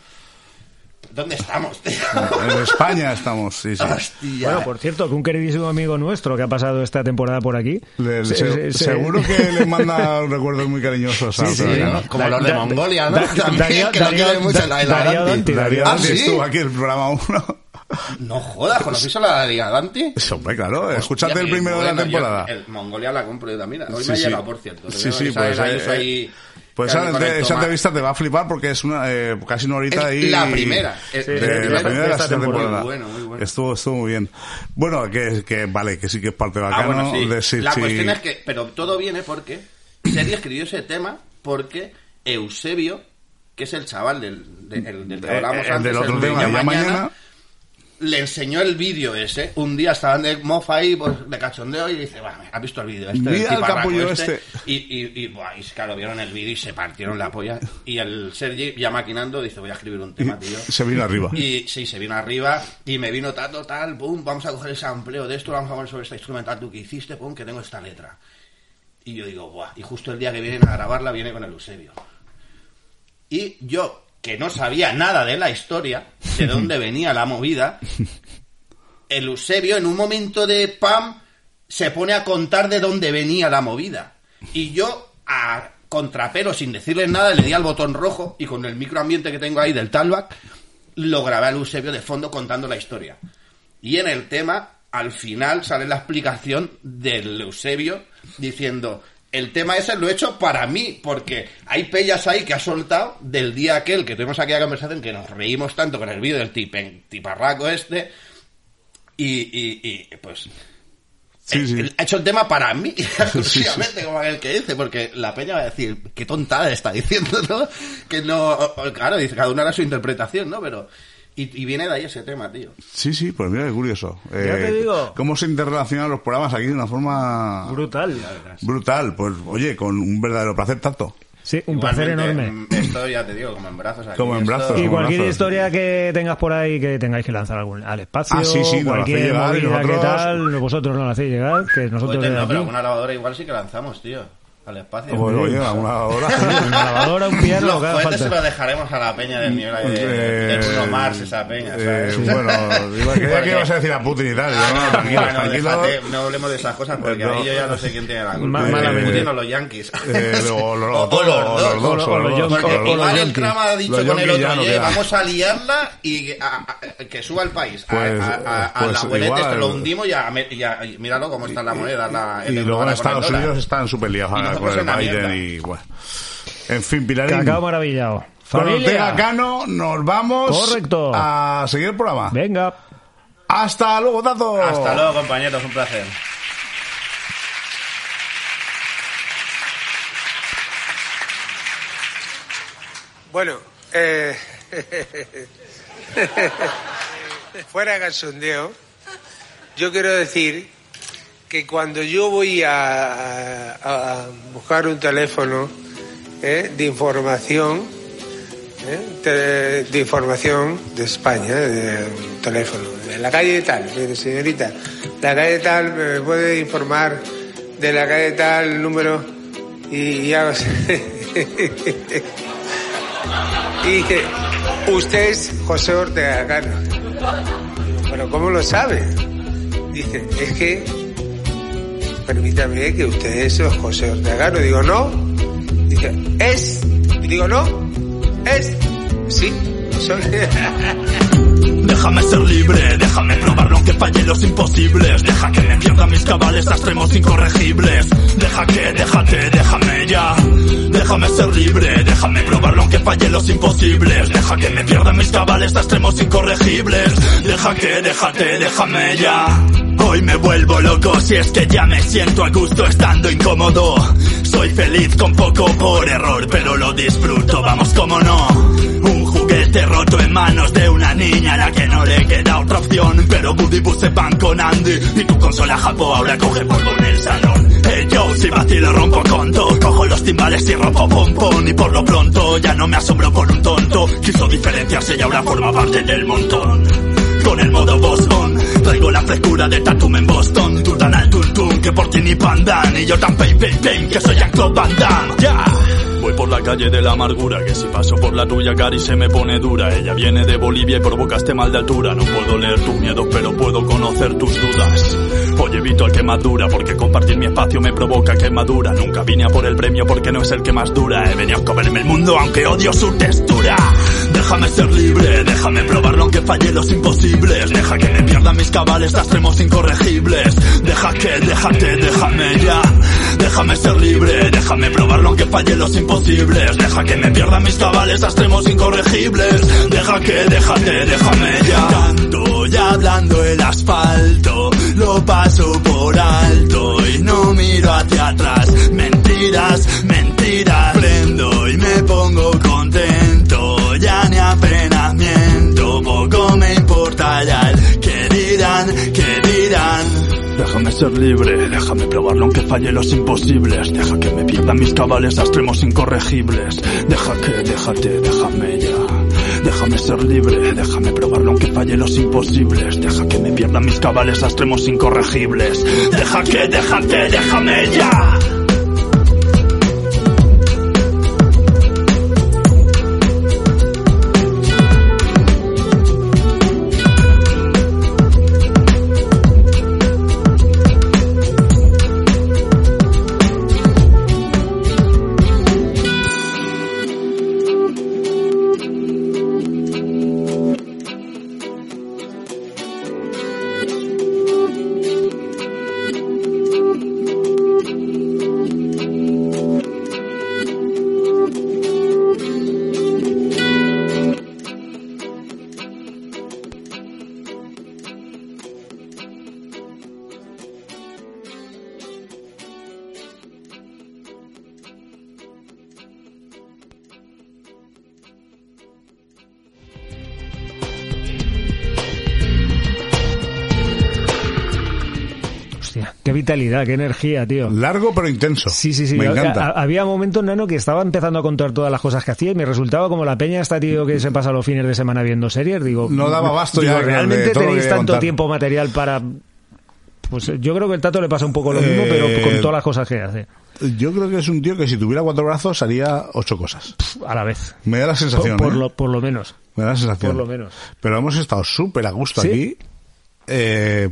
¿Dónde estamos, tío? En España estamos, sí, sí. Hostia. Bueno, por cierto, que un queridísimo amigo nuestro que ha pasado esta temporada por aquí. Le- se- se- se- se- seguro que le manda recuerdos muy cariñosos a Sí, sí, ¿no? Como Da- los de da- Mongolia, ¿no? da- También, Darío- que lo Darío- quiere mucho Da- la- la Darío Danti. Danti, Darío Ah, Danti ¿sí? estuvo aquí en el programa 1. No jodas, ¿conocéis a la Liga Danti? Hombre, claro, escúchate el primero de la bueno, yo- temporada. el Mongolia la compro yo también. Hoy Sí, me ha sí. llegado, por cierto. Sí, sí, pues, eh, ahí, Pues esa, el esa entrevista te va a flipar porque es una eh, casi una horita Es ahí. la primera. Es- De, es de la primera de la temporada. temporada. Muy bueno, muy bueno. Estuvo, estuvo muy bien. Bueno, que, que vale, que sí que es parte Ah, bacano bueno, sí. de La cuestión es que, pero todo viene porque Seri escribió ese tema porque Eusebio, que es el chaval del, de- el del que Eh, hablamos el antes, del otro el tema, de ya mañana. Le enseñó el vídeo ese. Un día estaban de mofa ahí, pues, de cachondeo, y dice, "Buah, ¿has visto el vídeo este? Mira el capullo este". Y, y, y, buah, y claro, vieron el vídeo y se partieron la polla. Y el Sergi, ya maquinando, dice, voy a escribir un tema, tío. Se vino arriba. Y sí, se vino arriba y me vino tanto tal, pum, vamos a coger ese amplio de esto, vamos a hablar sobre esta instrumental tú que hiciste, pum, que tengo esta letra. Y yo digo, buah, y justo el día que vienen a grabarla viene con el Eusebio. Y yo, que no sabía nada de la historia, de dónde venía la movida, el Eusebio en un momento de pam se pone a contar de dónde venía la movida. Y yo, a contrapelo, sin decirle nada, le di al botón rojo y con el microambiente que tengo ahí del talback, lo grabé al Eusebio de fondo contando la historia. Y en el tema, al final sale la explicación del Eusebio diciendo, el tema ese lo he hecho para mí, porque hay pellas ahí que ha soltado del día aquel que tuvimos aquella conversación que nos reímos tanto con el vídeo del tipen- tiparraco este, y, y, y, pues Sí, ha hecho el tema para mí, exclusivamente, como aquel que dice, porque la peña va a decir, qué tontada está diciendo, ¿no? Que no, claro, dice, cada uno hará su interpretación, ¿no? Pero, y, y viene de ahí ese tema, tío. Sí, sí, pues mira, qué curioso. Ya te digo. Cómo se interrelacionan los programas aquí de una forma Brutal. brutal. Pues, oye, con un verdadero placer tanto. Sí, un placer enorme. mm, Esto ya te digo, como en brazos. aquí, Como en esto- brazos, Y cualquier brazos. historia que tengas por ahí que tengáis que lanzar algún, al espacio, Ah, sí, sí, nos lo cualquier llegar movida que nosotros- tal, vosotros no lo hacéis llegar, que nosotros Oye, desde no, pero aquí- una lavadora igual sí que lanzamos, tío. Al espacio. Pues, oye, a una hora. una lavadora, un piano, lo Los cohetes se los dejaremos a la peña del nivel de, de Bruno Mars, esa peña, Eh, ¿sabes? bueno, iba- creía Porque- que ibas a decir a Putin y tal. Yo, no, tranquilo, Bueno, tranquilo. déjate, no hablemos de esas cosas porque No. ahí yo ya no sé quién tiene la culpa. Malamente. Putin o los Yankees. Eh, o, o- o- O- o los o dos. los dos, O o los los dos. Yankees. Porque O- o los igual el trama ha dicho Los con el otro, no vamos a liarla y a- a- que suba el país. A- Pues, a, pues la abuelete este lo hundimos y, míralo cómo está la moneda. La, Y luego en Estados. Unidos están súper liados Con el Biden mierda. y bueno. En fin, Pilarín. Cacao maravillado. Con Familia. Ortega Cano nos vamos Correcto. a seguir el programa. Venga. Hasta luego, Tato. Hasta luego, compañeros, un placer. Bueno, eh, fuera de cachondeo, yo quiero decir que cuando yo voy a, buscar un teléfono eh, de información, eh, de información de España, de un teléfono, de la calle tal, señorita, la calle tal, me puede informar de la calle tal, número, y ya... Y dice, usted es José Ortega Cano. Pero ¿cómo lo sabe? Dice, es que, permítame que usted es José Ortega Cano. Digo, no. Dice, es. Y digo, no. Es. Sí. Soy. Déjame ser libre, déjame probar lo que falle los imposibles. Deja que me pierda mis cabales a extremos incorregibles. Deja que, déjate, déjame ya. Déjame ser libre, déjame probar lo que falle los imposibles. Deja que me pierda mis cabales a extremos incorregibles. Deja que, déjate, déjame ya. Hoy me vuelvo loco si es que ya me siento a gusto estando incómodo. Soy feliz con poco por error, pero lo disfruto, vamos como no. Juguete roto en manos de una niña a la que no le queda otra opción. Pero Buddy Boo se van con Andy y tu consola Japo ahora coge polvo en el salón. Hey yo, si vacilo rompo conto, cojo los timbales y rompo pompón. Y por lo pronto ya no me asombro por un tonto. Quiso diferenciarse y ahora forma parte del montón. Con el modo Boston Traigo la frescura de Tatum en Boston Tú tan al tum que por ti ni pandan Y yo tan pay pay pay que soy Jean-Claude Van Damme Ya Voy por la calle de la amargura, que si paso por la tuya, Cari, se me pone dura. Ella viene de Bolivia y provoca este mal de altura. No puedo leer tus miedos, pero puedo conocer tus dudas. Hoy evito al que más dura, porque compartir mi espacio me provoca quemadura. Nunca vine a por el premio porque no es el que más dura. He venido a comerme el mundo, aunque odio su textura. Déjame ser libre, déjame probarlo aunque falle los imposibles. Deja que me pierdan mis cabales extremos incorregibles. Deja que, déjate, déjame ya. Déjame ser libre, déjame probarlo aunque falle los imposibles. Deja que me pierdan mis cabales extremos incorregibles. Deja que, déjate, déjame ya. Canto ya hablando el asfalto Lo paso por alto y no miro hacia atrás. Mentiras, mentiras ser libre, déjame probarlo aunque falle los imposibles. Deja que me pierda mis cabales a extremos incorregibles. Deja que, déjate, déjame ya. Déjame ser libre, déjame probarlo aunque falle los imposibles. Deja que me pierda mis cabales a extremos incorregibles. Deja que, déjate, déjame ya vitalidad, qué energía, tío. Largo pero intenso. Sí, sí, sí. Me encanta. ha- había momentos, Nano, que estaba empezando a contar todas las cosas que hacía y me resultaba como la peña esta, tío, que se pasa los fines de semana viendo series. Digo, No daba abasto digo, ya ¿Realmente tenéis tanto tiempo material para...? Pues yo creo que el Tato le pasa un poco lo mismo, Eh, pero con todas las cosas que hace. Yo creo que es un tío que si tuviera cuatro brazos haría ocho cosas. A la vez. Me da la sensación. Por, por ¿eh? lo, por lo menos. Me da la sensación. Por lo menos. Pero hemos estado súper a gusto ¿Sí? aquí. Eh,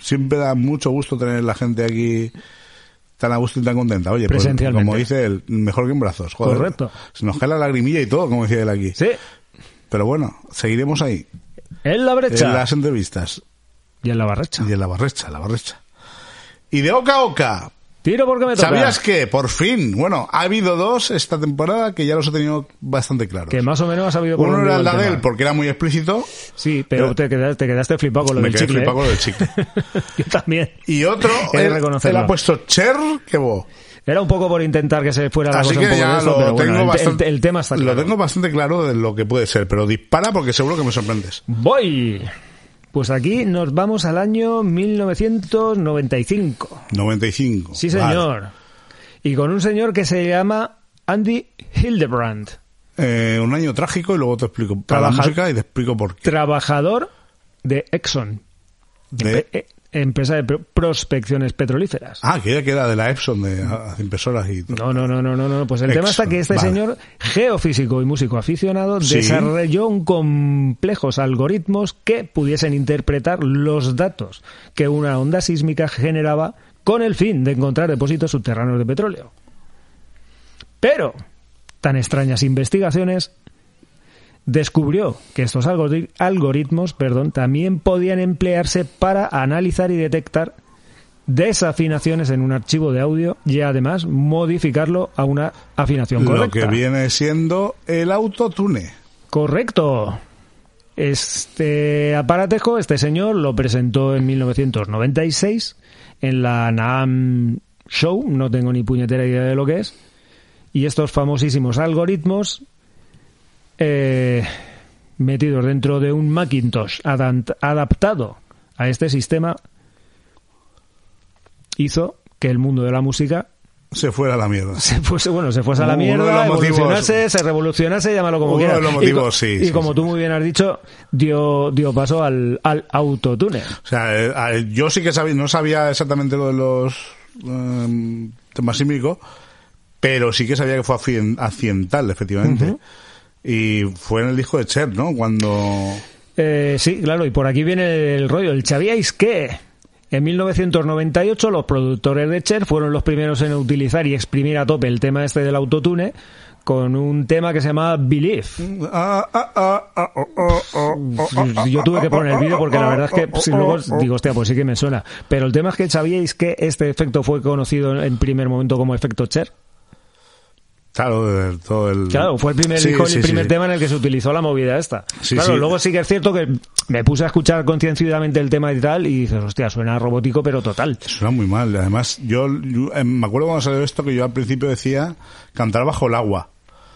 siempre da mucho gusto tener la gente aquí tan a gusto y tan contenta. Oye, pues, como dice él, mejor que en brazos. Joder. Correcto. Se nos cae la lagrimilla y todo, como decía él aquí. Sí. Pero bueno, seguiremos ahí. En la brecha. En las entrevistas. Y en la barrecha. Y en la barrecha, la barrecha. Y de oca a oca, Tiro porque me toca. ¿Sabías que, por fin, bueno, ha habido dos esta temporada que ya los he tenido bastante claros. Que más o menos has sabido por Uno era el de. Adele porque era muy explícito. Sí, pero te quedaste, te quedaste flipado con lo Me del quedé chicle. flipado ¿eh? con lo del chicle. Yo también. Y otro, él, él ha puesto Cher, que bo. Era un poco por intentar que se fuera la Así cosa que un poco ya de esto, lo pero bueno, tengo el, bastante, el- el tema está claro. Lo tengo bastante claro de lo que puede ser, pero dispara porque seguro que me sorprendes. Voy. Pues aquí nos vamos al año 1995. 95. Sí, Vale. señor. Y con un señor que se llama Andy Hildebrand, Eh, un año trágico y luego te explico para la música y te explico por qué. trabajador de Exxon, De- empresa de pro- prospecciones petrolíferas. Ah, que ya queda de la Epson de impresoras y todo. No, no, no, no, no, no. Pues el tema está que este señor, geofísico y músico aficionado, desarrolló un complejos algoritmos que pudiesen interpretar los datos que una onda sísmica generaba con el fin de encontrar depósitos subterráneos de petróleo. Pero tan extrañas investigaciones descubrió que estos algori- algoritmos perdón, también podían emplearse para analizar y detectar desafinaciones en un archivo de audio y además modificarlo a una afinación Lo correcta. que viene siendo el autotune. Correcto. Este aparatejo, este señor lo presentó en 1996 en la NAM Show, no tengo ni puñetera idea de lo que es, y estos famosísimos algoritmos eh, metidos dentro de un Macintosh adaptado a este sistema hizo que el mundo de la música Se fuera a la mierda. se fuese, bueno, se fuese a la mierda, motivos- evolucionase, se revolucionase, llámalo como Uno de quieras. los Y motivos, co- sí, Y, sí, como sí. tú muy bien has dicho, dio, dio paso al, al autotune. O sea, eh, yo sí que sabía, no sabía exactamente lo de los eh, temas sísmicos, pero sí que sabía que fue accident- accidental, efectivamente. Y fue en el disco de Cher, ¿no? Cuando... Eh, sí, claro, y por aquí viene el rollo. ¿El sabíais que? En 1998 los productores de Cher fueron los primeros en utilizar y exprimir a tope el tema este del autotune con un tema que se llama Believe. Oh, oh, oh, oh, oh, Yo tuve que poner el vídeo porque la verdad es que si luego digo, hostia, pues sí que me suena. Pero el tema es que sabíais que este efecto fue conocido en primer momento como efecto Cher. Claro, todo el... Claro, fue el primer, Sí, disco, sí, el primer sí. tema en el que se utilizó la movida esta. Claro, luego sí que es cierto que me puse a escuchar concienciadamente el tema y tal y dices, hostia, suena robótico pero total. Suena muy mal. Además, yo, yo, eh, me acuerdo cuando salió esto que yo al principio decía cantar bajo el agua.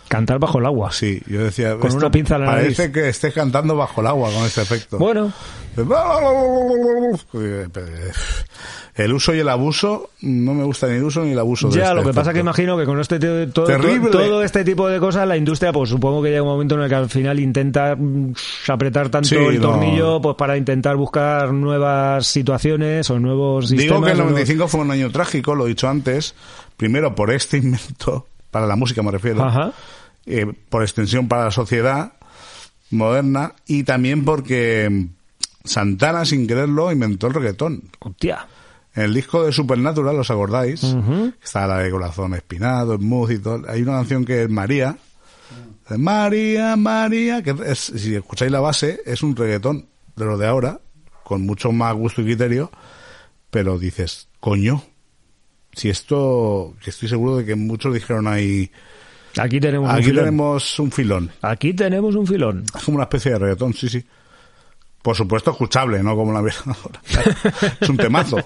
Cantar bajo el agua. Sí, yo decía... Con una pinza en la Parece nariz. que estés cantando bajo el agua con este efecto. Bueno, El uso y el abuso, no me gusta ni el uso ni el abuso. de ya este lo que pasa efecto. que imagino que con este te- todo, Terrible. todo, este tipo de cosas la industria pues supongo que llega un momento en el que al final intenta mm, apretar tanto Sí, el no. tornillo pues para intentar buscar nuevas situaciones o nuevos Digo sistemas. que el o nuevos- 95 fue un año trágico, lo he dicho antes, primero por este invento, para la música me refiero, Ajá. eh, por extensión para la sociedad moderna, y también porque Santana, sin quererlo, inventó el reggaetón. Hostia. En el disco de Supernatural, ¿os acordáis? Ujú. Está la de Corazón Espinado, Smooth y todo. Hay una canción que es María. María, María, que es, si escucháis la base, es un reggaetón de lo de ahora, con mucho más gusto y criterio, pero dices, coño, si esto, que estoy seguro de que muchos dijeron ahí, Aquí tenemos un aquí filón. tenemos un filón. Aquí tenemos un filón. Es como una especie de reggaetón, sí, sí. Por supuesto escuchable, no como la ahora. es un temazo.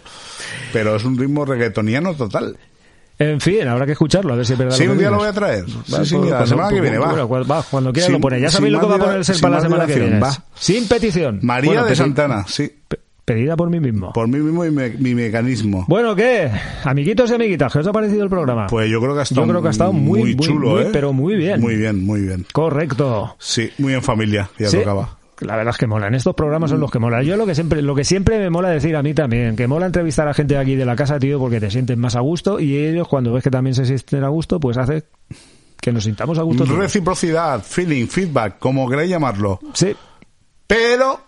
Pero es un ritmo reggaetoniano total. En fin, habrá que escucharlo, a ver si es verdad. Sí, un día lo voy a traer. Va, Sí, sí, pues, mira, la semana que viene, va. bueno, cual- va, Cuando quieras Sin- lo pones. Ya sabéis lo que va a dila- poner ser sin para la semana que viene. va. Sin petición. María Bueno, de Santana, sí. pe- Pedida por mí mismo. Por mí mismo y me- mi mecanismo. Bueno, ¿qué? Amiguitos y amiguitas, ¿qué os ha parecido el programa? Pues yo creo que ha estado, Yo creo que ha estado muy, muy, chulo, muy, ¿eh? pero muy bien. Muy bien, muy bien. Correcto. Sí, muy en familia, ya Sí, tocaba. La verdad es que molan. Estos programas son los que molan. Yo lo que siempre, lo que siempre me mola decir a mí también, que mola entrevistar a gente de aquí de la casa, tío, porque te sientes más a gusto y ellos cuando ves que también se sienten a gusto, pues hace que nos sintamos a gusto. Reciprocidad, feeling, feedback, como queráis llamarlo. Sí. Pero,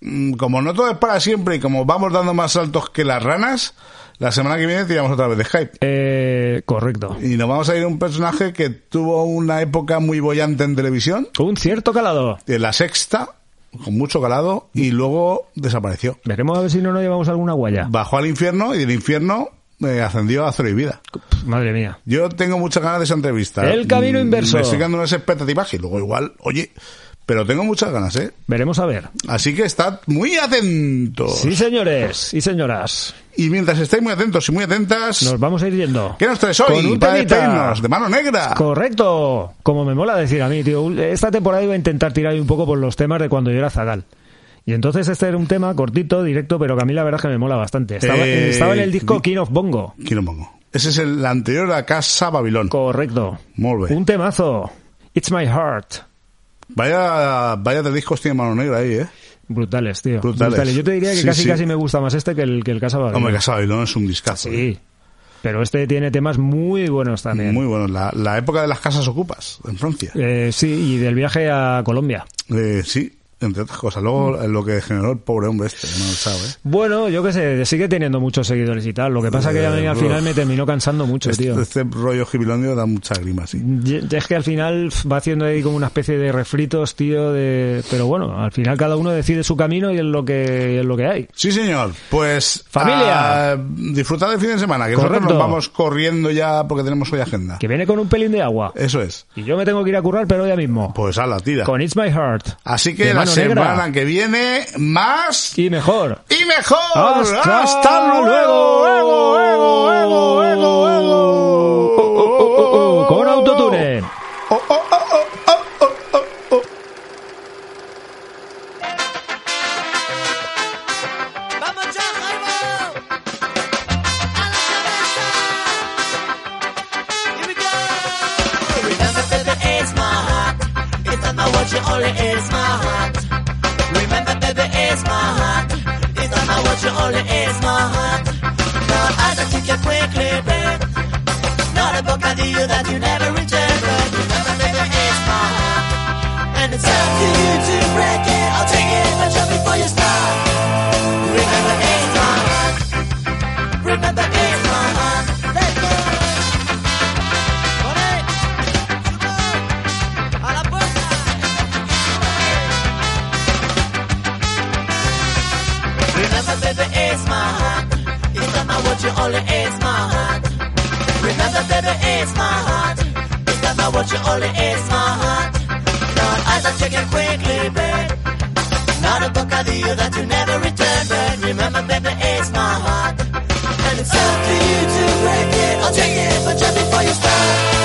mm, como no todo es para siempre y como vamos dando más saltos que las ranas, la semana que viene tiramos otra vez de Skype. Eh, correcto. Y nos vamos a ir a un personaje que tuvo una época muy bollante en televisión, Un cierto calado. de la sexta, con mucho calado, y luego desapareció. Veremos a ver si no nos llevamos alguna guaya. Bajó al infierno y del infierno eh, ascendió a Cero y Vida. Madre mía. Yo tengo muchas ganas de esa entrevista. El camino Mm, inverso. Me estoy quedando unas expectativas y luego igual, oye, pero tengo muchas ganas, ¿eh? Veremos a ver. Así que estad muy atentos. Sí, señores y señoras. Y mientras estéis muy atentos y muy atentas, Nos vamos a ir yendo. ¿qué nos traes Con hoy un para temita. despedirnos? De mano negra. Correcto. Como me mola decir a mí, tío. Esta temporada iba a intentar tirar un poco por los temas de cuando yo era Zagal. Y entonces este era un tema cortito, directo, pero que a mí la verdad es que me mola bastante. Estaba, Eh, estaba en el disco di- King of Bongo. Quiero pongo. Ese es el anterior a Casa Babilón. Correcto. Bé. Un temazo. It's My Heart. Vaya, vaya de discos tiene mano negra ahí, ¿eh? Brutales, tío. Brutales. Yo te diría que Sí, casi sí. casi me gusta más este que el, que el Casa Babilón. Hombre, Casa Babilón es un discazo. ¿eh? Sí. Pero este tiene temas muy buenos también. Muy bueno. La, la época de las casas ocupas en Francia. Eh, sí, y del viaje a Colombia. Eh, sí, entre otras cosas. Luego, lo que generó el pobre hombre este, Chao, ¿eh? Bueno, yo qué sé, sigue teniendo muchos seguidores y tal. Lo que pasa que a mí Eh, al uf. final me terminó cansando mucho, Este, tío. este rollo gibilonio da mucha grima, sí. Y- Es que al final va haciendo ahí como una especie de refritos, tío, de... Pero bueno, al final cada uno decide su camino y es lo que, es lo que hay. Sí, señor. Pues. Familia. ah, disfrutad del fin de semana, que nosotros Correcto. nos vamos corriendo ya porque tenemos hoy agenda. Que viene con un pelín de agua. Eso es. Y yo me tengo que ir a currar, pero ya mismo. Pues a la tira. Con It's My Heart. Así que la Mano semana Negra. que viene, más Y mejor. y mejor. ¡Hasta luego! ¡Ego, ego, ego, Watch, it only is my heart. I don't think you quickly, babe. Not a bocadillo that you never return, but remember, baby, it's my heart. And it's up to you to break it. I'll take it, but just before you start. Not my only is my heart. Remember, baby, it's my heart. Not my watch, it only is my heart. Now, eyes are checking quickly, babe. Not a book bocadillo that you never return, but remember, baby, it's my heart. And it's up to you to break it. I'll take it, but just before you start.